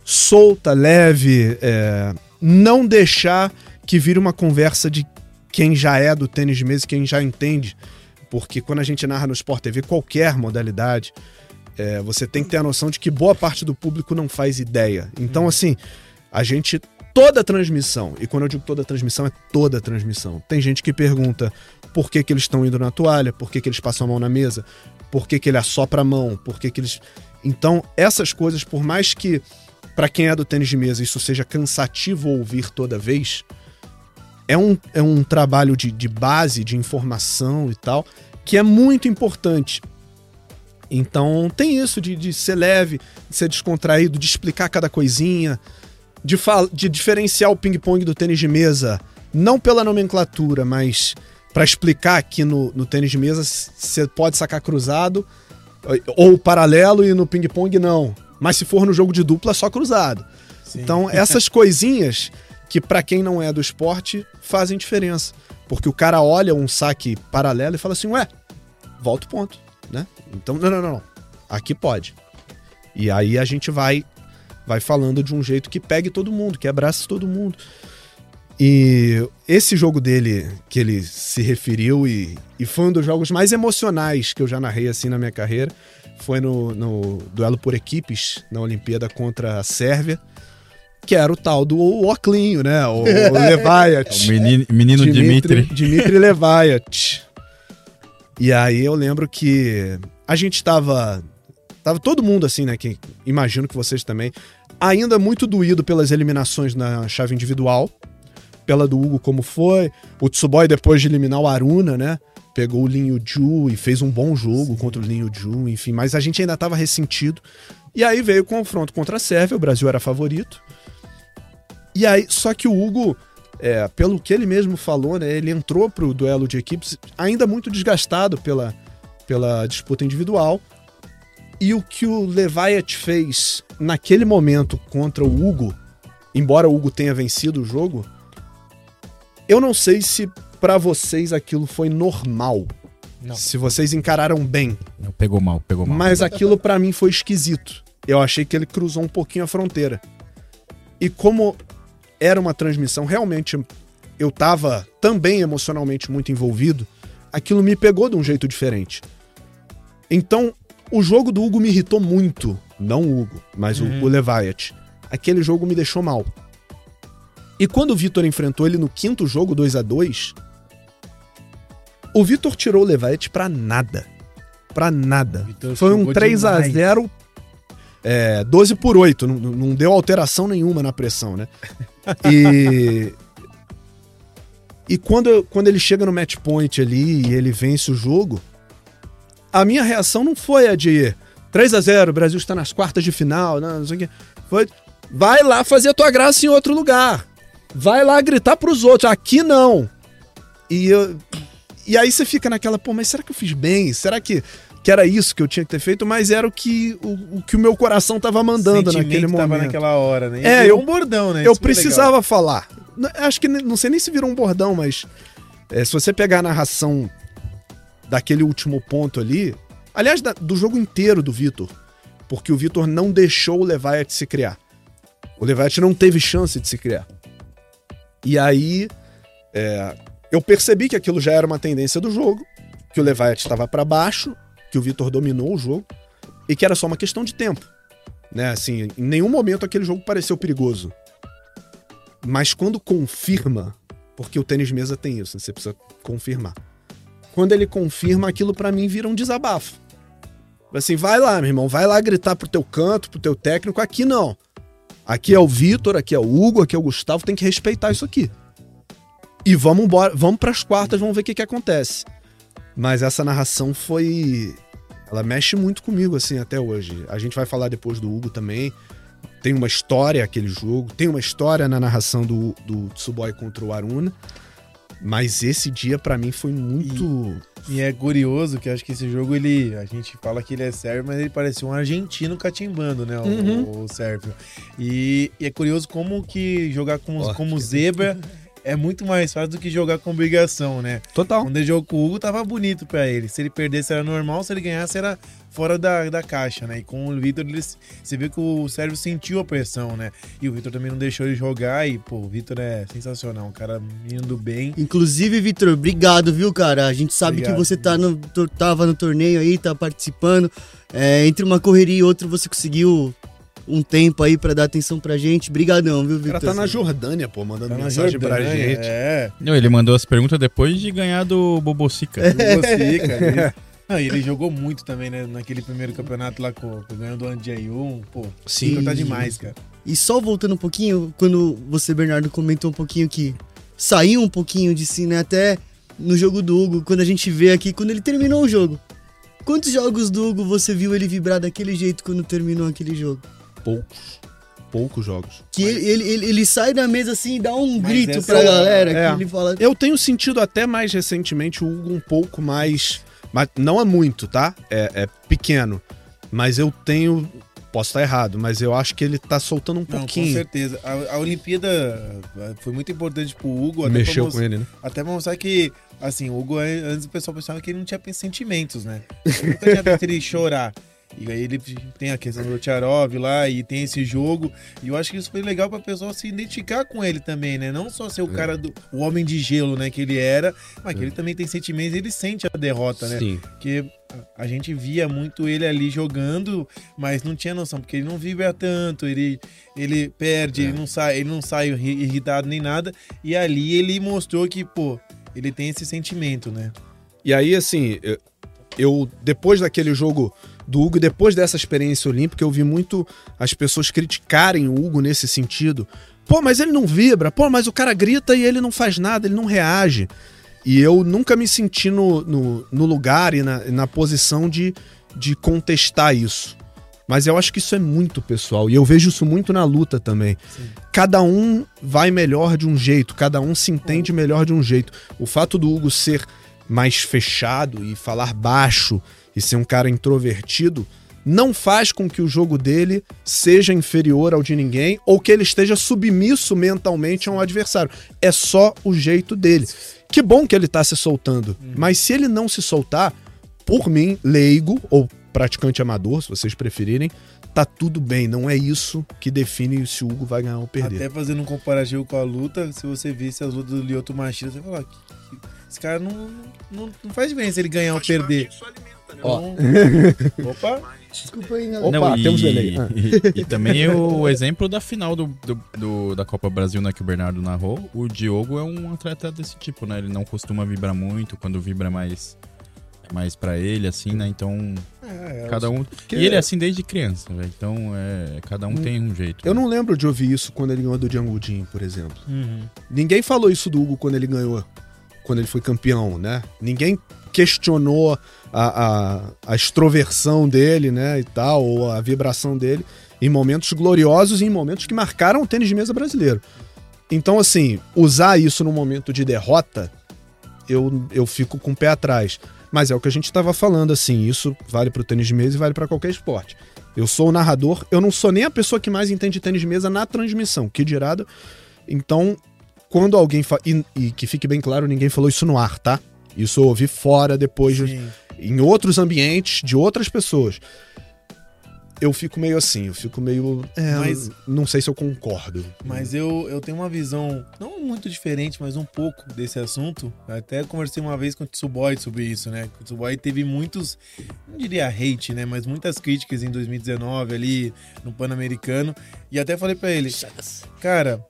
solta, leve, é, não deixar que vire uma conversa de quem já é do tênis de mesa, quem já entende porque quando a gente narra no Sport TV, qualquer modalidade, é, você tem que ter a noção de que boa parte do público não faz ideia. Então, assim, a gente. Toda transmissão, e quando eu digo toda transmissão, é toda transmissão. Tem gente que pergunta por que, que eles estão indo na toalha, por que, que eles passam a mão na mesa, por que, que ele assopra a mão, por que, que eles. Então, essas coisas, por mais que para quem é do tênis de mesa isso seja cansativo ouvir toda vez, é um, é um trabalho de, de base, de informação e tal, que é muito importante. Então tem isso de, de ser leve, de ser descontraído, de explicar cada coisinha, de, de diferenciar o ping-pong do tênis de mesa, não pela nomenclatura, mas para explicar que no, no tênis de mesa você pode sacar cruzado ou paralelo e no ping-pong não. Mas se for no jogo de dupla, só cruzado. Sim. Então essas coisinhas que para quem não é do esporte fazem diferença. Porque o cara olha um saque paralelo e fala assim, ué, volta o ponto, né? Então, não, não, não, aqui pode. E aí a gente vai vai falando de um jeito que pegue todo mundo, que abrace todo mundo. E esse jogo dele, que ele se referiu e, e foi um dos jogos mais emocionais que eu já narrei assim na minha carreira, foi no, no duelo por equipes na Olimpíada contra a Sérvia que era o tal do Oclinho, né? O, o o menino, menino Dimitri. Dimitri Leviat. E aí eu lembro que a gente tava. Tava todo mundo assim, né? Que imagino que vocês também. Ainda muito doído pelas eliminações na chave individual. Pela do Hugo, como foi. O Tsuboy, depois de eliminar o Aruna, né? Pegou o Linho Ju e fez um bom jogo Sim. contra o Linho Ju, enfim. Mas a gente ainda tava ressentido. E aí veio o confronto contra a Sérvia, o Brasil era favorito. E aí, só que o Hugo, é, pelo que ele mesmo falou, né, ele entrou pro duelo de equipes ainda muito desgastado pela, pela disputa individual. E o que o Leviat fez naquele momento contra o Hugo, embora o Hugo tenha vencido o jogo, eu não sei se para vocês aquilo foi normal. Não. Se vocês encararam bem. Não, pegou mal, pegou mal. Mas aquilo para mim foi esquisito. Eu achei que ele cruzou um pouquinho a fronteira. E como era uma transmissão, realmente eu tava também emocionalmente muito envolvido, aquilo me pegou de um jeito diferente. Então, o jogo do Hugo me irritou muito. Não o Hugo, mas uhum. o, o Leviat. Aquele jogo me deixou mal. E quando o Vitor enfrentou ele no quinto jogo, 2 a 2 o Vitor tirou o Leviat pra nada. Pra nada. Foi um 3 a 0 é, 12 por 8. Não, não deu alteração nenhuma na pressão, né? E. e quando, quando ele chega no match point ali e ele vence o jogo, a minha reação não foi a de 3 a 0 o Brasil está nas quartas de final, não, sei o quê. Foi, vai lá fazer a tua graça em outro lugar. Vai lá gritar pros outros. Aqui não. E, eu, e aí você fica naquela, pô, mas será que eu fiz bem? Será que, que era isso que eu tinha que ter feito? Mas era o que o, o que o meu coração tava mandando Sentimento naquele momento. Tava naquela hora, né? E é, eu, um bordão, né? Eu precisava legal. falar. Acho que não sei nem se virou um bordão, mas é, se você pegar a narração daquele último ponto ali, aliás, da, do jogo inteiro do Vitor, porque o Vitor não deixou o Leviat se criar. O Leviat não teve chance de se criar. E aí, é, eu percebi que aquilo já era uma tendência do jogo, que o Leviat estava para baixo, que o Vitor dominou o jogo e que era só uma questão de tempo. Né? Assim, em nenhum momento aquele jogo pareceu perigoso. Mas quando confirma, porque o tênis mesa tem isso, né? você precisa confirmar. Quando ele confirma, aquilo para mim vira um desabafo. Assim, vai lá, meu irmão, vai lá gritar pro teu canto, pro teu técnico, aqui não. Aqui é o Vitor, aqui é o Hugo, aqui é o Gustavo, tem que respeitar isso aqui. E vamos embora, vamos pras quartas, vamos ver o que que acontece. Mas essa narração foi ela mexe muito comigo assim até hoje. A gente vai falar depois do Hugo também. Tem uma história aquele jogo, tem uma história na narração do, do Tsuboi contra o Aruna. Mas esse dia para mim foi muito. E, e, é curioso que acho que esse jogo ele. A gente fala que ele é sérvio, mas ele parecia um argentino catimbando, né? O, uhum. o sérvio. E, e, é curioso como que jogar como, oh, como zebra é muito mais fácil do que jogar com obrigação, né? Total. Quando ele jogou com o Hugo, tava bonito para ele. Se ele perdesse era normal, se ele ganhasse era fora da, da caixa, né? E com o Vitor, você viu que o Sérvio sentiu a pressão, né? E o Vitor também não deixou ele jogar e, pô, o Vitor é sensacional, um cara indo bem. Inclusive, Vitor, obrigado, viu, cara? A gente sabe obrigado, que você tá no, tava no torneio aí, tá participando. É, entre uma correria e outra, você conseguiu um tempo aí para dar atenção pra gente. Brigadão, viu, Vitor? O cara tá na Jordânia, pô, mandando tá mensagem Jordânia, pra gente. É. Não, ele mandou as perguntas depois de ganhar do Bobocica. É. Bobocica, Não, ele jogou muito também, né? Naquele primeiro campeonato lá com, ganhando do Andiayun. Pô, Sim. tá demais, cara. E só voltando um pouquinho, quando você, Bernardo, comentou um pouquinho que saiu um pouquinho de si, né? Até no jogo do Hugo, quando a gente vê aqui, quando ele terminou o jogo. Quantos jogos do Hugo você viu ele vibrar daquele jeito quando terminou aquele jogo? Poucos. Poucos jogos. Que Mas... ele, ele, ele, sai da mesa assim e dá um Mas grito pra galera. É. ele fala... Eu tenho sentido até mais recentemente o Hugo um pouco mais. Mas não é muito, tá? É, é pequeno. Mas eu tenho Posso estar errado, mas eu acho que ele tá soltando um Não, pouquinho. Com certeza. A, a, Olimpíada eh, foi muito importante pro Hugo. Mexeu com ele, né? Até pra mostrar que, assim, o Hugo, antes o pessoal pensava que ele não tinha sentimentos, né? Ele nunca tinha visto ele chorar. E aí ele tem a questão do Tcharov lá e tem esse jogo. E eu acho que isso foi legal pra pessoa se identificar com ele também, né? Não só ser o é. cara do o homem de gelo, né, que ele era, mas que é. ele também tem sentimentos, ele sente a derrota, né? Sim. Porque a gente via muito ele ali jogando, mas não tinha noção, porque ele não vibra tanto, ele, ele perde, é. ele não sai, ele não sai irritado nem nada. E ali ele mostrou que, pô, ele tem esse sentimento, né? E aí, assim, eu depois daquele jogo do Hugo, depois dessa experiência olímpica, eu vi muito as pessoas criticarem o Hugo nesse sentido. Pô, mas ele não vibra, pô, mas o cara grita e ele não faz nada, ele não reage. E eu nunca me senti no, no, no lugar e na, na posição de, de contestar isso. Mas eu acho que isso é muito pessoal. E eu vejo isso muito na luta também. Sim. Cada um vai melhor de um jeito, cada um se entende melhor de um jeito. O fato do Hugo ser mais fechado e falar baixo e ser um cara introvertido não faz com que o jogo dele seja inferior ao de ninguém ou que ele esteja submisso mentalmente a um adversário. É só o jeito dele. Que bom que ele tá se soltando. Uhum. Mas se ele não se soltar, por mim, leigo ou praticante amador, se vocês preferirem, tá tudo bem. Não é isso que define se o Hugo vai ganhar ou perder. Até fazendo um comparativo com a luta, se você visse as lutas do Lyoto Machida, você vai falar que esse cara não, não, não faz diferença ele ganhar ou perder. Ó. Opa! Desculpa aí, galera. Opa, não, temos delay. E, e, também o exemplo da final do, do, do, da Copa Brasil, né, que o Bernardo narrou. O Diogo é um atleta desse tipo, né? Ele não costuma vibrar muito, quando vibra mais mais para ele, assim, né? Então, é, é cada um. Que... E ele é assim desde criança, velho. Então, é, cada um hum. tem um jeito. Eu né? não lembro de ouvir isso quando ele ganhou do Django Jim, por exemplo. Uhum. Ninguém falou isso do Hugo quando ele ganhou, quando ele foi campeão, né? Ninguém questionou a, a, a extroversão dele, né? E tal, ou a vibração dele em momentos gloriosos e em momentos que marcaram o tênis de mesa brasileiro. Então, assim, usar isso no momento de derrota, eu, eu fico com o pé atrás. Mas é o que a gente estava falando, assim, isso vale para o tênis de mesa e vale para qualquer esporte. Eu sou o narrador, eu não sou nem a pessoa que mais entende tênis de mesa na transmissão, que dirado. Então, quando alguém. E, e, que fique bem claro, ninguém falou isso no ar, tá? Isso eu ouvi fora depois, de, em outros ambientes, de outras pessoas eu fico meio assim, eu fico meio. É, mas, não sei se eu concordo. Mas eu, eu tenho uma visão, não muito diferente, mas um pouco desse assunto. Eu até conversei uma vez com o Tsuboy sobre isso, né? O Tsuboy teve muitos, não diria hate, né? Mas muitas críticas em 2019 ali no Pan-Americano. E até falei para ele, cara,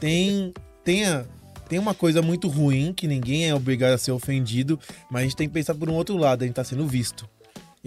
tem. Tenha, tem uma coisa muito ruim que ninguém é obrigado a ser ofendido, mas a gente tem que pensar por um outro lado, a gente tá sendo visto.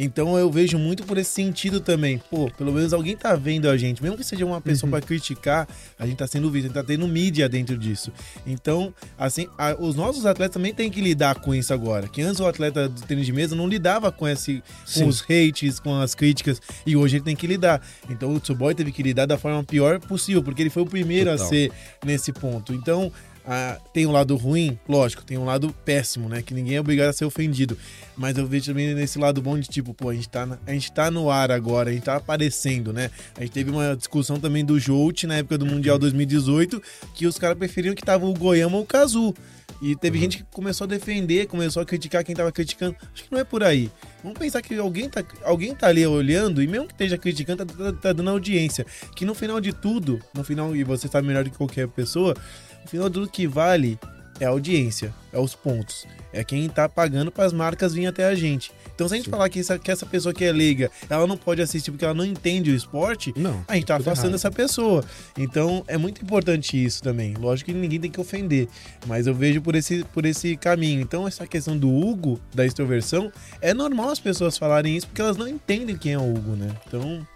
Então eu vejo muito por esse sentido também. Pô, pelo menos alguém tá vendo a gente. Mesmo que seja uma pessoa uhum. para criticar, a gente tá sendo visto, a gente tá tendo mídia dentro disso. Então, assim, a, os nossos atletas também têm que lidar com isso agora. Que antes o atleta do tênis de mesa não lidava com, esse, com os hates, com as críticas, e hoje ele tem que lidar. Então o Tsuboy teve que lidar da forma pior possível, porque ele foi o primeiro Total. a ser nesse ponto. Então, ah, tem um lado ruim, lógico, tem um lado péssimo, né? Que ninguém é obrigado a ser ofendido. Mas eu vejo também nesse lado bom de tipo, pô, a gente tá, na, a gente tá no ar agora, a gente tá aparecendo, né? A gente teve uma discussão também do Jolt na época do Mundial 2018, que os caras preferiam que tava o Goiama ou o Kazu. E teve uhum. gente que começou a defender, começou a criticar quem tava criticando. Acho que não é por aí. Vamos pensar que alguém tá, alguém tá ali olhando, e mesmo que esteja criticando, tá, tá, tá dando audiência. Que no final de tudo, no final, e você sabe melhor do que qualquer pessoa, no final tudo que vale é a audiência, é os pontos. É quem tá pagando para as marcas virem até a gente. Então, se a gente Sim. falar que essa, que essa pessoa que é leiga, ela não pode assistir porque ela não entende o esporte, não, a gente tá afastando errado. essa pessoa. Então, é muito importante isso também. Lógico que ninguém tem que ofender, mas eu vejo por esse, por esse caminho. Então, essa questão do Hugo, da extroversão, é normal as pessoas falarem isso porque elas não entendem quem é o Hugo, né? Então.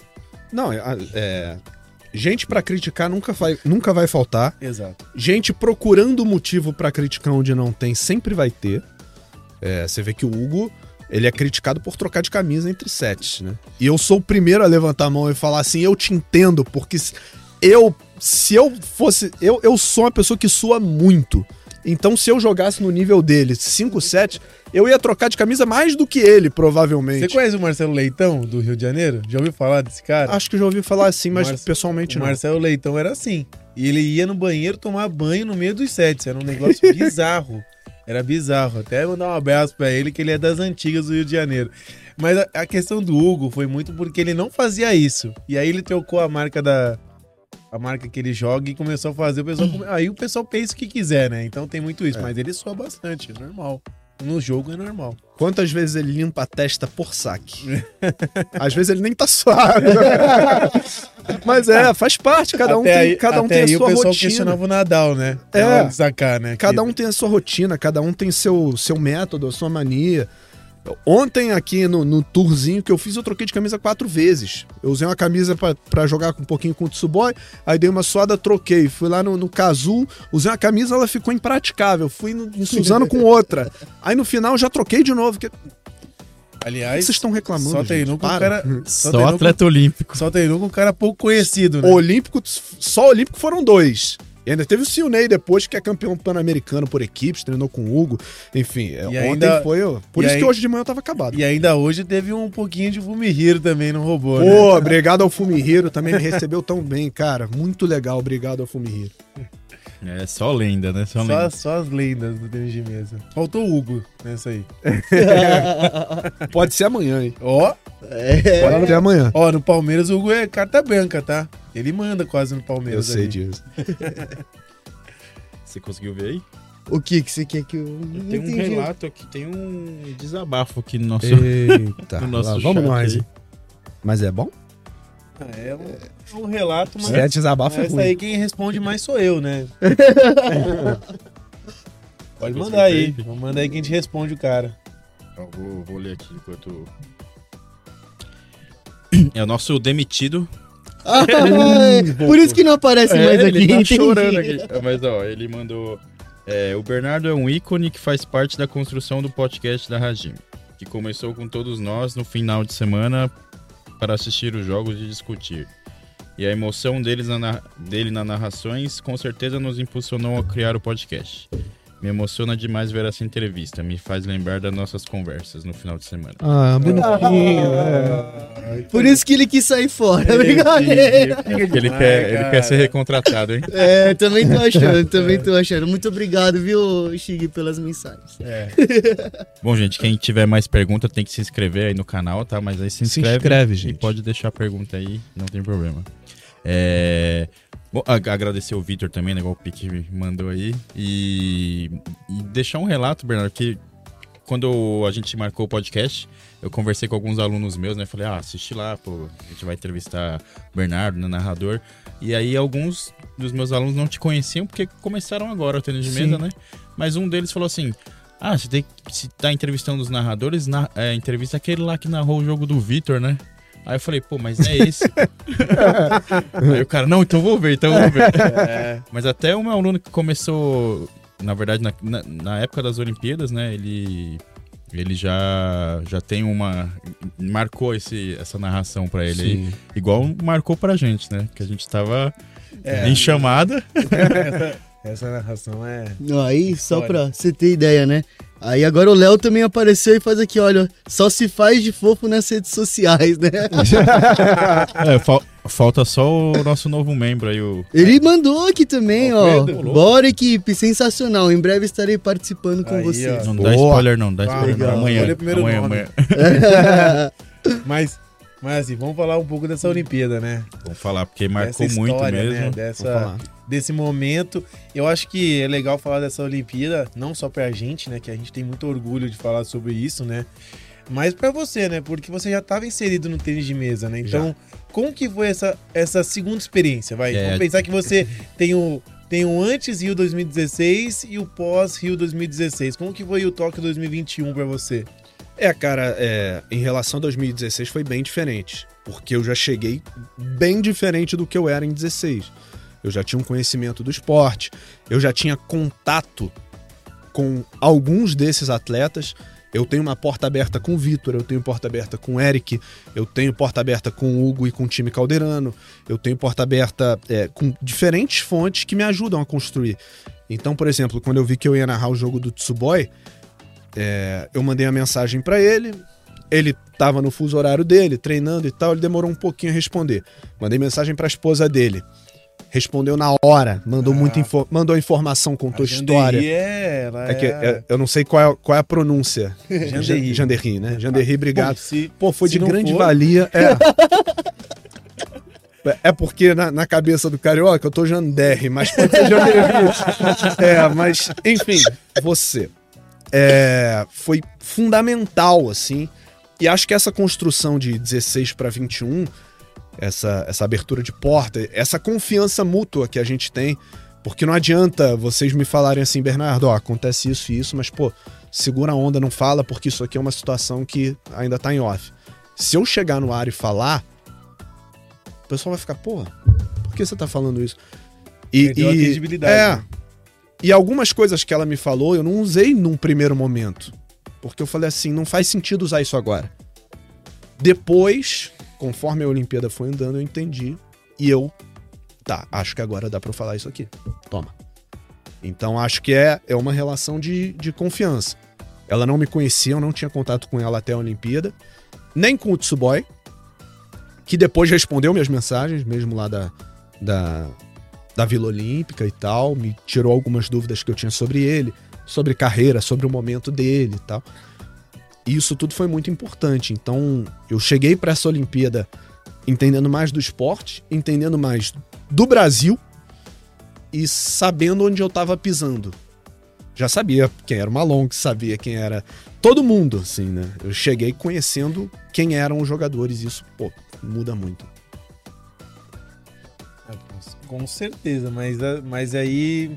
Não, é, é Gente para criticar nunca vai, nunca vai faltar. Exato. Gente procurando motivo para criticar onde não tem, sempre vai ter. É, você vê que o Hugo, ele é criticado por trocar de camisa entre sets, né? E eu sou o primeiro a levantar a mão e falar assim, eu te entendo, porque eu, se eu fosse, eu, eu sou uma pessoa que sua muito. Então, se eu jogasse no nível dele 5-7, eu ia trocar de camisa mais do que ele, provavelmente. Você conhece o Marcelo Leitão, do Rio de Janeiro? Já ouviu falar desse cara? Acho que já ouvi falar assim, mas Mar... pessoalmente não. O Marcelo Leitão era assim. E ele ia no banheiro tomar banho no meio dos sets. Era um negócio bizarro. Era bizarro. Até mandar um abraço pra ele, que ele é das antigas do Rio de Janeiro. Mas a, a questão do Hugo foi muito porque ele não fazia isso. E aí ele trocou a marca da, a marca que ele joga e começou a fazer, o pessoal come... aí o pessoal pensa o que quiser, né? Então tem muito isso, é. mas ele soa bastante, é normal. No jogo é normal. Quantas vezes ele limpa a testa por saque? Às vezes ele nem tá suave. Mas é, faz parte, cada um tem, aí, cada um tem a sua rotina. o pessoal questionava o Nadal, né? É, sacar, né? Cada um tem a sua rotina, cada um tem seu, seu método, a sua mania. Ontem, aqui no, no, tourzinho que eu fiz, eu troquei de camisa quatro vezes. Eu usei uma camisa para jogar um pouquinho com o Tsuboy, aí dei uma suada, troquei. Fui lá no, no Kazu, usei uma camisa, ela ficou impraticável. Fui no, em Suzano com outra. Aí no final já troquei de novo. Que... Aliás, vocês estão reclamando. Só treinou com um cara. Só, só atleta com, olímpico. Só treinou com um cara pouco conhecido, né? Olímpico, só olímpico foram dois. E ainda teve o Silney depois, que é campeão pan-americano por equipes, treinou com o Hugo. Enfim, e ontem ainda, foi. Por isso aí, que hoje de manhã eu tava acabado. E ainda hoje teve um pouquinho de Fumihiro também no robô. Né? Pô, né? obrigado ao Fumihiro, também me recebeu tão bem, cara. Muito legal, obrigado ao Fumihiro. É só lenda, né? Só, Só, lenda. só as lendas do tênis de mesa. Faltou o Hugo nessa aí. Pode ser amanhã, hein? Ó, É, Pode ser amanhã. ó, no Palmeiras o Hugo é carta branca, tá? Ele manda quase no Eu Palmeiras. sei ali. disso. Você conseguiu ver aí? o que que você quer que eu... não Tem um relato aqui, tem um desabafo aqui no nosso. Eita, No nosso lá vamos nós. aí. Mas é bom? Ah, é, um, é um relato, mas Se é desabafo, é essa ruim. aí quem responde mais sou eu, né? Pode mandar aí. Manda aí que a gente responde o cara. Ó, vou, vou ler aqui enquanto. É o nosso demitido. Ah, por isso que não aparece mais aqui. ele tá entendi. chorando aqui. É, Mas ó, ele mandou. é, o Bernardo é um ícone que faz parte da construção do podcast da Rajim, que começou com todos nós no final de semana para assistir os jogos e discutir. E a emoção deles na- dele nas narrações com certeza nos impulsionou a criar o podcast. Me emociona demais ver essa entrevista, me faz lembrar das nossas conversas no final de semana. Ah, bonitinho. Por isso que ele quis sair fora. Brincadeira. Porque ele, quer, ele quer ser recontratado, hein? É, também tô achando, também tô achando. Muito obrigado, viu, Chig, pelas mensagens. Bom, gente, quem tiver mais pergunta tem que se inscrever aí no canal, tá? Mas aí se Se inscreve, inscreve, e gente. pode deixar a pergunta aí, não tem problema. É... Bom, ag- agradecer o Vitor também, né? Igual o Pique me mandou aí. E... e deixar um relato, Bernardo, que quando a gente marcou o podcast, eu conversei com alguns alunos meus, né? Falei, ah, assiste lá, pô, a gente vai entrevistar o Bernardo, né, narrador. E aí alguns dos meus alunos não te conheciam porque começaram agora o tênis de Sim. mesa, né? Mas um deles falou assim: Ah, você tem que se tá entrevistando os narradores, na, é, entrevista aquele lá que narrou o jogo do Vitor, né? Aí eu falei, pô, mas é esse. Aí o cara, não, então vou ver, então vou ver. Mas até o meu aluno que começou, na verdade, na, na, na época das Olimpíadas, né? Ele. Ele já, já tem uma. Marcou esse, essa narração pra ele aí. Igual marcou pra gente, né? Que a gente tava É. em chamada. Essa narração é. Não, Aí, só pra você ter ideia, né? Aí agora o Léo também apareceu e faz aqui, olha, só se faz de fofo nas redes sociais, né? É, fal- falta só o nosso novo membro aí, o. Ele mandou aqui também, Ó, ó. Pedro. Bora, equipe, sensacional. Em breve estarei participando com Aí, vocês. Não Boa. dá spoiler, não, dá Ah, spoiler não. Amanhã. Amanhã, nome. amanhã. Mas, mas assim, vamos falar um pouco dessa Olimpíada, né? Vamos falar, porque marcou Dessa muito história, mesmo. Né? Dessa, falar. Desse momento. Eu acho que é legal falar dessa Olimpíada, não só pra gente, né? Que a gente tem muito orgulho de falar sobre isso, né? Mas pra você, né? Porque você já estava inserido no tênis de mesa, né? Então, como que foi essa, essa segunda experiência? Vai, É. vamos pensar que você tem o, tem o antes Rio 2016 e o pós Rio 2016. Como que foi o Tóquio 2021 pra você? É, cara, é, em relação a 2016 foi bem diferente. Porque eu já cheguei bem diferente do que eu era em 16. Eu já tinha um conhecimento do esporte, eu já tinha contato com alguns desses atletas. Eu tenho uma porta aberta com o Vitor, eu tenho porta aberta com o Eric, eu tenho porta aberta com o Hugo e com o time calderano, eu tenho porta aberta é, com diferentes fontes que me ajudam a construir. Então, por exemplo, quando eu vi que eu ia narrar o jogo do Tsuboi, é, eu mandei a mensagem pra ele, ele tava no fuso horário dele, treinando e tal, ele demorou um pouquinho a responder. Mandei mensagem pra esposa dele. Respondeu na hora, mandou Ah. muita info mandou informação, contou história. Janderri É, ela É que é- eu não sei qual é, qual é a pronúncia. Janderri. Janderri, né? Janderri, obrigado. Bom, se- Pô, foi de grande for- valia. É. É porque na, na cabeça do carioca eu tô Janderri, mas pode ser Janderri. é, mas, enfim, você. É, foi fundamental, assim. E acho que essa construção de 16 para 21, essa, essa abertura de porta, essa confiança mútua que a gente tem, porque não adianta vocês me falarem assim, Bernardo, ó, acontece isso e isso, mas, pô, segura a onda, não fala, porque isso aqui é uma situação que ainda tá em off. Se eu chegar no ar e falar, o pessoal vai ficar, pô, por que você tá falando isso? E, Perdeu a credibilidade, É. né? E algumas coisas que ela me falou, eu não usei num primeiro momento. Porque eu falei assim, não faz sentido usar isso agora. Depois, conforme a Olimpíada foi andando, eu entendi. E eu, tá, acho que agora dá pra eu falar isso aqui. Toma. Então acho que é, é uma relação de, de confiança. Ela não me conhecia, eu não tinha contato com ela até a Olimpíada. Nem com o Tsuboi, que depois respondeu minhas mensagens, mesmo lá da, da, da Vila Olímpica e tal, me tirou algumas dúvidas que eu tinha sobre ele, sobre carreira, sobre o momento dele e tal. E isso tudo foi muito importante. Então, eu cheguei para essa Olimpíada entendendo mais do esporte, entendendo mais do Brasil e sabendo onde eu estava pisando. Já sabia quem era o Malong, sabia quem era todo mundo, assim, né? Eu cheguei conhecendo quem eram os jogadores, e isso, pô, muda muito. Ah, com certeza, mas, mas aí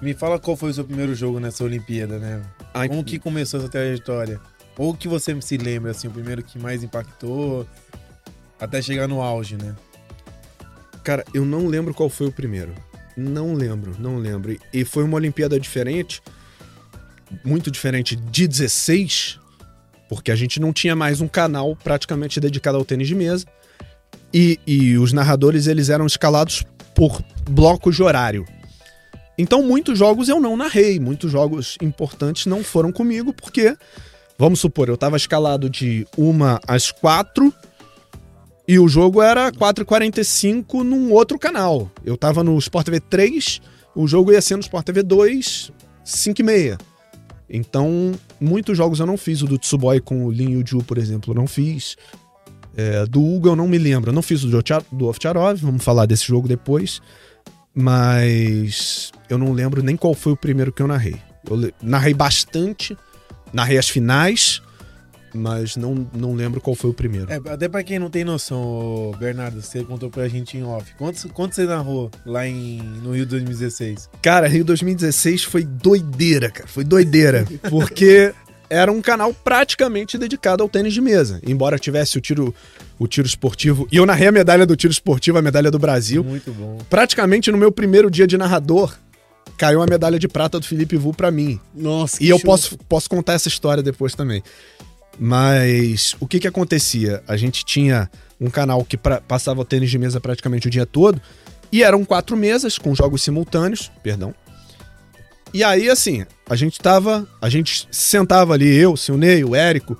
me fala qual foi o seu primeiro jogo nessa Olimpíada, né? Como que começou essa trajetória? Ou que você se lembra, assim, o primeiro que mais impactou, até chegar no auge, né? Cara, eu não lembro qual foi o primeiro. Não lembro, não lembro. E foi uma Olimpíada diferente, muito diferente de 16, porque a gente não tinha mais um canal praticamente dedicado ao tênis de mesa. E, e os narradores eles eram escalados por blocos de horário. Então muitos jogos eu não narrei, muitos jogos importantes não foram comigo, porque, vamos supor, eu estava escalado de uma às quatro e o jogo era 4h45 num outro canal. Eu tava no Sport TV 3, o jogo ia ser no Sport TV 2, 5h30. Então, muitos jogos eu não fiz. O do Tsuboy com o Lin Yu por exemplo, eu não fiz. É, do Hugo eu não me lembro. Eu não fiz o do, do Ovtcharov, vamos falar desse jogo depois. Mas eu não lembro nem qual foi o primeiro que eu narrei. Eu narrei bastante, narrei as finais, mas não, não lembro qual foi o primeiro. É, até pra quem não tem noção, Bernardo, você contou pra gente em off. Quantos, quantos você narrou lá em, no Rio 2016? Cara, Rio 2016 foi doideira, cara. Foi doideira. porque era um canal praticamente dedicado ao tênis de mesa. Embora tivesse o tiro, o tiro esportivo. E eu narrei a medalha do tiro esportivo, a medalha do Brasil. Muito bom. Praticamente no meu primeiro dia de narrador, caiu a medalha de prata do Felipe Vu para mim. Nossa, E eu posso, posso contar essa história depois também. Mas o que que acontecia? A gente tinha um canal que pra, passava o tênis de mesa praticamente o dia todo, e eram quatro mesas com jogos simultâneos, perdão. E aí, assim, a gente tava. A gente sentava ali, eu, Silnei, o Érico,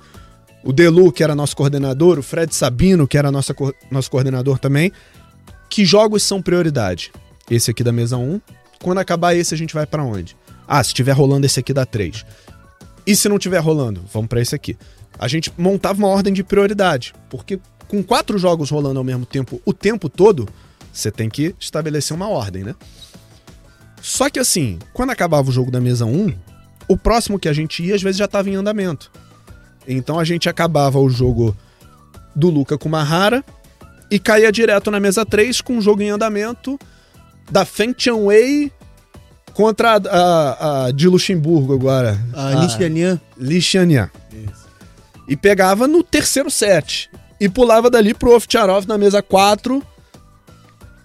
o Delu, que era nosso coordenador, o Fred Sabino, que era nossa, nosso coordenador também. Que jogos são prioridade? Esse aqui da mesa 1. Quando acabar esse, a gente vai para onde? Ah, se estiver rolando esse aqui dá 3. E se não estiver rolando? Vamos para esse aqui a gente montava uma ordem de prioridade. Porque com quatro jogos rolando ao mesmo tempo o tempo todo, você tem que estabelecer uma ordem, né? Só que assim, quando acabava o jogo da mesa 1, o próximo que a gente ia às vezes já estava em andamento. Então a gente acabava o jogo do Luca com Mahara e caía direto na mesa 3 com o jogo em andamento da Feng Wei contra a, a, a, de Luxemburgo agora. A, a Lixianian. Lixianian. Isso e pegava no terceiro set. E pulava dali pro Ovtcharov na mesa 4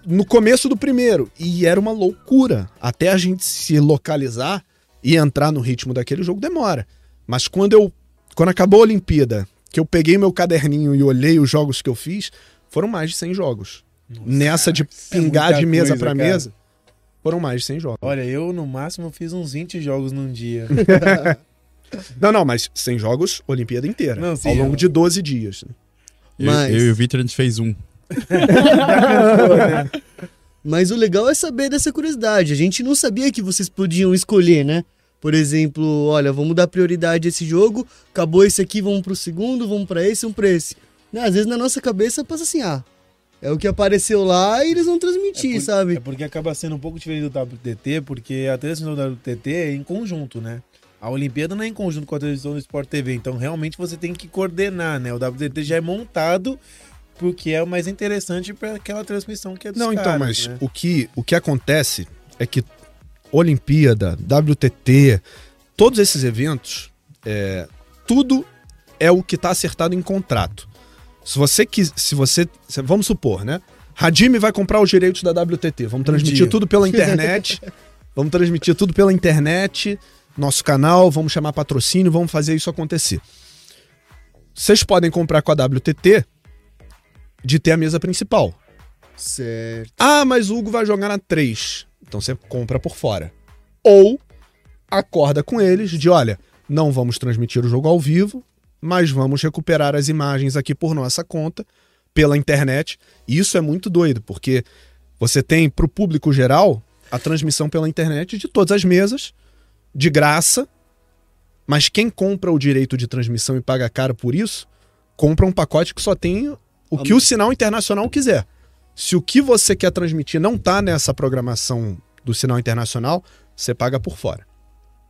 no começo do primeiro. E era uma loucura. Até a gente se localizar e entrar no ritmo daquele jogo demora. Mas quando eu. Quando acabou a Olimpíada, que eu peguei meu caderninho e olhei os jogos que eu fiz, foram mais de 100 jogos. Nossa, Nessa de é pingar é de mesa para mesa, foram mais de 100 jogos. Olha, eu no máximo fiz uns 20 jogos num dia. Não, não, mas sem jogos, Olimpíada inteira. Não, sim, ao longo de 12 dias. Né? Mas... Eu, eu, e o Victor, a gente fez um. mas o legal é saber dessa curiosidade. A gente não sabia que vocês podiam escolher, né? Por exemplo, olha, vamos dar prioridade a esse jogo, acabou esse aqui, vamos pro segundo, vamos para esse, vamos pra esse. Não, às vezes na nossa cabeça passa assim, ah, é o que apareceu lá e eles vão transmitir, é por, sabe? É porque acaba sendo um pouco diferente do WTT, porque a transmissão do WTT é em conjunto, né? A Olimpíada não é em conjunto com a televisão do Sport TV, então realmente você tem que coordenar, né? O WTT já é montado porque é o mais interessante para aquela transmissão que é dos Não, então, caras, então, mas né? o, que, o que acontece é que Olimpíada, WTT, todos esses eventos, é, tudo é o que está acertado em contrato. Se você quis, se você, vamos supor, né? Hadimi vai comprar os direitos da WTT, vamos transmitir tudo pela internet. vamos transmitir tudo pela internet nosso canal, vamos chamar patrocínio, vamos fazer isso acontecer. Vocês podem comprar com a WTT de ter a mesa principal. Certo. Ah, mas o Hugo vai jogar na 3. Então você compra por fora. Ou acorda com eles de, olha, não vamos transmitir o jogo ao vivo, mas vamos recuperar as imagens aqui por nossa conta, pela internet. E isso é muito doido, porque Você tem para o público geral a transmissão pela internet de todas as mesas, de graça. Mas quem compra o direito de transmissão e paga caro por isso, compra um pacote que só tem o que o sinal internacional quiser. Se o que você quer transmitir não tá nessa programação do sinal internacional, você paga por fora.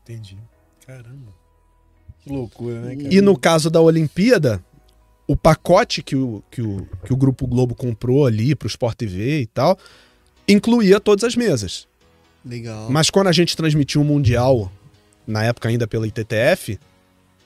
Entendi. Caramba. Que loucura, né, cara? E no caso da Olimpíada, o pacote que o, que o, que o Grupo Globo comprou ali pro Sport TV e tal, incluía todas as mesas. Legal. Mas quando a gente transmitiu o Mundial, na época ainda pela ITTF,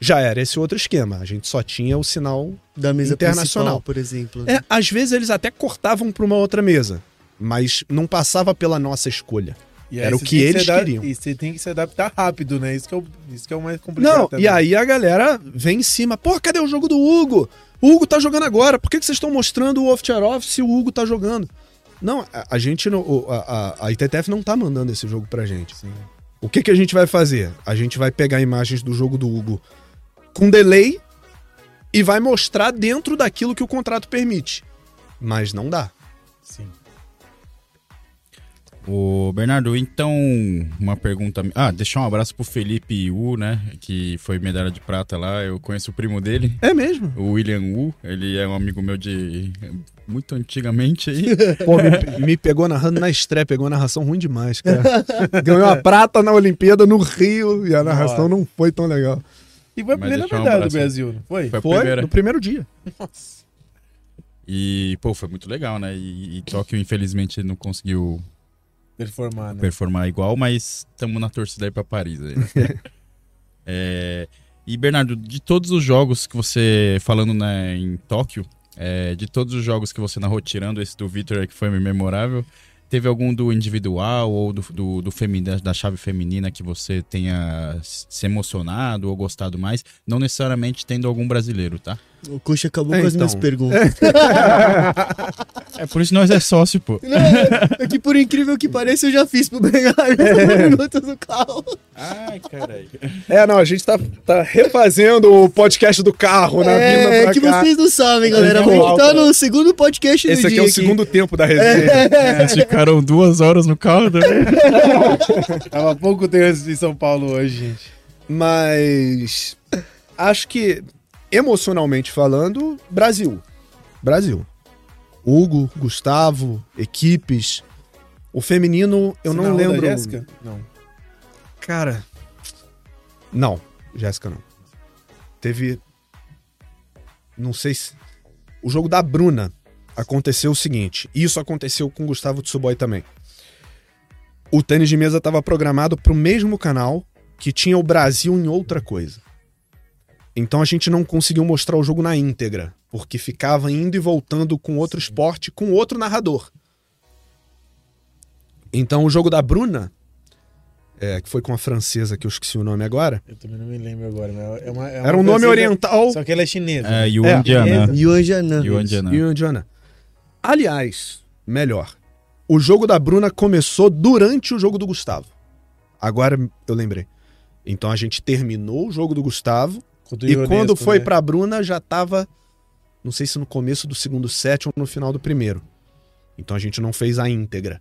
já era esse outro esquema. A gente só tinha o sinal da mesa internacional, por exemplo. É, às vezes eles até cortavam para uma outra mesa, mas não passava pela nossa escolha. Era o que eles se queriam. E você tem que se adaptar rápido, né? Isso que é o, isso que é o mais complicado. Não, também. e aí a galera vem em cima. Pô, cadê o jogo do Hugo? O Hugo tá jogando agora. Por que, que vocês estão mostrando o Off-Chair-Off se o Hugo tá jogando? Não, a, a gente, no- a, a, a ITTF não tá mandando esse jogo pra gente. Sim. O que, que a gente vai fazer? A gente vai pegar imagens do jogo do Hugo com delay e vai mostrar dentro daquilo que o contrato permite. Mas não dá. Ô, Bernardo, então, uma pergunta. Ah, deixar um abraço pro Felipe Wu, né? Que foi medalha de prata lá. Eu conheço o primo dele, É mesmo? o William Wu. Ele é um amigo meu de muito antigamente aí. Pô, me, me pegou narrando na estreia, pegou a narração ruim demais, cara. Ganhou a prata na Olimpíada no Rio e a narração não foi tão legal. E foi a primeira deixar um medalha do. Brasil, não foi? Foi Foi no primeiro dia. Nossa. E, pô, foi muito legal, né? E, e Tóquio, infelizmente, não conseguiu Performar, né? performar igual, mas estamos na torcida aí pra Paris. Aí. É, e, Bernardo, de todos os jogos que você, falando né, em Tóquio, é, de todos os jogos que você narrou, tirando esse do Victor que foi memorável, teve algum do individual ou do, do, do femi- da, da chave feminina que você tenha se emocionado ou gostado mais? Não necessariamente tendo algum brasileiro, tá? O Coxa acabou É, com as então. minhas perguntas. É por isso que nós é sócio, pô. Não, é que por incrível que pareça, eu já fiz pro Bernardo É. minutos no carro. Ai, caralho. É, não, a gente tá, tá refazendo o podcast do carro na É, vinda pra que cá. vocês não sabem, galera. A Então, gente tá no segundo podcast do Esse aqui dia é o segundo tempo da resenha. Vocês ficaram duas horas no carro né? também. Tava pouco tempo em São Paulo hoje, gente. Mas acho que, emocionalmente falando, Brasil. Brasil. Hugo, Gustavo, equipes. O feminino, eu não narrou da lembro. Jéssica? Não. Cara. Não, Jéssica não. Teve. Não sei se. O jogo da Bruna aconteceu o seguinte. Isso aconteceu com o Gustavo Tsuboy também. O tênis de mesa estava programado para o mesmo canal que tinha o Brasil em outra coisa. Então a gente não conseguiu mostrar o jogo na íntegra, porque ficava indo e voltando com outro esporte, com outro narrador. Então o jogo da Bruna, é, que foi com a francesa, que eu esqueci o nome agora, Eu também não me lembro agora, mas é uma, é uma era um nome francesa, oriental. Só que ela é chinesa. É? Yuan É, Diana. Yuan. E. Aliás, melhor, o jogo da Bruna começou durante o jogo do Gustavo. Agora eu lembrei. Então a gente terminou o jogo do Gustavo E quando foi né? pra Bruna já tava, não sei se no começo do segundo set ou no final do primeiro. Então a gente não fez a íntegra.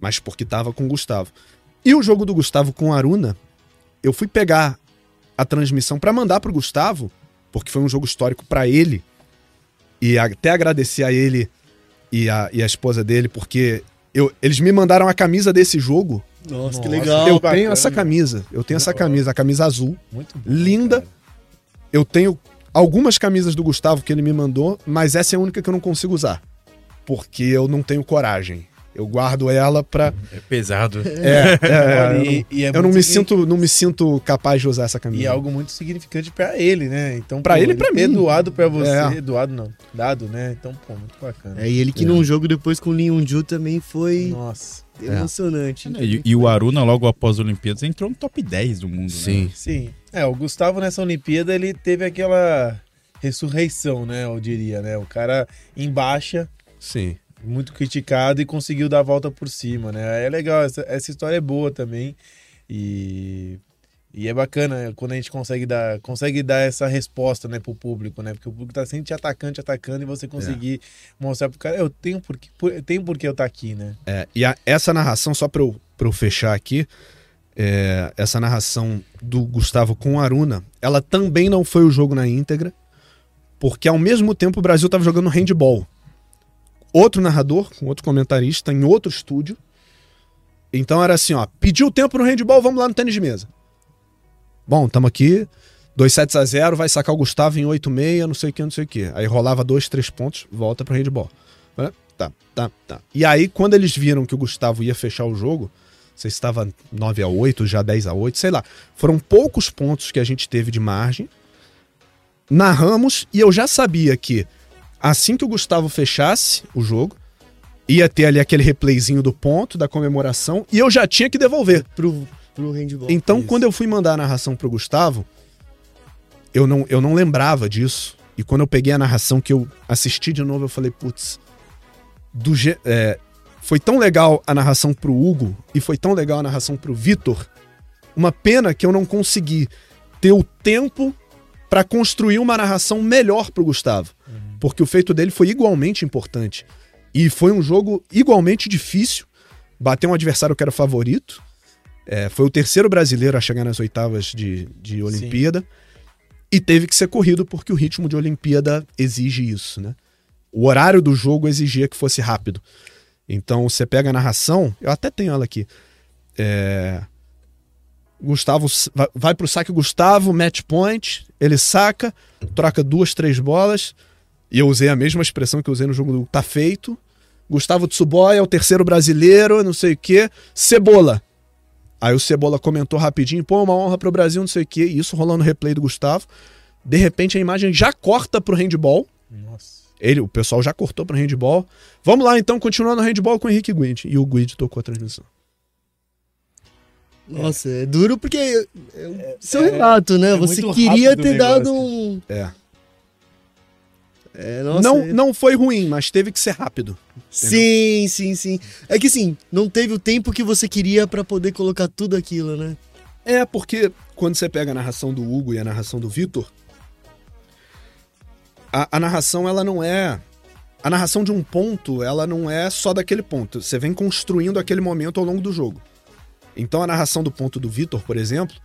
Mas porque tava com o Gustavo. E o jogo do Gustavo com a Aruna, eu fui pegar a transmissão pra mandar pro Gustavo, porque foi um jogo histórico pra ele. E até agradecer a ele e a, e a esposa dele, porque eu, eles me mandaram a camisa desse jogo. Nossa, que Nossa, legal. eu bacana. tenho essa camisa. Eu tenho essa camisa, a camisa azul. Muito bom, linda. cara. Eu tenho algumas camisas do Gustavo que ele me mandou, mas essa é a única que eu não consigo usar. Porque eu não tenho coragem. Eu guardo ela pra. É pesado. É, é, eu e- e é não, eu não muito me sinto, não me sinto capaz de usar essa camisa. E é algo muito significante pra ele, né? Então, Pra pô, ele e pra mim. doado pra você, É. doado não, dado, né? Então, pô, muito bacana. É, e ele que num jogo depois com o Lin Ju também foi Nossa. emocionante. E, e o Aruna, logo após as Olimpíadas, entrou no top 10 do mundo. Né? Sim. É, o Gustavo nessa Olimpíada, ele teve aquela ressurreição, né? Eu diria, né? O cara em baixa, Sim. muito criticado e conseguiu dar a volta por cima, né? É legal, essa, essa história é boa também. E, E é bacana quando a gente consegue dar, consegue dar essa resposta, né, pro público, né? Porque o público tá sempre te atacando, te atacando, e você conseguir é. mostrar pro cara, eu tenho porque, por, tenho por que eu tá aqui, né? É, e a, essa narração, só pra eu, pra eu fechar aqui, é, essa narração do Gustavo com Aruna, ela também não foi o jogo na íntegra, porque ao mesmo tempo o Brasil tava jogando handball. Outro narrador, com outro comentarista, em outro estúdio. Então era assim, ó, pediu tempo no handball, vamos lá no tênis de mesa. Bom, estamos aqui, 2 sets a 0, vai sacar o Gustavo em 8,6, não sei o que, não sei o que. Aí rolava dois, três pontos, volta pro handball. Tá, tá, tá. E aí, quando eles viram que o Gustavo ia fechar o jogo, você estava 9 a 8, já 10 a 8, sei lá. Foram poucos pontos que a gente teve de margem. Narramos e eu já sabia que assim que o Gustavo fechasse o jogo, ia ter ali aquele replayzinho do ponto, da comemoração, e eu já tinha que devolver. Pro, pro handball. Então, quando eu fui mandar a narração pro Gustavo, eu não, eu não lembrava disso. E quando eu peguei a narração que eu assisti de novo, eu falei, putz, do é, foi tão legal a narração pro Hugo e foi tão legal a narração pro Vitor. Uma pena que eu não consegui ter o tempo para construir uma narração melhor pro Gustavo. Uhum. Porque o feito dele foi igualmente importante. E foi um jogo igualmente difícil. Bateu um adversário que era favorito. É, foi o terceiro brasileiro a chegar nas oitavas de, de Olimpíada. Sim. E teve que ser corrido porque o ritmo de Olimpíada exige isso, né? O horário do jogo exigia que fosse rápido. Então você pega a narração, eu até tenho ela aqui. É... Gustavo vai pro saque Gustavo, match point, ele saca, troca duas, três bolas. E eu usei a mesma expressão que eu usei no jogo do tá feito. Gustavo Tsuboya é o terceiro brasileiro, não sei o quê. Cebola. Aí o Cebola comentou rapidinho, pô, uma honra pro Brasil, não sei o quê. Isso rolando no replay do Gustavo. De repente a imagem já corta pro handball. Nossa. Ele, o pessoal já cortou pro handball. Vamos lá então, continuando no handball com o Henrique Guid. E o Guid tocou a transmissão. Nossa, é, é duro porque é, é seu é, relato, né? É Você queria ter dado um. É. É, nossa, não, é... não foi ruim, mas teve que ser rápido. Sim, sim, sim. É que sim, não teve o tempo que você queria para poder colocar tudo aquilo, né? É, porque quando você pega a narração do Hugo e a narração do Vitor, a, a narração ela não é. A narração de um ponto, ela não é só daquele ponto. Você vem construindo aquele momento ao longo do jogo. Então a narração do ponto do Vitor, por exemplo,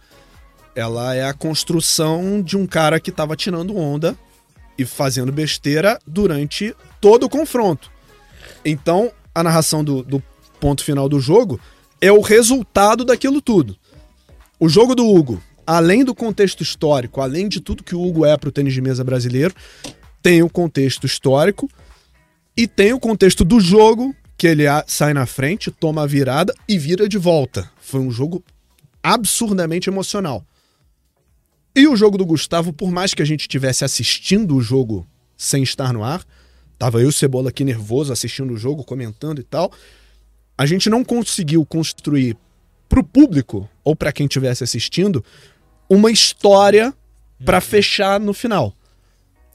ela é a construção de um cara que estava tirando onda e fazendo besteira durante todo o confronto. Então, a narração do, do ponto final do jogo é o resultado daquilo tudo. O jogo do Hugo, além do contexto histórico, além de tudo que o Hugo é para o tênis de mesa brasileiro, tem o contexto histórico e tem o contexto do jogo, que ele sai na frente, toma a virada e vira de volta. Foi um jogo absurdamente emocional. E o jogo do Gustavo, por mais que a gente estivesse assistindo o jogo sem estar no ar, tava eu e o Cebola aqui nervoso assistindo o jogo, comentando e tal, a gente não conseguiu construir pro público ou para quem estivesse assistindo uma história para fechar no final.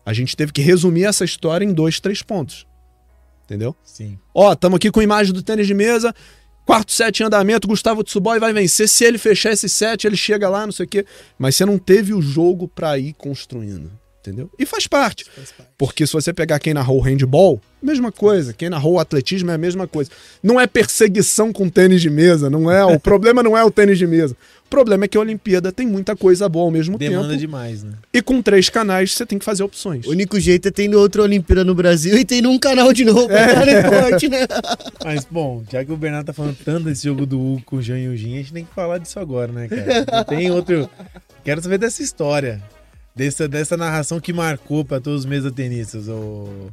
A gente teve que resumir essa história em dois, três pontos. Entendeu? Sim. Ó, estamos aqui com imagem do tênis de mesa. Quarto set em andamento, Gustavo Tsuboy vai vencer. Se ele fechar esse set, ele chega lá, não sei o quê. Mas você não teve o jogo para ir construindo. Entendeu? E faz parte. faz parte. Porque se você pegar quem narrou o handball, mesma coisa. Quem narrou o atletismo é a mesma coisa. Não é perseguição com tênis de mesa, não é. O problema não é o tênis de mesa. O problema é que a Olimpíada tem muita coisa boa ao mesmo Demanda tempo. Demanda demais, né? E com três canais você tem que fazer opções. O único jeito é tendo outra Olimpíada no Brasil e tendo um canal de novo pra é. esporte, né? Mas, bom, já que o Bernardo tá falando tanto desse jogo do Hugo com o Jean e o Jin, a gente tem que falar disso agora, né, cara? tem outro... Quero saber dessa história. Dessa, dessa narração que marcou para todos os mesatenistas, o,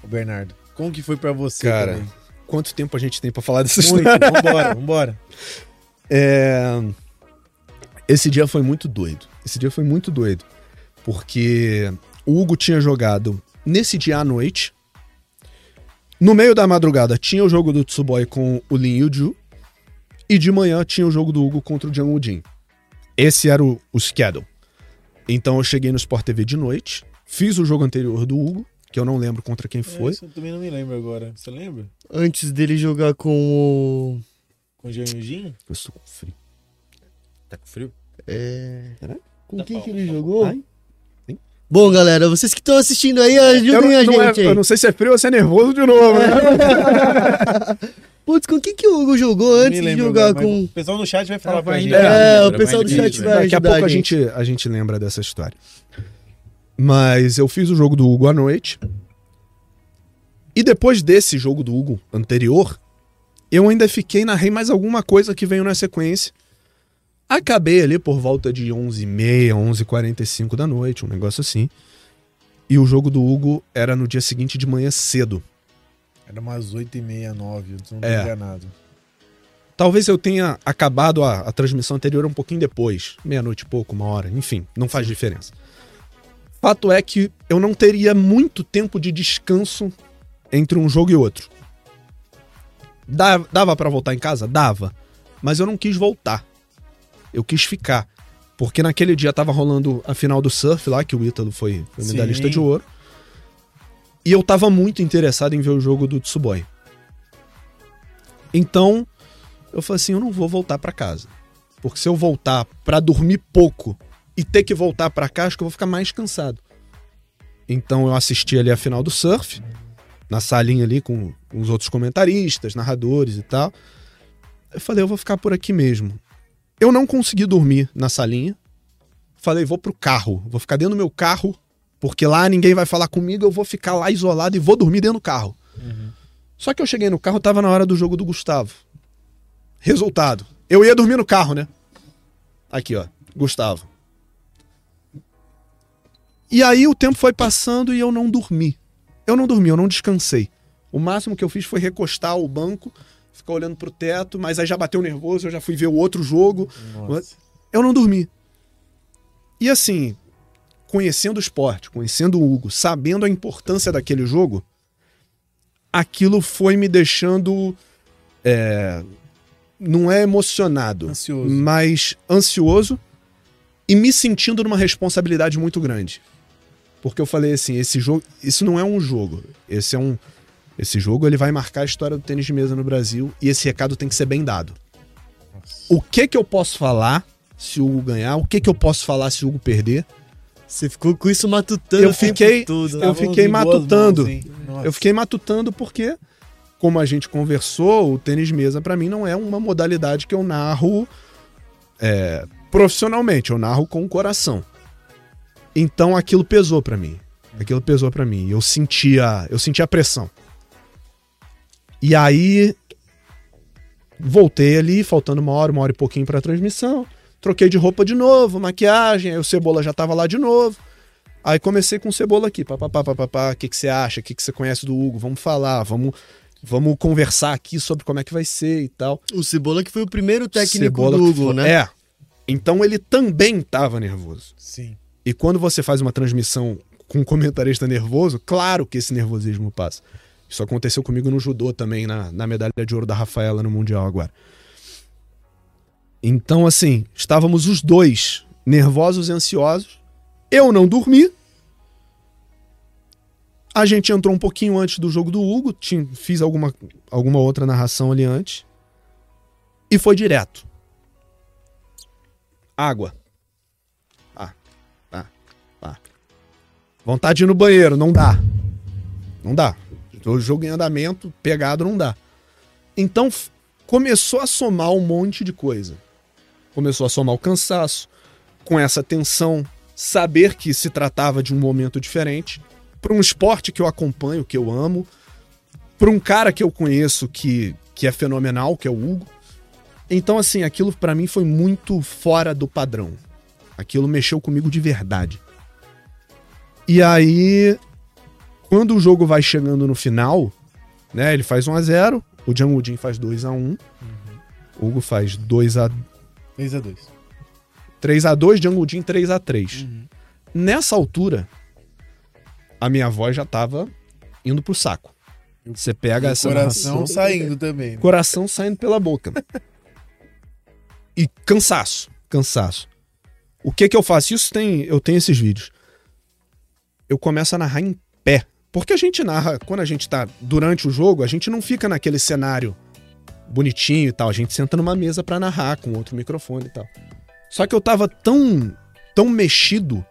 o Bernardo. Como que foi para você? Cara, também? quanto tempo a gente tem para falar dessa Muito, história? Vambora, vambora. É... Esse dia foi muito doido. Esse dia foi muito doido. Porque o Hugo tinha jogado nesse dia à noite. No meio da madrugada tinha o jogo do Tsuboy com o Lin Yuju. E de manhã tinha o jogo do Hugo contra o Jiang Wujin. Esse era o, o schedule. Então eu cheguei no Sport TV de noite, fiz o jogo anterior do Hugo, que eu não lembro contra quem foi. É, eu também não me lembro agora. Você lembra? Antes dele jogar com o. Com o Jean Eu estou com frio. Tá com frio? É... Com Tá quem que ele jogou? Bom, galera, vocês que estão assistindo aí, ajudem não, a não gente é- aí. eu não sei se é frio ou se é nervoso de novo, né? Putz, com quem que o Hugo jogou antes Me de lembro jogar mas com... O pessoal no chat vai falar Ela pra vai gente. É, o pessoal do chat vai Daqui a pouco a a gente. gente, a gente lembra dessa história. Mas eu fiz o jogo do Hugo à noite. E depois desse jogo do Hugo anterior, eu ainda fiquei, narrei mais alguma coisa que veio na sequência. Acabei ali por volta de 11h30, 11h45 da noite, um negócio assim. E o jogo do Hugo era no dia seguinte de manhã cedo. Era umas 8h30, 9 eu não tô É. enganado. Talvez eu tenha acabado a, a transmissão anterior um pouquinho depois, meia-noite e pouco, uma hora, enfim, não faz diferença. Fato é que eu não teria muito tempo de descanso entre um jogo e outro. Dava, dava para voltar em casa? Dava. Mas eu não quis voltar. Eu quis ficar. Porque naquele dia tava rolando a final do surf lá, que o Ítalo foi, foi medalhista de ouro. E eu tava muito interessado em ver o jogo do Tsuboi. Então, eu falei assim, eu não vou voltar pra casa. Porque se eu voltar pra dormir pouco e ter que voltar pra cá, acho que eu vou ficar mais cansado. Então eu assisti ali a final do surf, na salinha ali com os outros comentaristas, narradores e tal. Eu falei, eu vou ficar por aqui mesmo. Eu não consegui dormir na salinha. Falei, vou pro carro, vou ficar dentro do meu carro, porque lá ninguém vai falar comigo, eu vou ficar lá isolado e vou dormir dentro do carro. Só que eu cheguei no carro, tava na hora do jogo do Gustavo. Resultado. Eu ia dormir no carro, né? Aqui, ó. Gustavo. E aí o tempo foi passando e eu não dormi. Eu não dormi, eu não descansei. O máximo que eu fiz foi recostar o banco, ficar olhando pro teto, mas aí já bateu nervoso, eu já fui ver o outro jogo. Nossa. Eu não dormi. E assim, conhecendo o esporte, conhecendo o Hugo, sabendo a importância daquele jogo, aquilo foi me deixando. é, não é emocionado, Ansioso. mas ansioso e me sentindo numa responsabilidade muito grande. Porque eu falei assim, esse jogo, isso não é um jogo, esse é um esse jogo ele vai marcar a história do tênis de mesa no Brasil e esse recado tem que ser bem dado. O que que eu posso falar se o Hugo ganhar? O que que eu posso falar se o Hugo perder? Você ficou com isso matutando Eu o tempo fiquei- todo. eu fiquei matutando. mãos. Eu fiquei matutando porque, como a gente conversou, o tênis mesa pra mim não é uma modalidade que eu narro é, profissionalmente, eu narro com o coração. Então aquilo pesou pra mim. Aquilo pesou pra mim. Eu sentia, eu sentia a pressão. E aí voltei ali, faltando uma hora, uma hora e pouquinho pra transmissão. Troquei de roupa de novo, maquiagem, aí o Cebola já tava lá de novo. Aí comecei com o Cebola aqui, papapá, papapá, o que, que você acha, o que, que você conhece do Hugo, vamos falar, vamos, vamos conversar aqui sobre como é que vai ser e tal. O Cebola que foi o primeiro técnico Cebola do Hugo, foi- né? É. Então ele também tava nervoso. Sim. E quando você faz uma transmissão com um comentarista nervoso, claro que esse nervosismo passa. Isso aconteceu comigo no judô também, na, na medalha de ouro da Rafaela no Mundial agora. Então, assim, estávamos os dois nervosos e ansiosos. Eu não dormi. A gente entrou um pouquinho antes do jogo do Hugo, tinha, fiz alguma, alguma outra narração ali antes. E foi direto. Água. Ah, tá, tá. Vontade de ir no banheiro, não dá. Não dá. O jogo em andamento, pegado, não dá. Então começou a somar um monte de coisa. Começou a somar o cansaço, com essa tensão, saber que se tratava de um momento diferente, para um esporte que eu acompanho, que eu amo, para um cara que eu conheço que, que é fenomenal, que é o Hugo. Então, assim, aquilo para mim foi muito fora do padrão. Aquilo mexeu comigo de verdade. E aí, quando o jogo vai chegando no final, né, ele faz 1 a 0 o Jang Woo-jin faz 2 a 1 o Hugo faz 2 a 3 a 2 3 a 2 Jang Woo-jin 3 a 3 Nessa altura, a minha voz já tava indo pro saco. Você pega essa Coração narração- saindo também. né? coração saindo pela boca. e cansaço, cansaço. O que que eu faço? Isso tem, eu tenho esses vídeos. Eu começo a narrar em pé, porque a gente narra quando a gente tá durante o jogo, a gente não fica naquele cenário bonitinho e tal, a gente senta numa mesa pra narrar com outro microfone e tal. Só que eu tava tão, tão mexido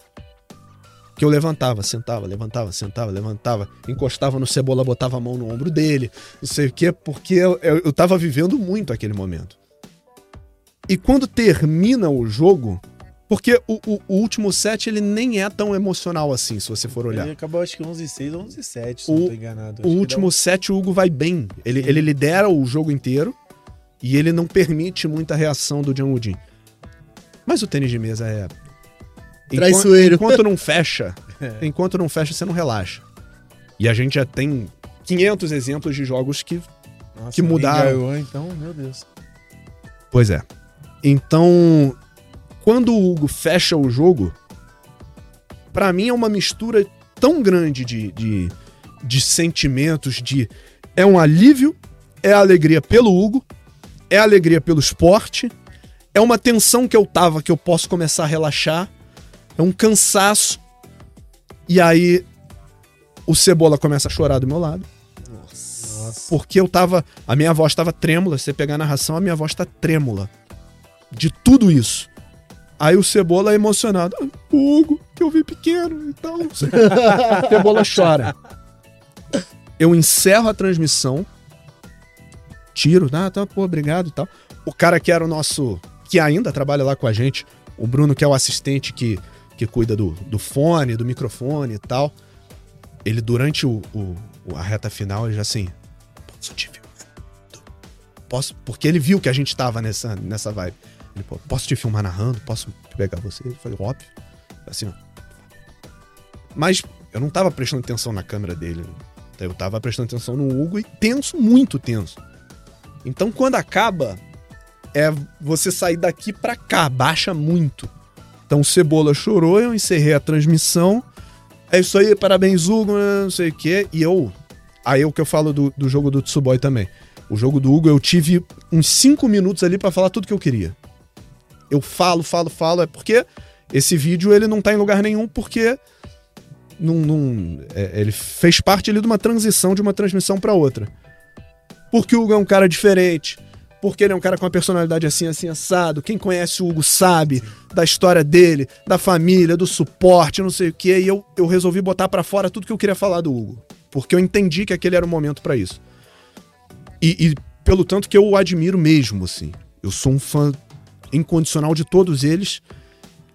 que eu levantava, sentava, levantava, sentava, levantava, encostava no cebola, botava a mão no ombro dele, não sei o quê, porque eu, eu, eu tava vivendo muito aquele momento. E quando termina o jogo, porque o, o, o, último set ele nem é tão emocional assim, se você for olhar. Ele acabou acho que 11 6 ou 11 7, se o, não tô enganado. Acho o último um... set o Hugo vai bem. Ele, ele lidera o jogo inteiro e ele não permite muita reação do John Woodin. Mas o tênis de mesa é Traiçoeiro. Enquanto, enquanto não fecha, é. enquanto não fecha, você não relaxa. E a gente já tem 500 exemplos de jogos que, Nossa, que mudaram. Ganhou, então, meu Deus. Pois é. Então, quando o Hugo fecha o jogo, para mim é uma mistura tão grande de, de, de sentimentos, de é um alívio, é alegria pelo Hugo, é alegria pelo esporte, é uma tensão que eu tava que eu posso começar a relaxar é um cansaço. E aí o Cebola começa a chorar do meu lado. Nossa. Porque eu tava. A minha voz tava trêmula. Se você pegar a narração, a minha voz tá trêmula. De tudo isso. Aí o Cebola é emocionado. Ah, o Hugo, que eu vi pequeno e tal. Cebola chora. Eu encerro a transmissão. Tiro. Ah, tá, pô, obrigado e tal. O cara que era o nosso. Que ainda trabalha lá com a gente. O Bruno, que é o assistente que que cuida do, do fone, do microfone e tal. Ele, durante o, o a reta final, ele já assim. Posso te filmar? Posso? Porque ele viu que a gente tava nessa, nessa vibe. Ele, posso te filmar narrando? Posso pegar você? Eu falei, óbvio. Assim. Mas eu não tava prestando atenção na câmera dele. Eu tava prestando atenção no Hugo e tenso, muito tenso. Então quando acaba, é você sair daqui pra cá, baixa muito. Então Cebola chorou, eu encerrei a transmissão. É isso aí, parabéns, Hugo, não sei o quê. E eu. Aí é o que eu falo do, do jogo do Tsuboy também. O jogo do Hugo, eu tive uns 5 minutos ali para falar tudo que eu queria. Eu falo, falo, falo. É porque esse vídeo ele não tá em lugar nenhum, porque num, num, é, ele fez parte ali de uma transição de uma transmissão para outra. Porque o Hugo é um cara diferente porque ele é um cara com uma personalidade assim, assim, assado. Quem conhece o Hugo sabe da história dele, da família, do suporte, não sei o quê. E eu, eu resolvi botar para fora tudo que eu queria falar do Hugo. Porque eu entendi que aquele era o momento para isso. E, e, pelo tanto que eu o admiro mesmo, assim. Eu sou um fã incondicional de todos eles.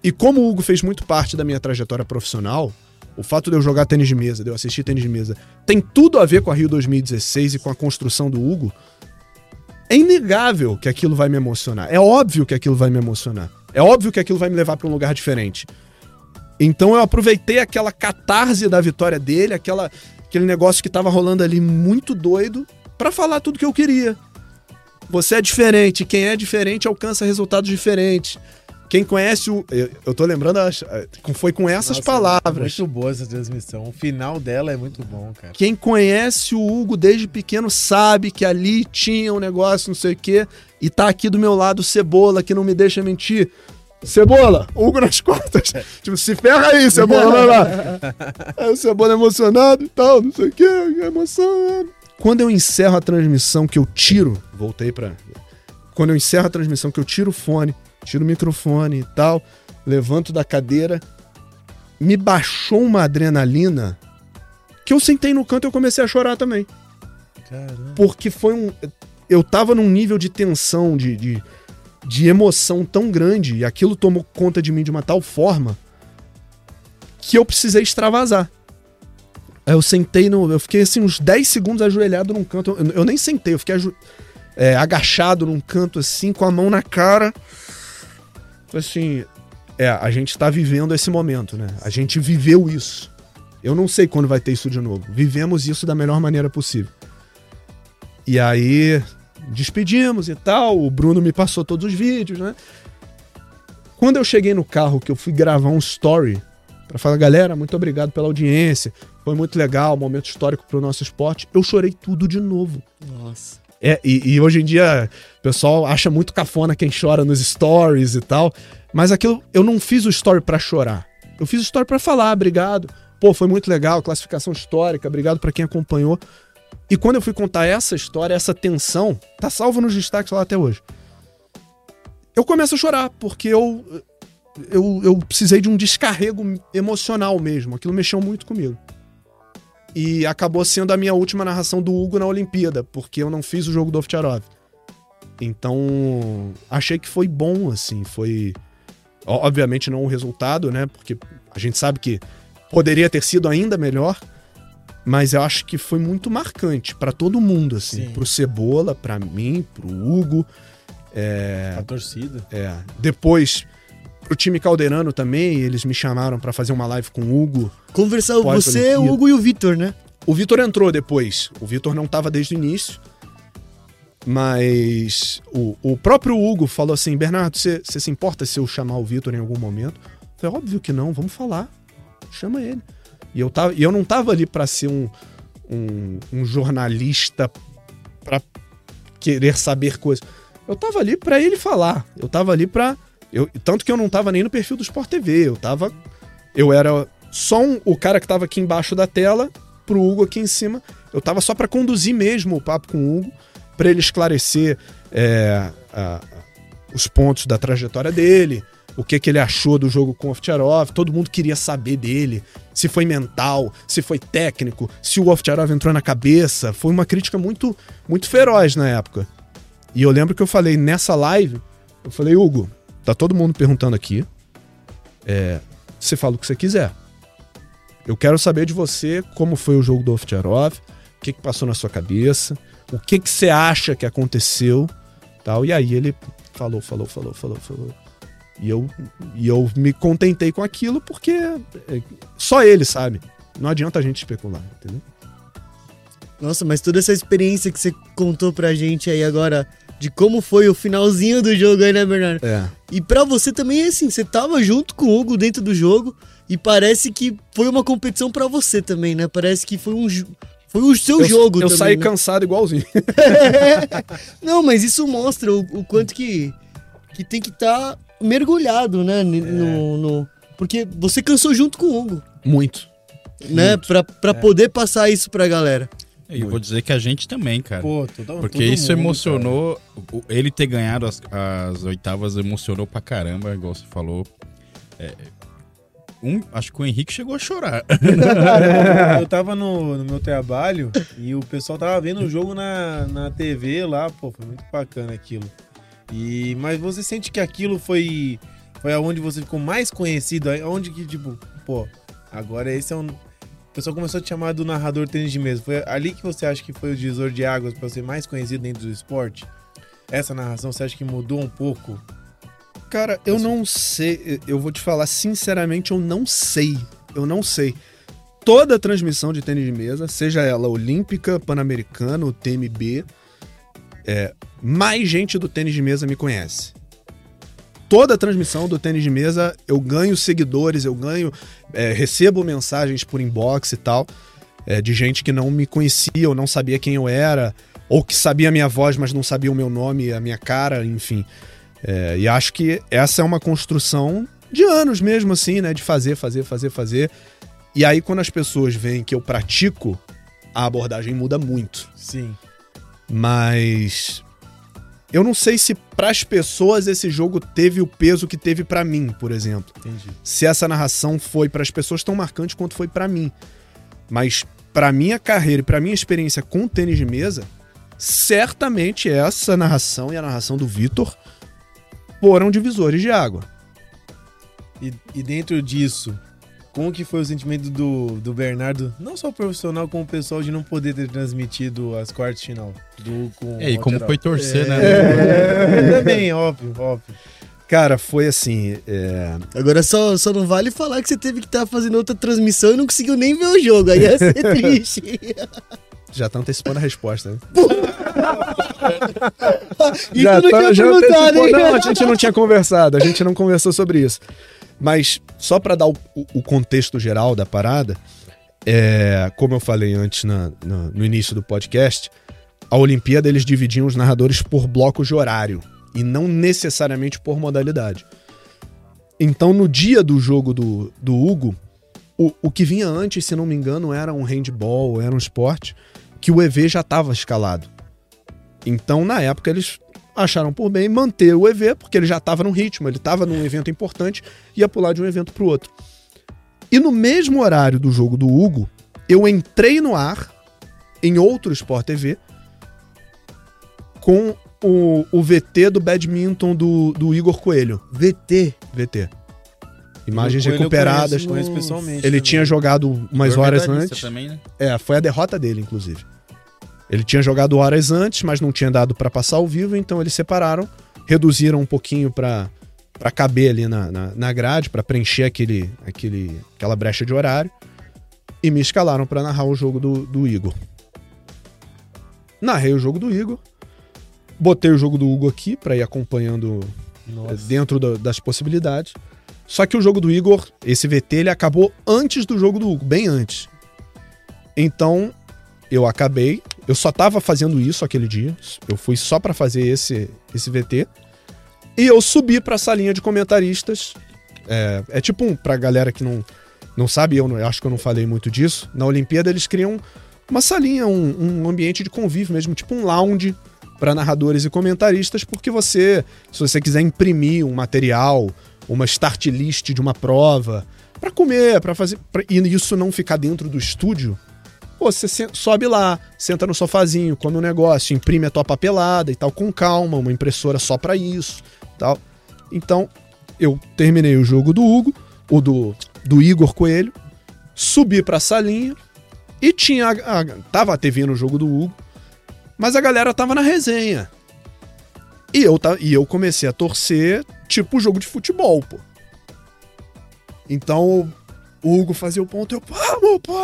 E como o Hugo fez muito parte da minha trajetória profissional, o fato de eu jogar tênis de mesa, de eu assistir tênis de mesa, tem tudo a ver com a Rio 2016 e com a construção do Hugo é inegável que aquilo vai me emocionar. É óbvio que aquilo vai me emocionar. É óbvio que aquilo vai me levar para um lugar diferente. Então eu aproveitei aquela catarse da vitória dele, aquela, aquele negócio que tava rolando ali muito doido, para falar tudo que eu queria. Você é diferente, quem é diferente alcança resultados diferentes. Quem conhece o. Eu, eu tô lembrando, foi com essas Nossa, palavras. Muito boa essa transmissão. O final dela é muito bom, cara. Quem conhece o Hugo desde pequeno sabe que ali tinha um negócio, não sei o quê. E tá aqui do meu lado o Cebola, que não me deixa mentir. Cebola, Hugo nas costas. tipo, se ferra aí, Cebola, vai lá. Aí o Cebola emocionado e tal, não sei o quê, emoção. Quando eu encerro a transmissão, que eu tiro, voltei pra. Quando eu encerro a transmissão, que eu tiro o fone, tiro o microfone e tal, levanto da cadeira. Me baixou uma adrenalina que eu sentei no canto e eu comecei a chorar também. Caramba. Porque foi um. Eu tava num nível de tensão, de, de, de emoção tão grande, e aquilo tomou conta de mim de uma tal forma que eu precisei extravasar. Aí eu sentei no. Eu fiquei assim uns 10 segundos ajoelhado num canto. Eu, eu nem sentei, eu fiquei é, agachado num canto assim, com a mão na cara assim, é, a gente tá vivendo esse momento, né? A gente viveu isso. Eu não sei quando vai ter isso de novo. Vivemos isso da melhor maneira possível. E aí, despedimos e tal. O Bruno me passou todos os vídeos, né? Quando eu cheguei no carro, que eu fui gravar um story para falar, galera, muito obrigado pela audiência. Foi muito legal, momento histórico pro nosso esporte. Eu chorei tudo de novo. Nossa. É, e, e, hoje em dia o pessoal acha muito cafona quem chora nos stories e tal. Mas aquilo, eu não fiz o story para chorar. Eu fiz o story para falar, obrigado. Pô, foi muito legal, classificação histórica, obrigado para quem acompanhou. E quando eu fui contar essa história, essa tensão, tá salvo nos destaques lá até hoje. eu começo a chorar, porque eu, eu, eu precisei de um descarrego emocional mesmo. Aquilo mexeu muito comigo. E acabou sendo a minha última narração do Hugo na Olimpíada, porque eu não fiz o jogo do Ovtcharov. Então, achei que foi bom, assim, foi. Obviamente não o resultado, né? Porque a gente sabe que poderia ter sido ainda melhor, mas eu acho que foi muito marcante para todo mundo, assim. Sim. Pro Cebola, para mim, pro Hugo. É, a torcida. É. Depois, pro time caldeirano também, eles me chamaram para fazer uma live com o Hugo. Conversar você, o Hugo e o Vitor, né? O Vitor entrou depois. O Vitor não tava desde o início. Mas o, o próprio Hugo falou assim: Bernardo, você se importa se eu chamar o Vitor em algum momento? Eu falei, óbvio que não, vamos falar. Chama ele. E eu, tava, e eu não tava ali para ser um, um, um jornalista para querer saber coisas. Eu tava ali para ele falar. Eu tava ali para eu, tanto que eu não tava nem no perfil do Sport TV. Eu tava. Eu era só um, o cara que tava aqui embaixo da tela, pro Hugo aqui em cima. Eu tava só para conduzir mesmo o papo com o Hugo, para ele esclarecer é, a, os pontos da trajetória dele, o que, que ele achou do jogo com o Ovtcharov. Todo mundo queria saber dele, se foi mental, se foi técnico, se o Ovtcharov entrou na cabeça. Foi uma crítica muito, muito feroz na época. E eu lembro que eu falei nessa live, eu falei, Hugo, Tá todo mundo perguntando aqui. É, você fala o que você quiser. Eu quero saber de você como foi o jogo do Ovtcharov, o que, que passou na sua cabeça, o que, que você acha que aconteceu, tal. E aí ele falou, falou, falou, falou, falou. E eu, e eu me contentei com aquilo porque é, só ele sabe. Não adianta a gente especular, entendeu? Nossa, mas toda essa experiência que você contou pra gente aí agora de como foi o finalzinho do jogo aí, né, Bernardo? É. E para você também, assim, você tava junto com o Hugo dentro do jogo e parece que foi uma competição para você também, né? Parece que foi um foi o seu eu, jogo eu também. Eu saí né? cansado igualzinho. Não, mas isso mostra o, o, quanto que, que tem que estar tá mergulhado, né? No, é. no, porque você cansou junto com o Hugo. Muito. Né? Pra é. poder passar isso pra galera. E vou dizer que a gente também, cara. Pô, todo, Porque isso mundo, emocionou. Cara. Ele ter ganhado as, as, oitavas emocionou pra caramba, igual você falou. É, um, acho que o Henrique chegou a chorar. eu tava no, no, meu trabalho e o pessoal tava vendo o jogo na, na TV lá, pô, foi muito bacana aquilo. E, mas você sente que aquilo foi, foi aonde você ficou mais conhecido? Onde que, tipo, pô, agora esse é um o pessoal começou a te chamar do narrador tênis de mesa. Foi ali que você acha que foi o divisor de águas para ser mais conhecido dentro do esporte? Essa narração você acha que mudou um pouco? Cara, eu não sei. Eu vou te falar sinceramente, eu não sei. Eu não sei. Toda transmissão de tênis de mesa, seja ela olímpica, pan-americana ou TMB, é, mais gente do tênis de mesa me conhece toda a transmissão do tênis de mesa eu ganho seguidores, eu ganho, é, recebo mensagens por inbox e tal, é, de gente que não me conhecia ou não sabia quem eu era, ou que sabia a minha voz, mas não sabia o meu nome, a minha cara, enfim. É, e acho que essa é uma construção de anos mesmo, assim, né? De fazer, fazer, fazer, fazer. E aí, quando as pessoas veem que eu pratico, a abordagem muda muito. Sim. Mas eu não sei se para as pessoas esse jogo teve o peso que teve para mim, por exemplo. Entendi. Se essa narração foi para as pessoas tão marcante quanto foi para mim. Mas para minha carreira e para minha experiência com tênis de mesa, certamente essa narração e a narração do Vitor foram divisores de água. E, e dentro disso, como que foi o sentimento do, do Bernardo, não só profissional, como pessoal, de não poder ter transmitido as quartas de final? Do, com é, e como foi torcer, é, né? É, também, óbvio, óbvio. Cara, foi assim. É... Agora só, só não vale falar que você teve que estar tá fazendo outra transmissão e não conseguiu nem ver o jogo. Aí ia ser triste. Já tá antecipando a resposta, né? já não tá, já antecipou, Não, a gente não tinha conversado, a gente não conversou sobre isso. Mas só para dar o, o, contexto geral da parada, é, como eu falei antes na, na, no início do podcast, a Olimpíada eles dividiam os narradores por blocos de horário e não necessariamente por modalidade. Então, no dia do jogo do, do Hugo, o, o que vinha antes, se não me engano, era um handball, era um esporte, que o EV já estava escalado. Então, na época, eles acharam por bem manter o EV, porque ele já estava num ritmo, ele estava num evento importante, ia pular de um evento para o outro. E no mesmo horário do jogo do Hugo, eu entrei no ar em outro Sport TV com o, o VT do badminton do, do Igor Coelho. VT. VT. Imagens recuperadas. Conheço, conheço pessoalmente. Ele também. tinha jogado umas horas antes. Também, né? É, foi a derrota dele, inclusive. Ele tinha jogado horas antes, mas não tinha dado para passar ao vivo, então eles separaram, reduziram um pouquinho para para caber ali na, na, na grade, para preencher aquele, aquele, aquela brecha de horário, e me escalaram para narrar o jogo do, do Igor. Narrei o jogo do Igor, botei o jogo do Hugo aqui para ir acompanhando Nossa. dentro das possibilidades. Só que o jogo do Igor, esse VT, ele acabou antes do jogo do Hugo, bem antes. Então, eu acabei. Eu só tava fazendo isso aquele dia. Eu fui só para fazer esse, esse VT. E eu subi pra salinha de comentaristas. É, é tipo um, pra galera que não, não sabe, eu, não, eu acho que eu não falei muito disso. Na Olimpíada eles criam uma salinha, um, um ambiente de convívio mesmo, tipo um lounge para narradores e comentaristas, porque você, se você quiser imprimir um material, uma start list de uma prova, para comer, para fazer, pra, e isso não ficar dentro do estúdio, pô, você sobe lá, senta no sofazinho, come um negócio, imprime a tua papelada e tal, com calma, uma impressora só para isso, tal. Então, eu terminei o jogo do Hugo, o do, do Igor Coelho, subi pra salinha e tinha. A, a, tava a TV no jogo do Hugo, mas a galera tava na resenha. E eu, e eu comecei a torcer, tipo jogo de futebol, pô. Então, o Hugo fazia o ponto, eu, vamos, pô!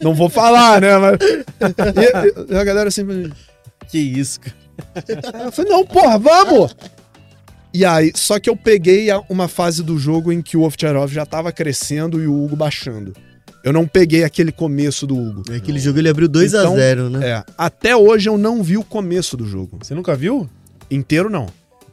Não vou falar, né? Mas. E, e a galera sempre. Que isso, cara. Eu falei, não, porra, vamos! E aí, só que eu peguei uma fase do jogo em que o Ovtcharov já tava crescendo e o Hugo baixando. Eu não peguei aquele começo do Hugo. Aquele jogo ele abriu 2 então, a 0 né? É. Até hoje eu não vi o começo do jogo. Você nunca viu? Inteiro não.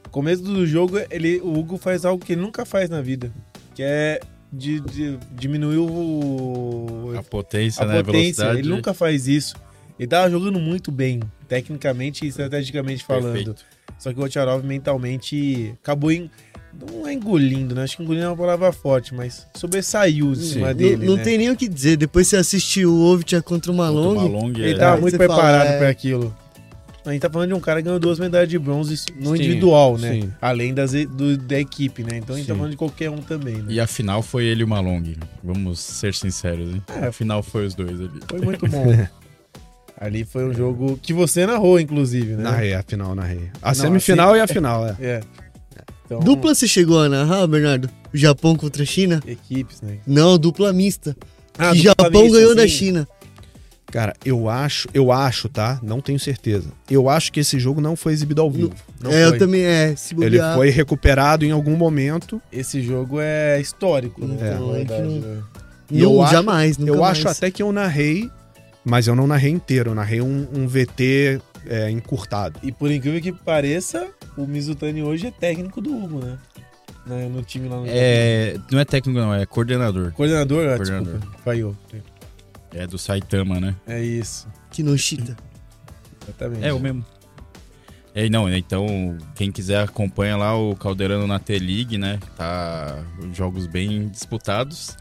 O começo do jogo, ele, o Hugo faz algo que ele nunca faz na vida. Que é de, de diminuir o, a potência, a né? potência. Velocidade. Ele nunca faz isso. Ele tava jogando muito bem, tecnicamente e estrategicamente falando. Perfeito. Só que o Ocharov mentalmente acabou em não é engolindo, né? Acho que engolindo é uma palavra forte, mas sobressaiu em cima dele. Não, né? tem nem o que dizer. Depois você assistiu o Ovitch contra o Malong. Contra o Malong ele é. tava muito preparado é... para aquilo. A gente tá falando de um cara que ganhou duas medalhas de bronze no sim, individual, né? Sim. Além das, do, da equipe, né? Então a gente tá sim. tá falando de qualquer um também, né? E a final foi ele e o Malong. Vamos ser sinceros, hein? É. A final foi os dois ali. Foi muito bom. ali foi um jogo que você narrou, inclusive, né? Narrei, a final, narrei. A Não, semifinal assim, e a final, é. É. Então... Dupla você chegou a narrar, Bernardo? Japão contra a China? Equipes, né? Não, dupla mista. Ah, que dupla Japão mista, ganhou sim. da China. Cara, eu acho, eu acho, tá? Não tenho certeza. Eu acho que esse jogo não foi exibido ao vivo. Não, é, foi. eu também é. Se Ele foi recuperado em algum momento. Esse jogo é histórico, né? Então, é. Verdade, né? Eu acho, jamais, Eu mais. acho até que eu narrei, mas eu não narrei inteiro. Eu narrei um, um VT é, encurtado. E por incrível que pareça, o Mizutani hoje é técnico do Hugo, né? No time lá no É, não é técnico não, é coordenador. Coordenador? Ah, coordenador. desculpa. Falhou. É do Saitama, né? É isso. Kinoshita. Exatamente. É o mesmo. É, não, então, quem quiser acompanha lá o Caldeirano na T-League, né? Tá jogos bem disputados.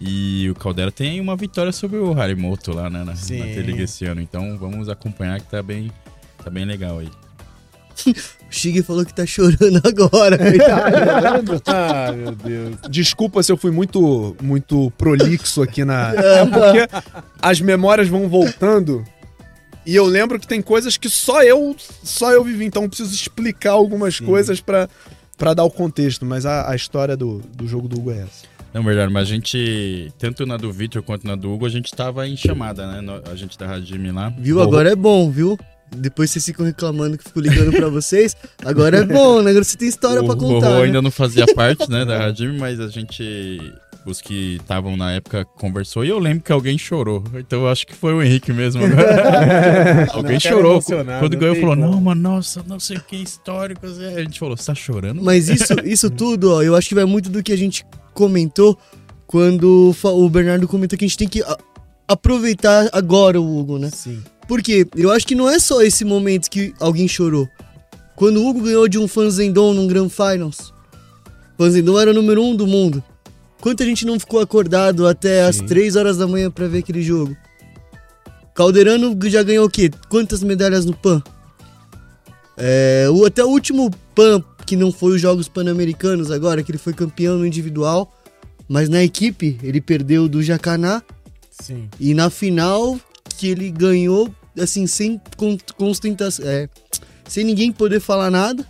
E o Caldera tem uma vitória sobre o Harimoto lá, né? Na, na T-League esse ano. Então vamos acompanhar que tá bem, tá bem legal aí. o Shig falou que tá chorando agora. ah, meu Deus. Desculpa se eu fui muito, muito prolixo aqui na. É porque as memórias vão voltando. E eu lembro que tem coisas que só eu só eu vivi, então eu preciso explicar algumas Sim. coisas para dar o contexto. Mas a, a história do, do jogo do Hugo é essa. Não, verdade, mas a gente, tanto na do Victor quanto na do Hugo, a gente tava em chamada, né? A gente da Rádio lá. Viu? Agora é bom, viu? Depois vocês ficam reclamando que fico ligando pra vocês. Agora é bom, né? Agora você tem história o, pra contar. O né? ainda não fazia parte, né, da Rádio mas a gente os que estavam na época conversou e eu lembro que alguém chorou. Então eu acho que foi o Henrique mesmo. alguém não, chorou. Quando ganhou, falou: Não, mano, nossa, não sei o que, históricos. A gente falou: Você tá chorando? Mas isso, isso tudo, ó, eu acho que vai muito do que a gente comentou quando o Bernardo comentou que a gente tem que aproveitar agora o Hugo, né? Sim. Porque eu acho que não é só esse momento que alguém chorou. Quando o Hugo ganhou de um Fanzendon num Grand Finals. Fanzendon era o número um do mundo. Quanta gente não ficou acordado até Sim. as 3 horas da manhã para ver aquele jogo? Calderano já ganhou o quê? Quantas medalhas no PAN? É, o, até o último PAN, que não foi os Jogos Pan-Americanos agora, que ele foi campeão no individual, mas na equipe ele perdeu do Jacaná. Sim. E na final que ele ganhou, assim, sem constentação. É, sem ninguém poder falar nada.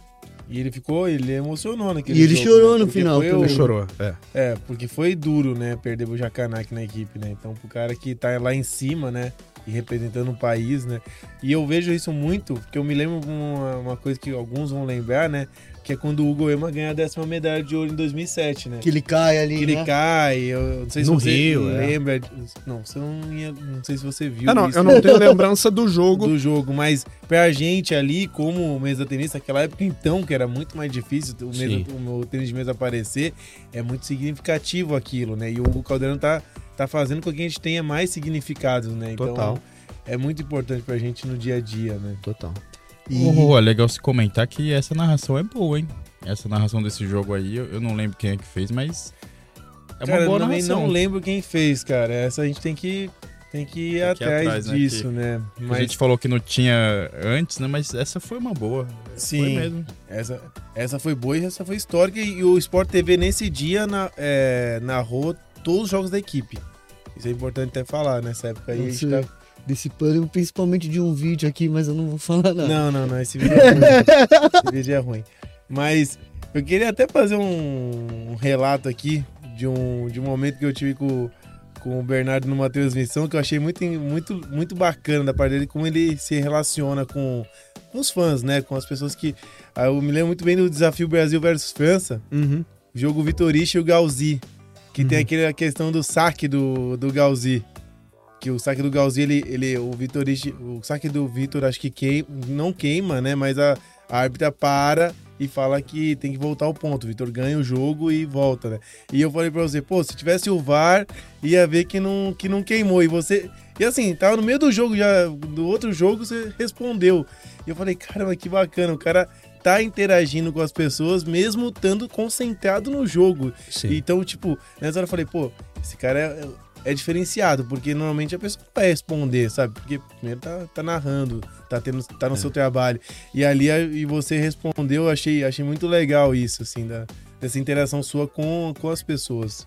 E ele ficou, ele emocionou naquele E ele jogo, chorou né? no final. Ele o... chorou, é. É, porque foi duro, né, perder o Jacaná aqui na equipe, né? Então, pro cara que tá lá em cima, né, e representando o país, né? E eu vejo isso muito, porque eu me lembro uma, uma coisa que alguns vão lembrar, né? Que é quando o Hugo Ema ganha a décima medalha de ouro em 2007, né? Que ele cai ali, Que né? ele cai, eu não sei se no você Rio, é. lembra. É. Não, você não ia, não sei se você viu ah, não, isso. Eu não tenho lembrança do jogo. Do jogo, mas pra gente ali, como mesa tenista, naquela época então, que era muito mais difícil o, mesa, o, o tênis de mesa aparecer, é muito significativo aquilo, né? E o Hugo Caldeirão tá, tá fazendo com que a gente tenha mais significados, né? Então, Total. É muito importante pra gente no dia a dia, né? Total. E... Oh, é legal se comentar que essa narração é boa, hein? Essa narração desse jogo aí, eu, não lembro quem é que fez, mas é uma cara, boa eu também não lembro quem fez, cara. Essa a gente tem que tem que ir tem atrás, atrás, né, disso, né? Mas... A gente falou que não tinha antes, né? Mas essa foi uma boa. Sim. Foi mesmo. Essa, essa foi boa e essa foi histórica. E o Sport TV nesse dia na, é, narrou todos os jogos da equipe. Isso é importante até falar nessa época aí. Esse, tá... Desse pano, principalmente de um vídeo aqui, mas eu não vou falar nada. Não, não, não. Esse vídeo é ruim. esse vídeo é ruim. Mas eu queria até fazer um, um relato aqui de um, de um momento que eu tive com, com o Bernardo numa transmissão que eu achei muito, muito, muito bacana da parte dele, como ele se relaciona com, com os fãs, né? Com as pessoas que. Ah, eu me lembro muito bem do desafio Brasil versus França, uhum. jogo Vitoriche e o Galzi, que uhum. tem aquela questão do saque do, do Galzi. Que o saque do Galzi, ele, ele, o Vitoriche, o saque do Vitor acho que queima, não queima, né? Mas a, a árbitra para e fala que tem que voltar ao ponto. O Vitor ganha o jogo e volta, né? E eu falei pra você, pô, se tivesse o VAR, ia ver que não, que não queimou. E você. E assim, tava no meio do jogo já, do outro jogo, você respondeu. E eu falei, caramba, que bacana, o cara tá interagindo com as pessoas, mesmo estando concentrado no jogo. Sim. Então, tipo, nessa hora eu falei, pô, esse cara é, é diferenciado, porque normalmente a pessoa vai responder, sabe? Porque primeiro tá, tá narrando, tá, tendo, tá no é. seu trabalho. E ali e você respondeu, achei, achei muito legal isso, assim, da, dessa interação sua com, com as pessoas.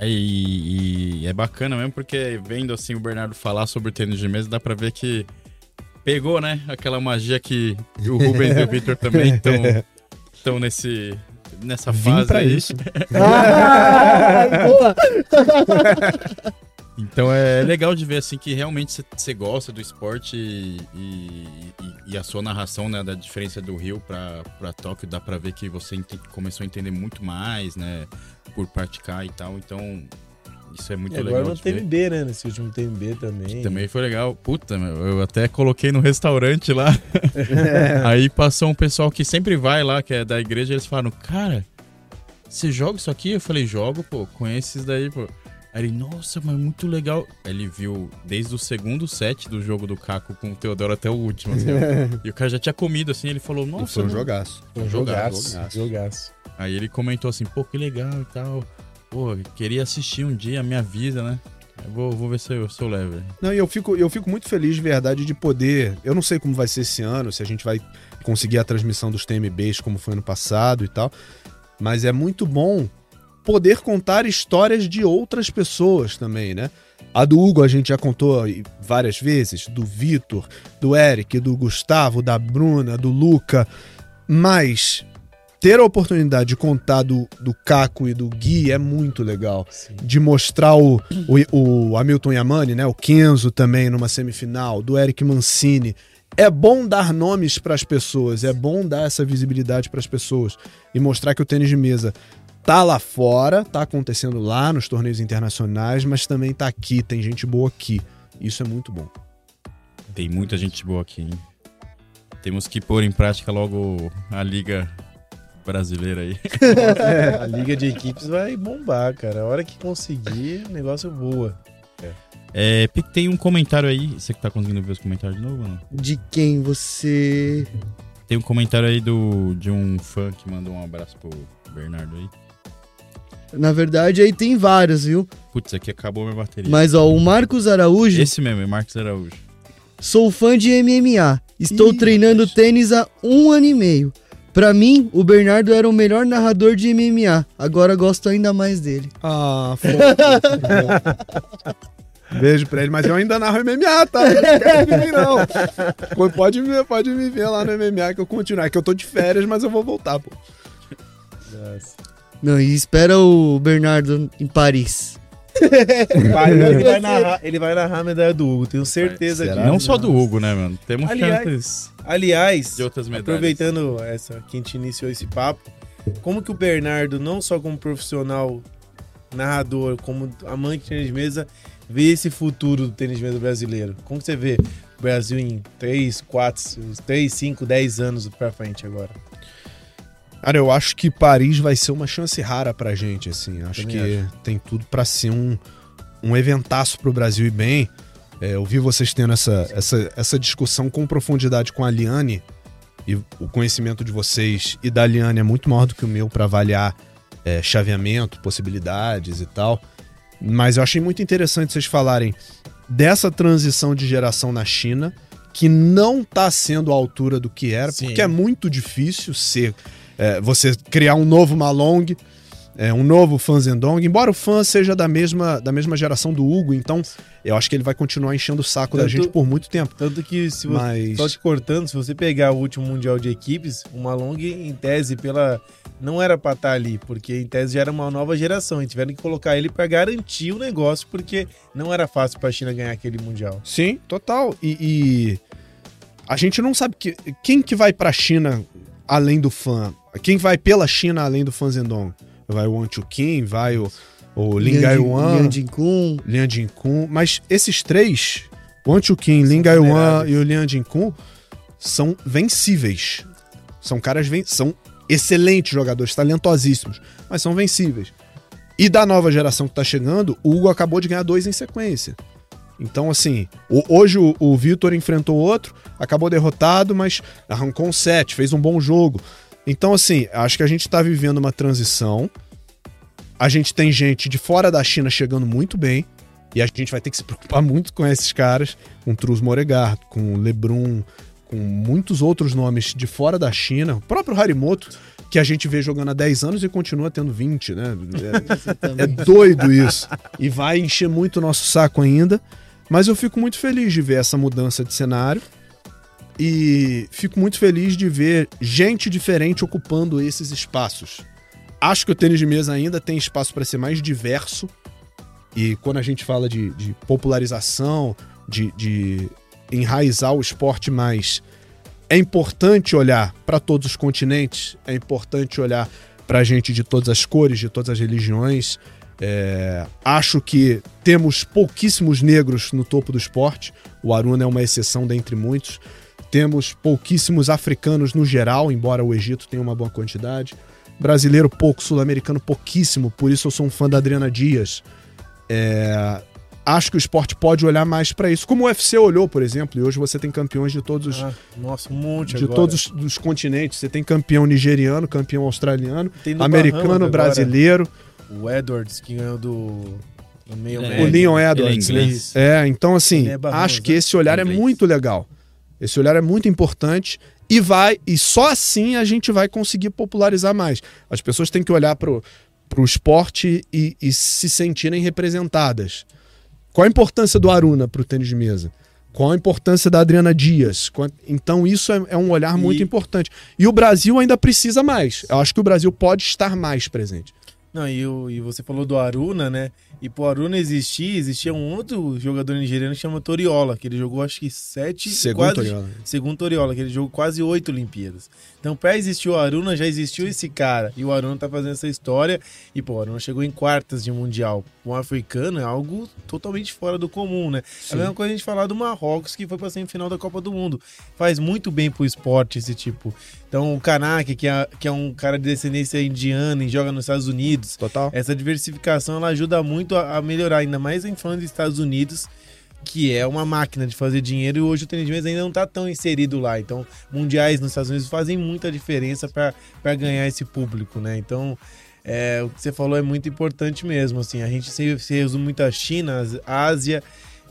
É, e, e, é bacana mesmo, porque vendo assim o Bernardo falar sobre o tênis de mesa, dá pra ver que pegou, né? Aquela magia que o Rubens e o Victor também estão nesse, nessa Vim fase pra aí. isso. então é legal de ver assim que realmente você gosta do esporte e, e, e, a sua narração né, da diferença do Rio para Tóquio dá para ver que você começou a entender muito mais, né, por praticar e tal. Então isso é muito e legal. Agora no TMB, né? Nesse último TMB também. Que também foi legal. Puta, meu, eu até coloquei no restaurante lá. É. Aí passou um pessoal que sempre vai lá, que é da igreja, eles falaram, cara, você joga isso aqui? Eu falei, jogo, pô, conhece isso daí, pô. Aí ele, nossa, mas muito legal. Ele viu desde o segundo set do jogo do Caco com o Teodoro até o último. Assim, e o cara já tinha comido, assim, ele falou, nossa. E foi um jogaço. Foi um jogaço. Jogaço. jogaço. Aí ele comentou assim, pô, que legal e tal. Pô, queria assistir um dia, me avisa, né? Eu vou, vou ver se eu, se eu levo. Não, e eu fico, eu fico muito feliz de verdade de poder. Eu não sei como vai ser esse ano, se a gente vai conseguir a transmissão dos TMBs como foi ano passado e tal. Mas é muito bom poder contar histórias de outras pessoas também, né? A do Hugo a gente já contou várias vezes, do Vitor, do Eric, do Gustavo, da Bruna, do Luca. Mas ter a oportunidade de contar do, do Caco e do Gui é muito legal. Sim. De mostrar o, o, o, Hamilton Yamani, né? O Kenzo também numa semifinal, do Eric Mancini. É bom dar nomes para as pessoas, é bom dar essa visibilidade para as pessoas e mostrar que o tênis de mesa tá lá fora, tá acontecendo lá nos torneios internacionais, mas também tá aqui, tem gente boa aqui. Isso é muito bom. Tem muita gente boa aqui, hein? Temos que pôr em prática logo a liga brasileira aí. É, a liga de equipes vai bombar, cara. A hora que conseguir, o negócio voa. É. É, tem um comentário aí. Você que tá conseguindo ver os comentários de novo ou não? De quem você. Tem um comentário aí do, de um fã que mandou um abraço pro Bernardo aí. Na verdade, aí tem vários, viu? Putz, aqui acabou minha bateria. Mas, ó, o Marcos Araújo. Esse mesmo, é Marcos Araújo. Sou fã de MMA. Estou Ih, treinando tênis há um ano e meio. Pra mim, o Bernardo era o melhor narrador de MMA. Agora gosto ainda mais dele. Ah, fofo. Beijo pra ele, mas eu ainda narro MMA, tá? Não não. Pode, me, pode me ver lá no MMA que eu continuo. É que eu tô de férias, mas eu vou voltar, pô. Não, e espera o Bernardo em Paris. ele, vai narrar, ele vai narrar a medalha do Hugo, tenho certeza disso. Não só do Hugo, né, mano? Temos aliás, chances aliás de outras medalhas. Aproveitando essa que a gente iniciou esse papo, como que o Bernardo, não só como profissional narrador, como amante de tênis de mesa, vê esse futuro do tênis de mesa brasileiro? Como você vê o Brasil em 3, 4, 3, 5, 10 anos pra frente agora? Cara, eu acho que Paris vai ser uma chance rara pra gente, assim. Acho Também que acho. tem tudo para ser um, um eventaço pro Brasil e bem. É, eu vi vocês tendo essa, essa, essa discussão com profundidade com a Liane, e o conhecimento de vocês e da Liane é muito maior do que o meu para avaliar é, chaveamento, possibilidades e tal. Mas eu achei muito interessante vocês falarem dessa transição de geração na China, que não está sendo à altura do que era, Sim. porque é muito difícil ser é, você criar um novo Malong, é, um novo Fanzendong, embora o fã seja da mesma, da mesma geração do Hugo, então eu acho que ele vai continuar enchendo o saco tanto, da gente por muito tempo. Tanto que, se você, Mas... só te cortando, se você pegar o último Mundial de Equipes, o Malong, em tese, pela não era pra estar tá ali, porque em tese já era uma nova geração, e tiveram que colocar ele para garantir o negócio, porque não era fácil pra China ganhar aquele Mundial. Sim, total. E, e a gente não sabe que, quem que vai pra China além do fã. Quem vai pela China além do Fan Zendong? Vai o Wan Chuqin, vai o, o Lin Gaiwan, Lian Jinkun. Lian Jinkun. Mas esses três, o Wan Chuqin, Lin Gaiwan e o Lian Jinkun, são vencíveis. São caras ven são excelentes jogadores, talentosíssimos, mas são vencíveis. E da nova geração que tá chegando, o Hugo acabou de ganhar dois em sequência. Então, assim, o, hoje o, o Vitor enfrentou outro, acabou derrotado, mas arrancou um set, fez um bom jogo. Então, assim, acho que a gente está vivendo uma transição. A gente tem gente de fora da China chegando muito bem. E a gente vai ter que se preocupar muito com esses caras, com Trus Moregard, com Lebrun, com muitos outros nomes de fora da China. O próprio Harimoto, que a gente vê jogando há 10 anos e continua tendo 20, né? É, é doido isso. E vai encher muito o nosso saco ainda. Mas eu fico muito feliz de ver essa mudança de cenário e fico muito feliz de ver gente diferente ocupando esses espaços. Acho que o tênis de mesa ainda tem espaço para ser mais diverso. E quando a gente fala de, de popularização, de, de enraizar o esporte mais. É importante olhar para todos os continentes, é importante olhar para gente de todas as cores, de todas as religiões, é, acho que temos pouquíssimos negros no topo do esporte. O Aruna é uma exceção dentre muitos. Temos pouquíssimos africanos no geral, embora o Egito tenha uma boa quantidade. Brasileiro pouco, sul-americano pouquíssimo, por isso eu sou um fã da Adriana Dias. É, acho que o esporte pode olhar mais para isso, como o UFC olhou, por exemplo, e hoje você tem campeões de todos os. Ah, nossa, um monte De agora. todos os continentes. Você tem campeão nigeriano, campeão australiano, americano, brasileiro. Agora o Edwards, que ganhou do. do meio é, o Leon Edwards. É, é, então assim, é acho que esse olhar é muito legal. Esse olhar é muito importante e vai e só assim a gente vai conseguir popularizar mais. As pessoas têm que olhar pro, pro esporte e, e se sentirem representadas. Qual a importância do Aruna pro tênis de mesa? Qual a importância da Adriana Dias? Então, isso é, é um olhar muito e... importante. E o Brasil ainda precisa mais. Eu acho que o Brasil pode estar mais presente. Não, e, o, e você falou do Aruna, né? E pro Aruna existir, existia um outro jogador nigeriano que chama Toriola, que ele jogou acho que sete. Segundo quase, Toriola. Segundo Toriola, que ele jogou quase oito Olimpíadas. Então, pra existir o Aruna, já existiu esse cara. E o Aruna tá fazendo essa história. E, pô, o Aruna chegou em quartas de Mundial. Um africano é algo totalmente fora do comum, né? Sim. É a mesma coisa a gente falar do Marrocos, que foi pra semifinal da Copa do Mundo. Faz muito bem pro esporte esse tipo. Então, o Kanak, que é, que é um cara de descendência indiana e joga nos Estados Unidos. Total. Essa diversificação, ela ajuda muito a, a melhorar, ainda mais em falando dos Estados Unidos, que é uma máquina de fazer dinheiro e hoje o tênis de mesa ainda não está tão inserido lá. Então, mundiais nos Estados Unidos fazem muita diferença para ganhar esse público, né? Então, é, o que você falou é muito importante mesmo. Assim, a gente se, se resume muito a China, Ásia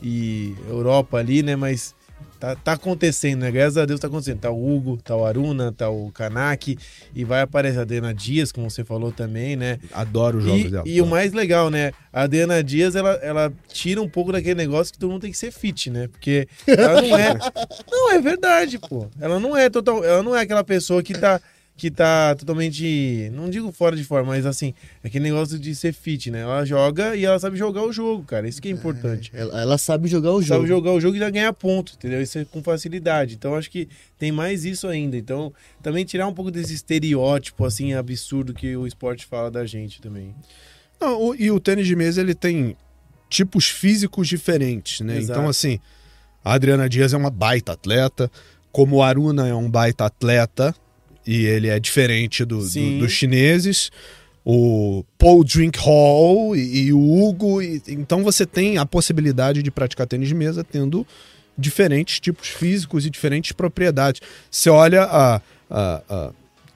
e Europa ali, né? Mas tá, tá acontecendo, né? Graças a Deus tá acontecendo. Tá o Hugo, tá o Aruna, tá o Kanaki e vai aparecer a Adriana Dias, como você falou também, né? Adoro os jogos e, dela. E o mais legal, né? A Adriana Dias, ela, ela tira um pouco daquele negócio que todo mundo tem que ser fit, né? Porque ela não é. não, é verdade, pô. Ela não é total. Ela não é aquela pessoa que tá que tá totalmente, não digo fora de forma, mas assim, aquele negócio de ser fit, né? Ela joga e ela sabe jogar o jogo, cara. Isso que é importante. É, ela, ela, sabe jogar o jogo. Sabe jogar o jogo e já ganhar ponto, entendeu? Isso é com facilidade. Então acho que tem mais isso ainda. Então, também tirar um pouco desse estereótipo assim absurdo que o esporte fala da gente também. Não, o, e o tênis de mesa ele tem tipos físicos diferentes, né? Exato. Então assim, a Adriana Dias é uma baita atleta, como o Aruna é um baita atleta, e ele é diferente do, do, dos chineses. O Paul Drink Hall e, e o Hugo. E, então você tem a possibilidade de praticar tênis de mesa tendo diferentes tipos físicos e diferentes propriedades. Você olha a, a, a,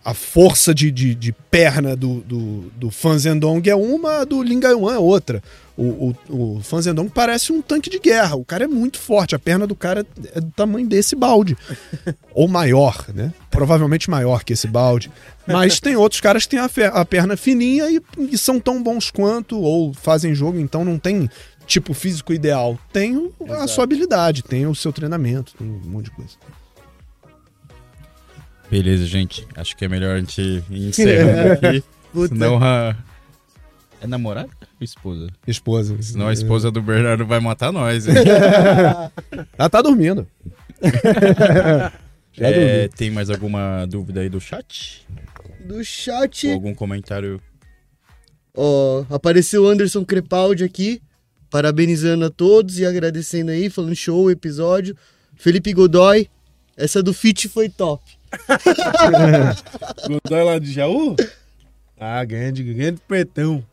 a força de, de, de, perna do, do, do Fan Zhendong é uma, a do Lin Gaiwan é outra. O, o, o Fan Zhendong parece um tanque de guerra. O cara é muito forte. A perna do cara é do tamanho desse balde. Ou maior, né? Provavelmente maior que esse balde. Mas tem outros caras que têm a, a perna fininha e, e, são tão bons quanto, ou fazem jogo, então não tem tipo físico ideal. Tem Exato. a sua habilidade, tem o seu treinamento, tem um monte de coisa. Beleza, gente. Acho que é melhor a gente encerrar aqui. Senão a. É namorada ou esposa? Esposa. Senão a esposa do Bernardo vai matar nós. Ela tá dormindo. é, tem mais alguma dúvida aí do chat? Do chat. Ou algum comentário? Ó, oh, apareceu o Anderson Crepaldi aqui, parabenizando a todos e agradecendo aí, falando show episódio. Felipe Godoy, essa do Fit foi top. Godoy lá de Jaú? Ah, ganha de, ganha de pretão.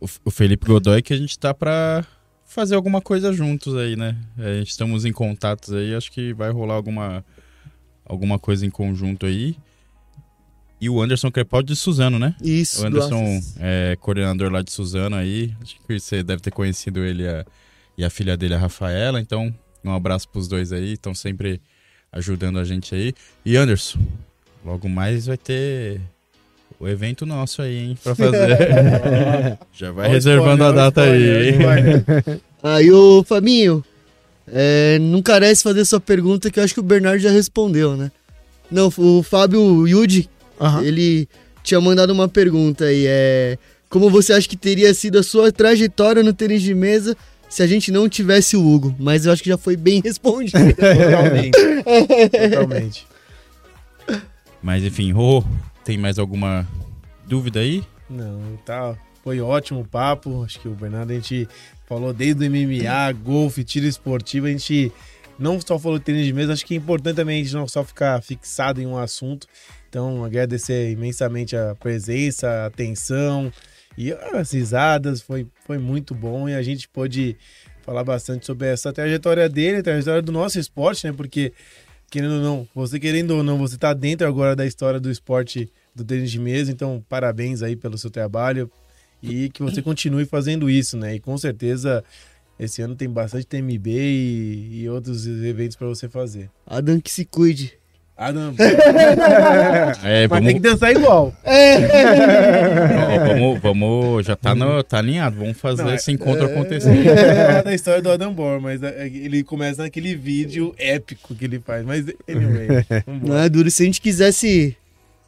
o, o Felipe Godoy que a gente tá pra fazer alguma coisa juntos aí, né? A gente estamos em contatos aí, acho que vai rolar alguma, alguma coisa em conjunto aí. E o Anderson Crepaldi de Suzano, né? Isso. O Anderson é coordenador lá de Suzano aí. Acho que você deve ter conhecido ele a, e a filha dele, a Rafaela. Então, um abraço pros dois aí. Estão sempre ajudando a gente aí. E Anderson, logo mais vai ter o evento nosso aí, hein, pra fazer. Já vai reservando a data aí, hein? Aí, ô Fabinho, é, não carece fazer sua pergunta que eu acho que o Bernardo já respondeu, né? Não, o Fábio Yudi, uhum. ele tinha mandado uma pergunta aí, é... Como você acha que teria sido a sua trajetória no tênis de mesa se a gente não tivesse o Hugo? Mas eu acho que já foi bem respondido. Totalmente. Totalmente. Mas enfim, Rô, tem mais alguma dúvida aí? Não, tá. Foi ótimo o papo. Acho que o Bernardo a gente falou desde o MMA, golfe, tiro esportivo. A gente não só falou de tênis de mesa, acho que é importante também a gente não só ficar fixado em um assunto. Então, agradecer imensamente a presença, a atenção e as risadas. Foi, foi muito bom e a gente pôde falar bastante sobre essa trajetória dele, a trajetória do nosso esporte, né? Porque, querendo ou não, você querendo ou não, você tá dentro agora da história do esporte do tênis de mesa. Então, parabéns aí pelo seu trabalho e que você continue fazendo isso, né? E com certeza esse ano tem bastante TMB e, e outros eventos para você fazer. Adam que se cuide. Adam. é, Mas tem que dançar igual. É. vamos, vamos, já tá, no, tá alinhado, vamos fazer Não, esse encontro é, acontecer. É da história do Adam Bor, mas é, ele começa naquele vídeo épico que ele faz. Mas, anyway. Não é duro se a gente quisesse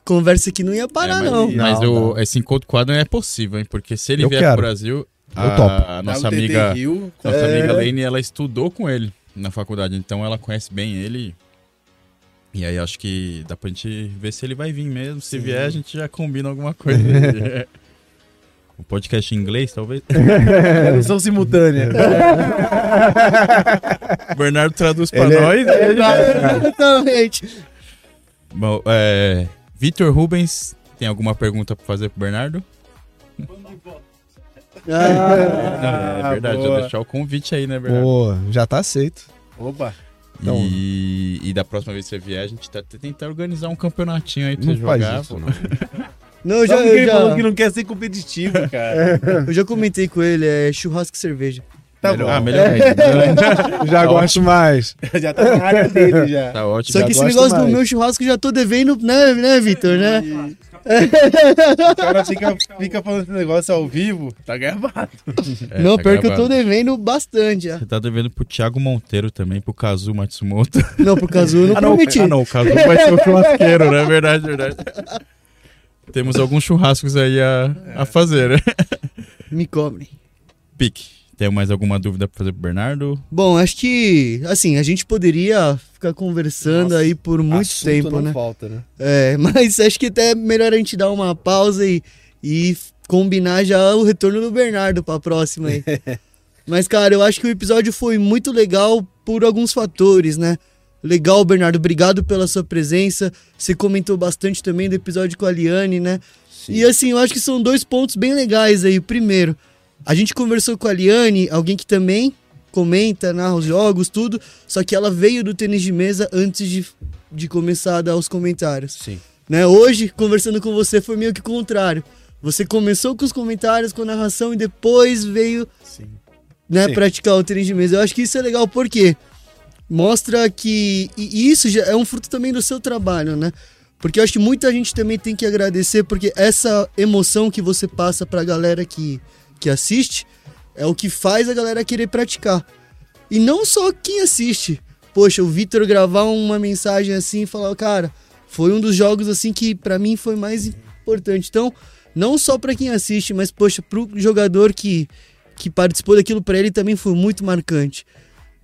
conversa aqui não ia parar, é, mas, não. Mas não, o, não. esse encontro quadro é possível, hein? Porque se ele eu vier quero. pro Brasil, a, a nossa amiga, Rio, nossa é... amiga Lane, ela estudou com ele na faculdade, então ela conhece bem ele. E aí acho que dá pra gente ver se ele vai vir mesmo. Se Sim. vier, a gente já combina alguma coisa. o podcast em inglês, talvez? Tradução simultânea. o Bernardo traduz pra ele é- nós. É... Exatamente. Bom, é... Vitor Rubens, tem alguma pergunta para fazer pro Bernardo? Ah, é verdade, já deixar o convite aí, né, Bernardo? Pô, já tá aceito. Opa. Então, e, e, da próxima vez que você vier, a gente tá tentando organizar um campeonatinho aí pra não você jogar. Isso, não. não, eu já, eu ele já... falou que não quer ser competitivo, cara. eu já comentei com ele, é churrasco e cerveja. Tá melhor, bom. Ah, melhor é. Já tá gosto ótimo. mais. já tá na área dele já. Tá ótimo. Só que esse negócio mais. do meu churrasco já tô devendo, né, né Vitor, né? o cara fica, fica falando esse negócio ao vivo, tá gravado. É, não, tá pior que eu tô devendo bastante. Já. Você tá devendo pro Thiago Monteiro também, pro Kazu Matsumoto. Não, pro Kazu eu não ah, não, prometi. Ah, não, o Kazu vai ser o churrasqueiro, né? Verdade, verdade. Temos alguns churrascos aí a, a fazer, né? Me cobrem. Pique. Tem mais alguma dúvida para fazer pro Bernardo? Bom, acho que, assim, a gente poderia ficar conversando Nossa, aí por muito tempo, não né? falta, né? É, mas acho que até é melhor a gente dar uma pausa e, e combinar já o retorno do Bernardo para a próxima aí. mas, cara, eu acho que o episódio foi muito legal por alguns fatores, né? Legal, Bernardo, obrigado pela sua presença. Você comentou bastante também do episódio com a Liane, né? Sim. E assim, eu acho que são dois pontos bem legais aí. Primeiro, a gente conversou com a Liane, alguém que também comenta, narra os jogos, tudo, só que ela veio do tênis de mesa antes de, de começar a dar os comentários. Sim. Né? Hoje, conversando com você, foi meio que o contrário. Você começou com os comentários, com a narração e depois veio Sim. Né, Sim. praticar o tênis de mesa. Eu acho que isso é legal porque mostra que. E isso já é um fruto também do seu trabalho, né? Porque eu acho que muita gente também tem que agradecer, porque essa emoção que você passa pra galera que, que assiste é o que faz a galera querer praticar. E não só quem assiste. Poxa, o Vitor gravar uma mensagem assim e falar, cara, foi um dos jogos assim que para mim foi mais importante. Então, não só para quem assiste, mas poxa, pro jogador que que participou daquilo para ele também foi muito marcante.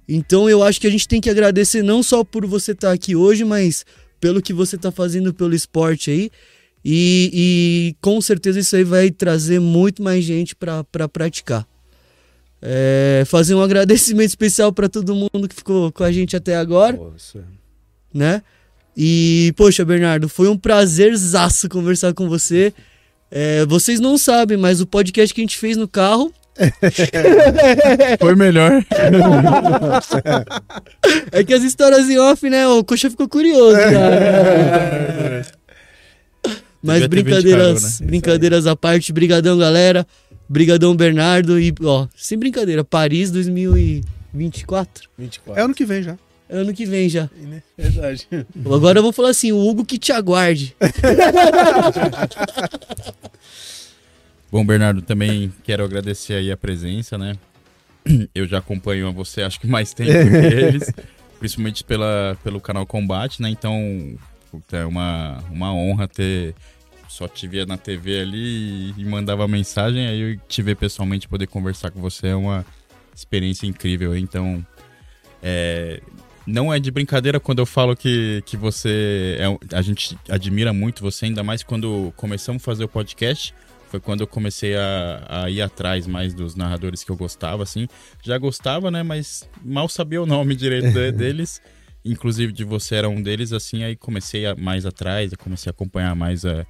Então, eu acho que a gente tem que agradecer não só por você estar tá aqui hoje, mas pelo que você está fazendo pelo esporte aí. E, e, com certeza isso aí vai trazer muito mais gente para pra praticar. É, fazer um agradecimento especial para todo mundo que ficou com a gente até agora. Nossa. Né? E, poxa, Bernardo, foi um prazerzaço conversar com você. É, vocês não sabem, mas o podcast que a gente fez no carro. foi melhor. é que as histórias em off, né? O Coxa ficou curioso, cara. Mas brincadeiras, né? brincadeiras à parte, brigadão, galera. Brigadão, Bernardo. E, ó, sem brincadeira, Paris 2024. 24. É ano que vem já. É ano que vem já. Verdade. Agora eu vou falar assim, o Hugo que te aguarde. Bom, Bernardo, também quero agradecer aí a presença, né? Eu já acompanho você acho que mais tempo que eles, principalmente pela, pelo canal Combate, né? Então, é uma, uma honra ter só te via na TV ali e mandava mensagem, aí eu te ver pessoalmente poder conversar com você é uma experiência incrível. Então, é, não é de brincadeira quando eu falo que, que você. É, a gente admira muito você, ainda mais quando começamos a fazer o podcast. Foi quando eu comecei a, a ir atrás mais dos narradores que eu gostava, assim. Já gostava, né? Mas mal sabia o nome direito de, deles. Inclusive de você era um deles, assim. Aí comecei a, mais atrás, comecei a acompanhar mais a,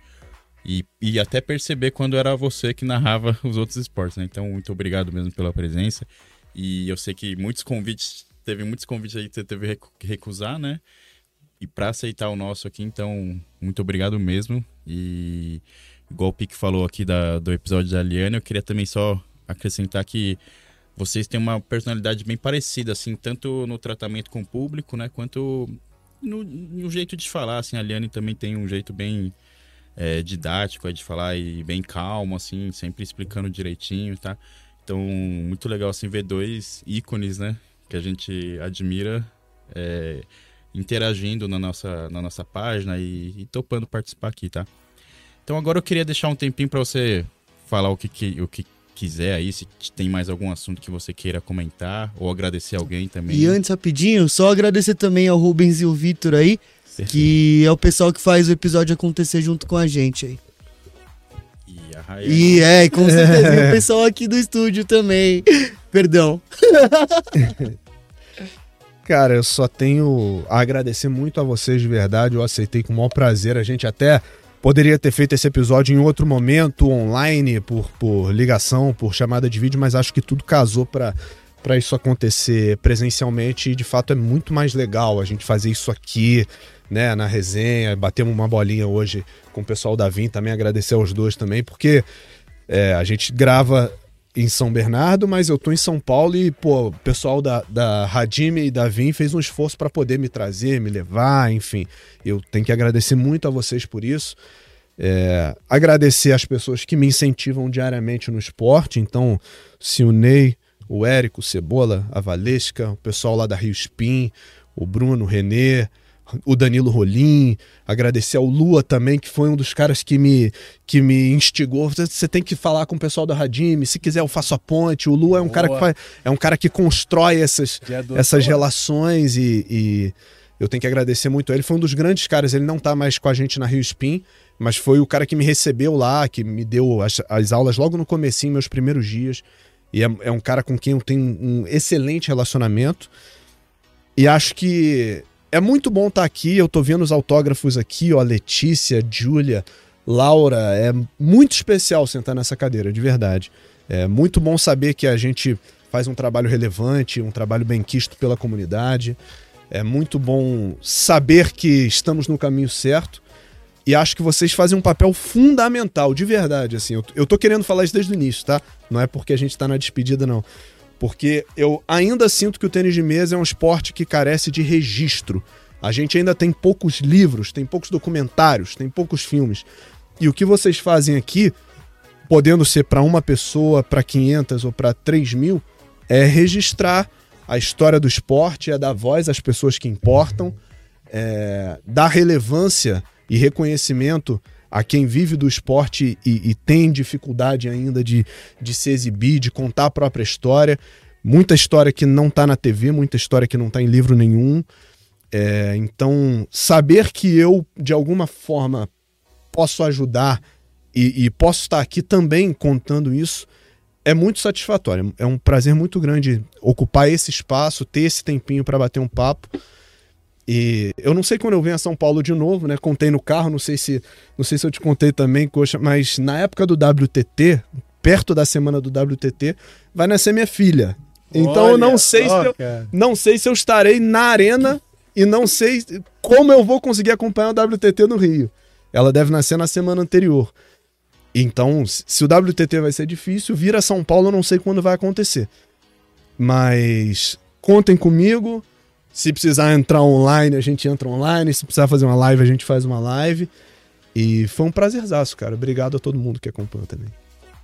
e, e até perceber quando era você que narrava os outros esportes, né? Então, muito obrigado mesmo pela presença. E eu sei que muitos convites, teve muitos convites aí que você teve que recusar, né? E para aceitar o nosso aqui, então, muito obrigado mesmo. E igual o Pique falou aqui da, do episódio da Liane, eu queria também só acrescentar que vocês têm uma personalidade bem parecida, assim, tanto no tratamento com o público, né? Quanto no, no jeito de falar, assim. A Liane também tem um jeito bem é, didático, é de falar e bem calmo, assim, sempre explicando direitinho, tá? Então, muito legal, assim, ver dois ícones, né? Que a gente admira é, interagindo na nossa, na nossa página e, e, topando participar aqui, tá? Então, agora eu queria deixar um tempinho para você falar o que, que, o que quiser aí, se tem mais algum assunto que você queira comentar ou agradecer alguém também. E antes, rapidinho, só agradecer também ao Rubens e o Vitor aí, que é o pessoal que faz o episódio acontecer junto com a gente aí. E a E é, com certeza o pessoal aqui do estúdio também. Perdão. Cara, eu só tenho a agradecer muito a vocês de verdade. Eu aceitei com o maior prazer. A gente até Poderia ter feito esse episódio em outro momento, online, por, por ligação, por chamada de vídeo, mas acho que tudo casou para para isso acontecer presencialmente e de fato é muito mais legal a gente fazer isso aqui, né, na resenha. Batemos uma bolinha hoje com o pessoal da Vim, também agradecer aos dois também, porque é, a gente grava em São Bernardo, mas eu tô em São Paulo e, pô, o pessoal da, da Radime e da Vim fez um esforço para poder me trazer, me levar, enfim. Eu tenho que agradecer muito a vocês por isso. É, agradecer as pessoas que me incentivam diariamente no esporte. Então, se o Ney, o Érico, o Cebola, a Valesca, o pessoal lá da Rio Spin, o Bruno, o Renê, o Danilo Rolim, agradecer ao Lua também, que foi um dos caras que me, que me instigou. Você tem que falar com o pessoal da Radime, se quiser eu faço a ponte. O Lua é um cara que faz, é um cara que constrói essas, essas relações e, e, eu tenho que agradecer muito a ele. Foi um dos grandes caras, ele não tá mais com a gente na Rio Spin, mas foi o cara que me recebeu lá, que me deu as, as aulas logo no comecinho, meus primeiros dias. E é, é um cara com quem eu tenho um excelente relacionamento. E acho que é muito bom estar tá aqui. Eu tô vendo os autógrafos aqui, ó, Letícia, Júlia, Laura. É muito especial sentar nessa cadeira, de verdade. É muito bom saber que a gente faz um trabalho relevante, um trabalho bem quisto pela comunidade. É muito bom saber que estamos no caminho certo. E acho que vocês fazem um papel fundamental, de verdade. Assim, eu, eu tô querendo falar isso desde o início, tá? Não é porque a gente tá na despedida, não. Porque eu ainda sinto que o tênis de mesa é um esporte que carece de registro. A gente ainda tem poucos livros, tem poucos documentários, tem poucos filmes. E o que vocês fazem aqui, podendo ser para uma pessoa, para 500 ou para 3 mil, é registrar a história do esporte, é dar voz às pessoas que importam, é dar relevância e reconhecimento a quem vive do esporte e, e tem dificuldade ainda de, de se exibir, de contar a própria história. Muita história que não está na TV, muita história que não está em livro nenhum. É, então, saber que eu, de alguma forma, posso ajudar e, e, posso estar aqui também contando isso é muito satisfatório. É um prazer muito grande ocupar esse espaço, ter esse tempinho para bater um papo. E eu não sei quando eu venho a São Paulo de novo, né? Contei no carro, não sei se não sei se eu te contei também, coxa, mas na época do WTT, perto da semana do WTT, vai nascer minha filha. Então Olha, eu não sei se eu, não sei se eu estarei na arena e não sei como eu vou conseguir acompanhar o WTT no Rio. Ela deve nascer na semana anterior. Então, se o WTT vai ser difícil, vir a São Paulo eu não sei quando vai acontecer. Mas contem comigo. Se precisar entrar online, a gente entra online. Se precisar fazer uma live, a gente faz uma live. E foi um prazerzaço, cara. Obrigado a todo mundo que acompanhou também.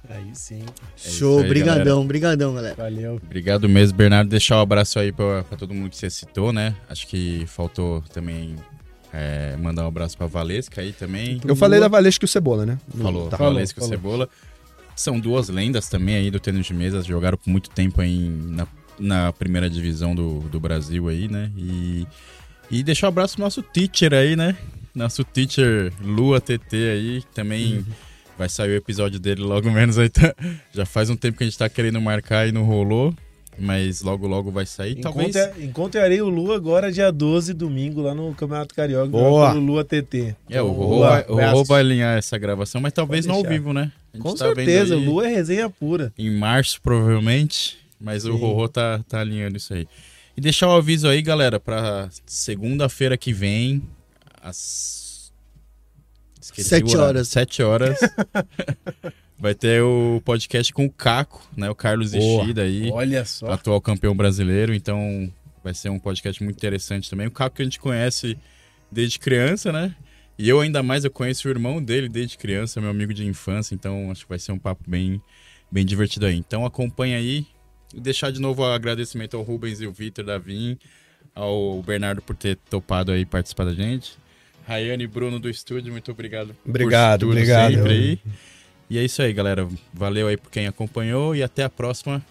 Aí sim. É Show, brigadão, brigadão, galera. Valeu. Obrigado mesmo, Bernardo. Deixar um abraço aí pra, pra todo mundo que você citou, né? Acho que faltou também é, mandar um abraço pra Valesca aí também. Eu falei da Valesca e o Cebola, né? Falou, tá. Valesca e o Cebola. São duas lendas também aí do tênis de mesa, jogaram por muito tempo aí na na primeira divisão do, do Brasil aí, né? E, e deixar um abraço pro nosso teacher aí, né? Nosso teacher Lua TT aí, também uhum. vai sair o episódio dele logo menos aí. Tá, já faz um tempo que a gente tá querendo marcar e não rolou. Mas logo, logo vai sair. Encontre, Talvez... Encontrarei o Lu agora, dia 12, domingo, lá no Campeonato Carioca, Boa. pelo Lua TT. É, o Rô vai, vai alinhar essa gravação, mas talvez não ao vivo, né? Com tá certeza, Lua é resenha pura. Em março, provavelmente. Mas Sim. o Rorô tá, tá alinhando isso aí. E deixar o aviso aí, galera, pra segunda-feira que vem, às. Esqueci Sete horas. Sete horas. vai ter o podcast com o Caco, né? O Carlos Ishida aí. Olha só. Atual campeão brasileiro. Então vai ser um podcast muito interessante também. O Caco que a gente conhece desde criança, né? E eu ainda mais, eu conheço o irmão dele desde criança, meu amigo de infância. Então acho que vai ser um papo bem, bem divertido aí. Então acompanha aí. E deixar de novo o agradecimento ao Rubens e o Vitor da Vim, ao Bernardo por ter topado aí participar da gente. Rayane e Bruno do estúdio, muito obrigado. Obrigado, obrigado. Aí. E é isso aí, galera. Valeu aí por quem acompanhou e até a próxima.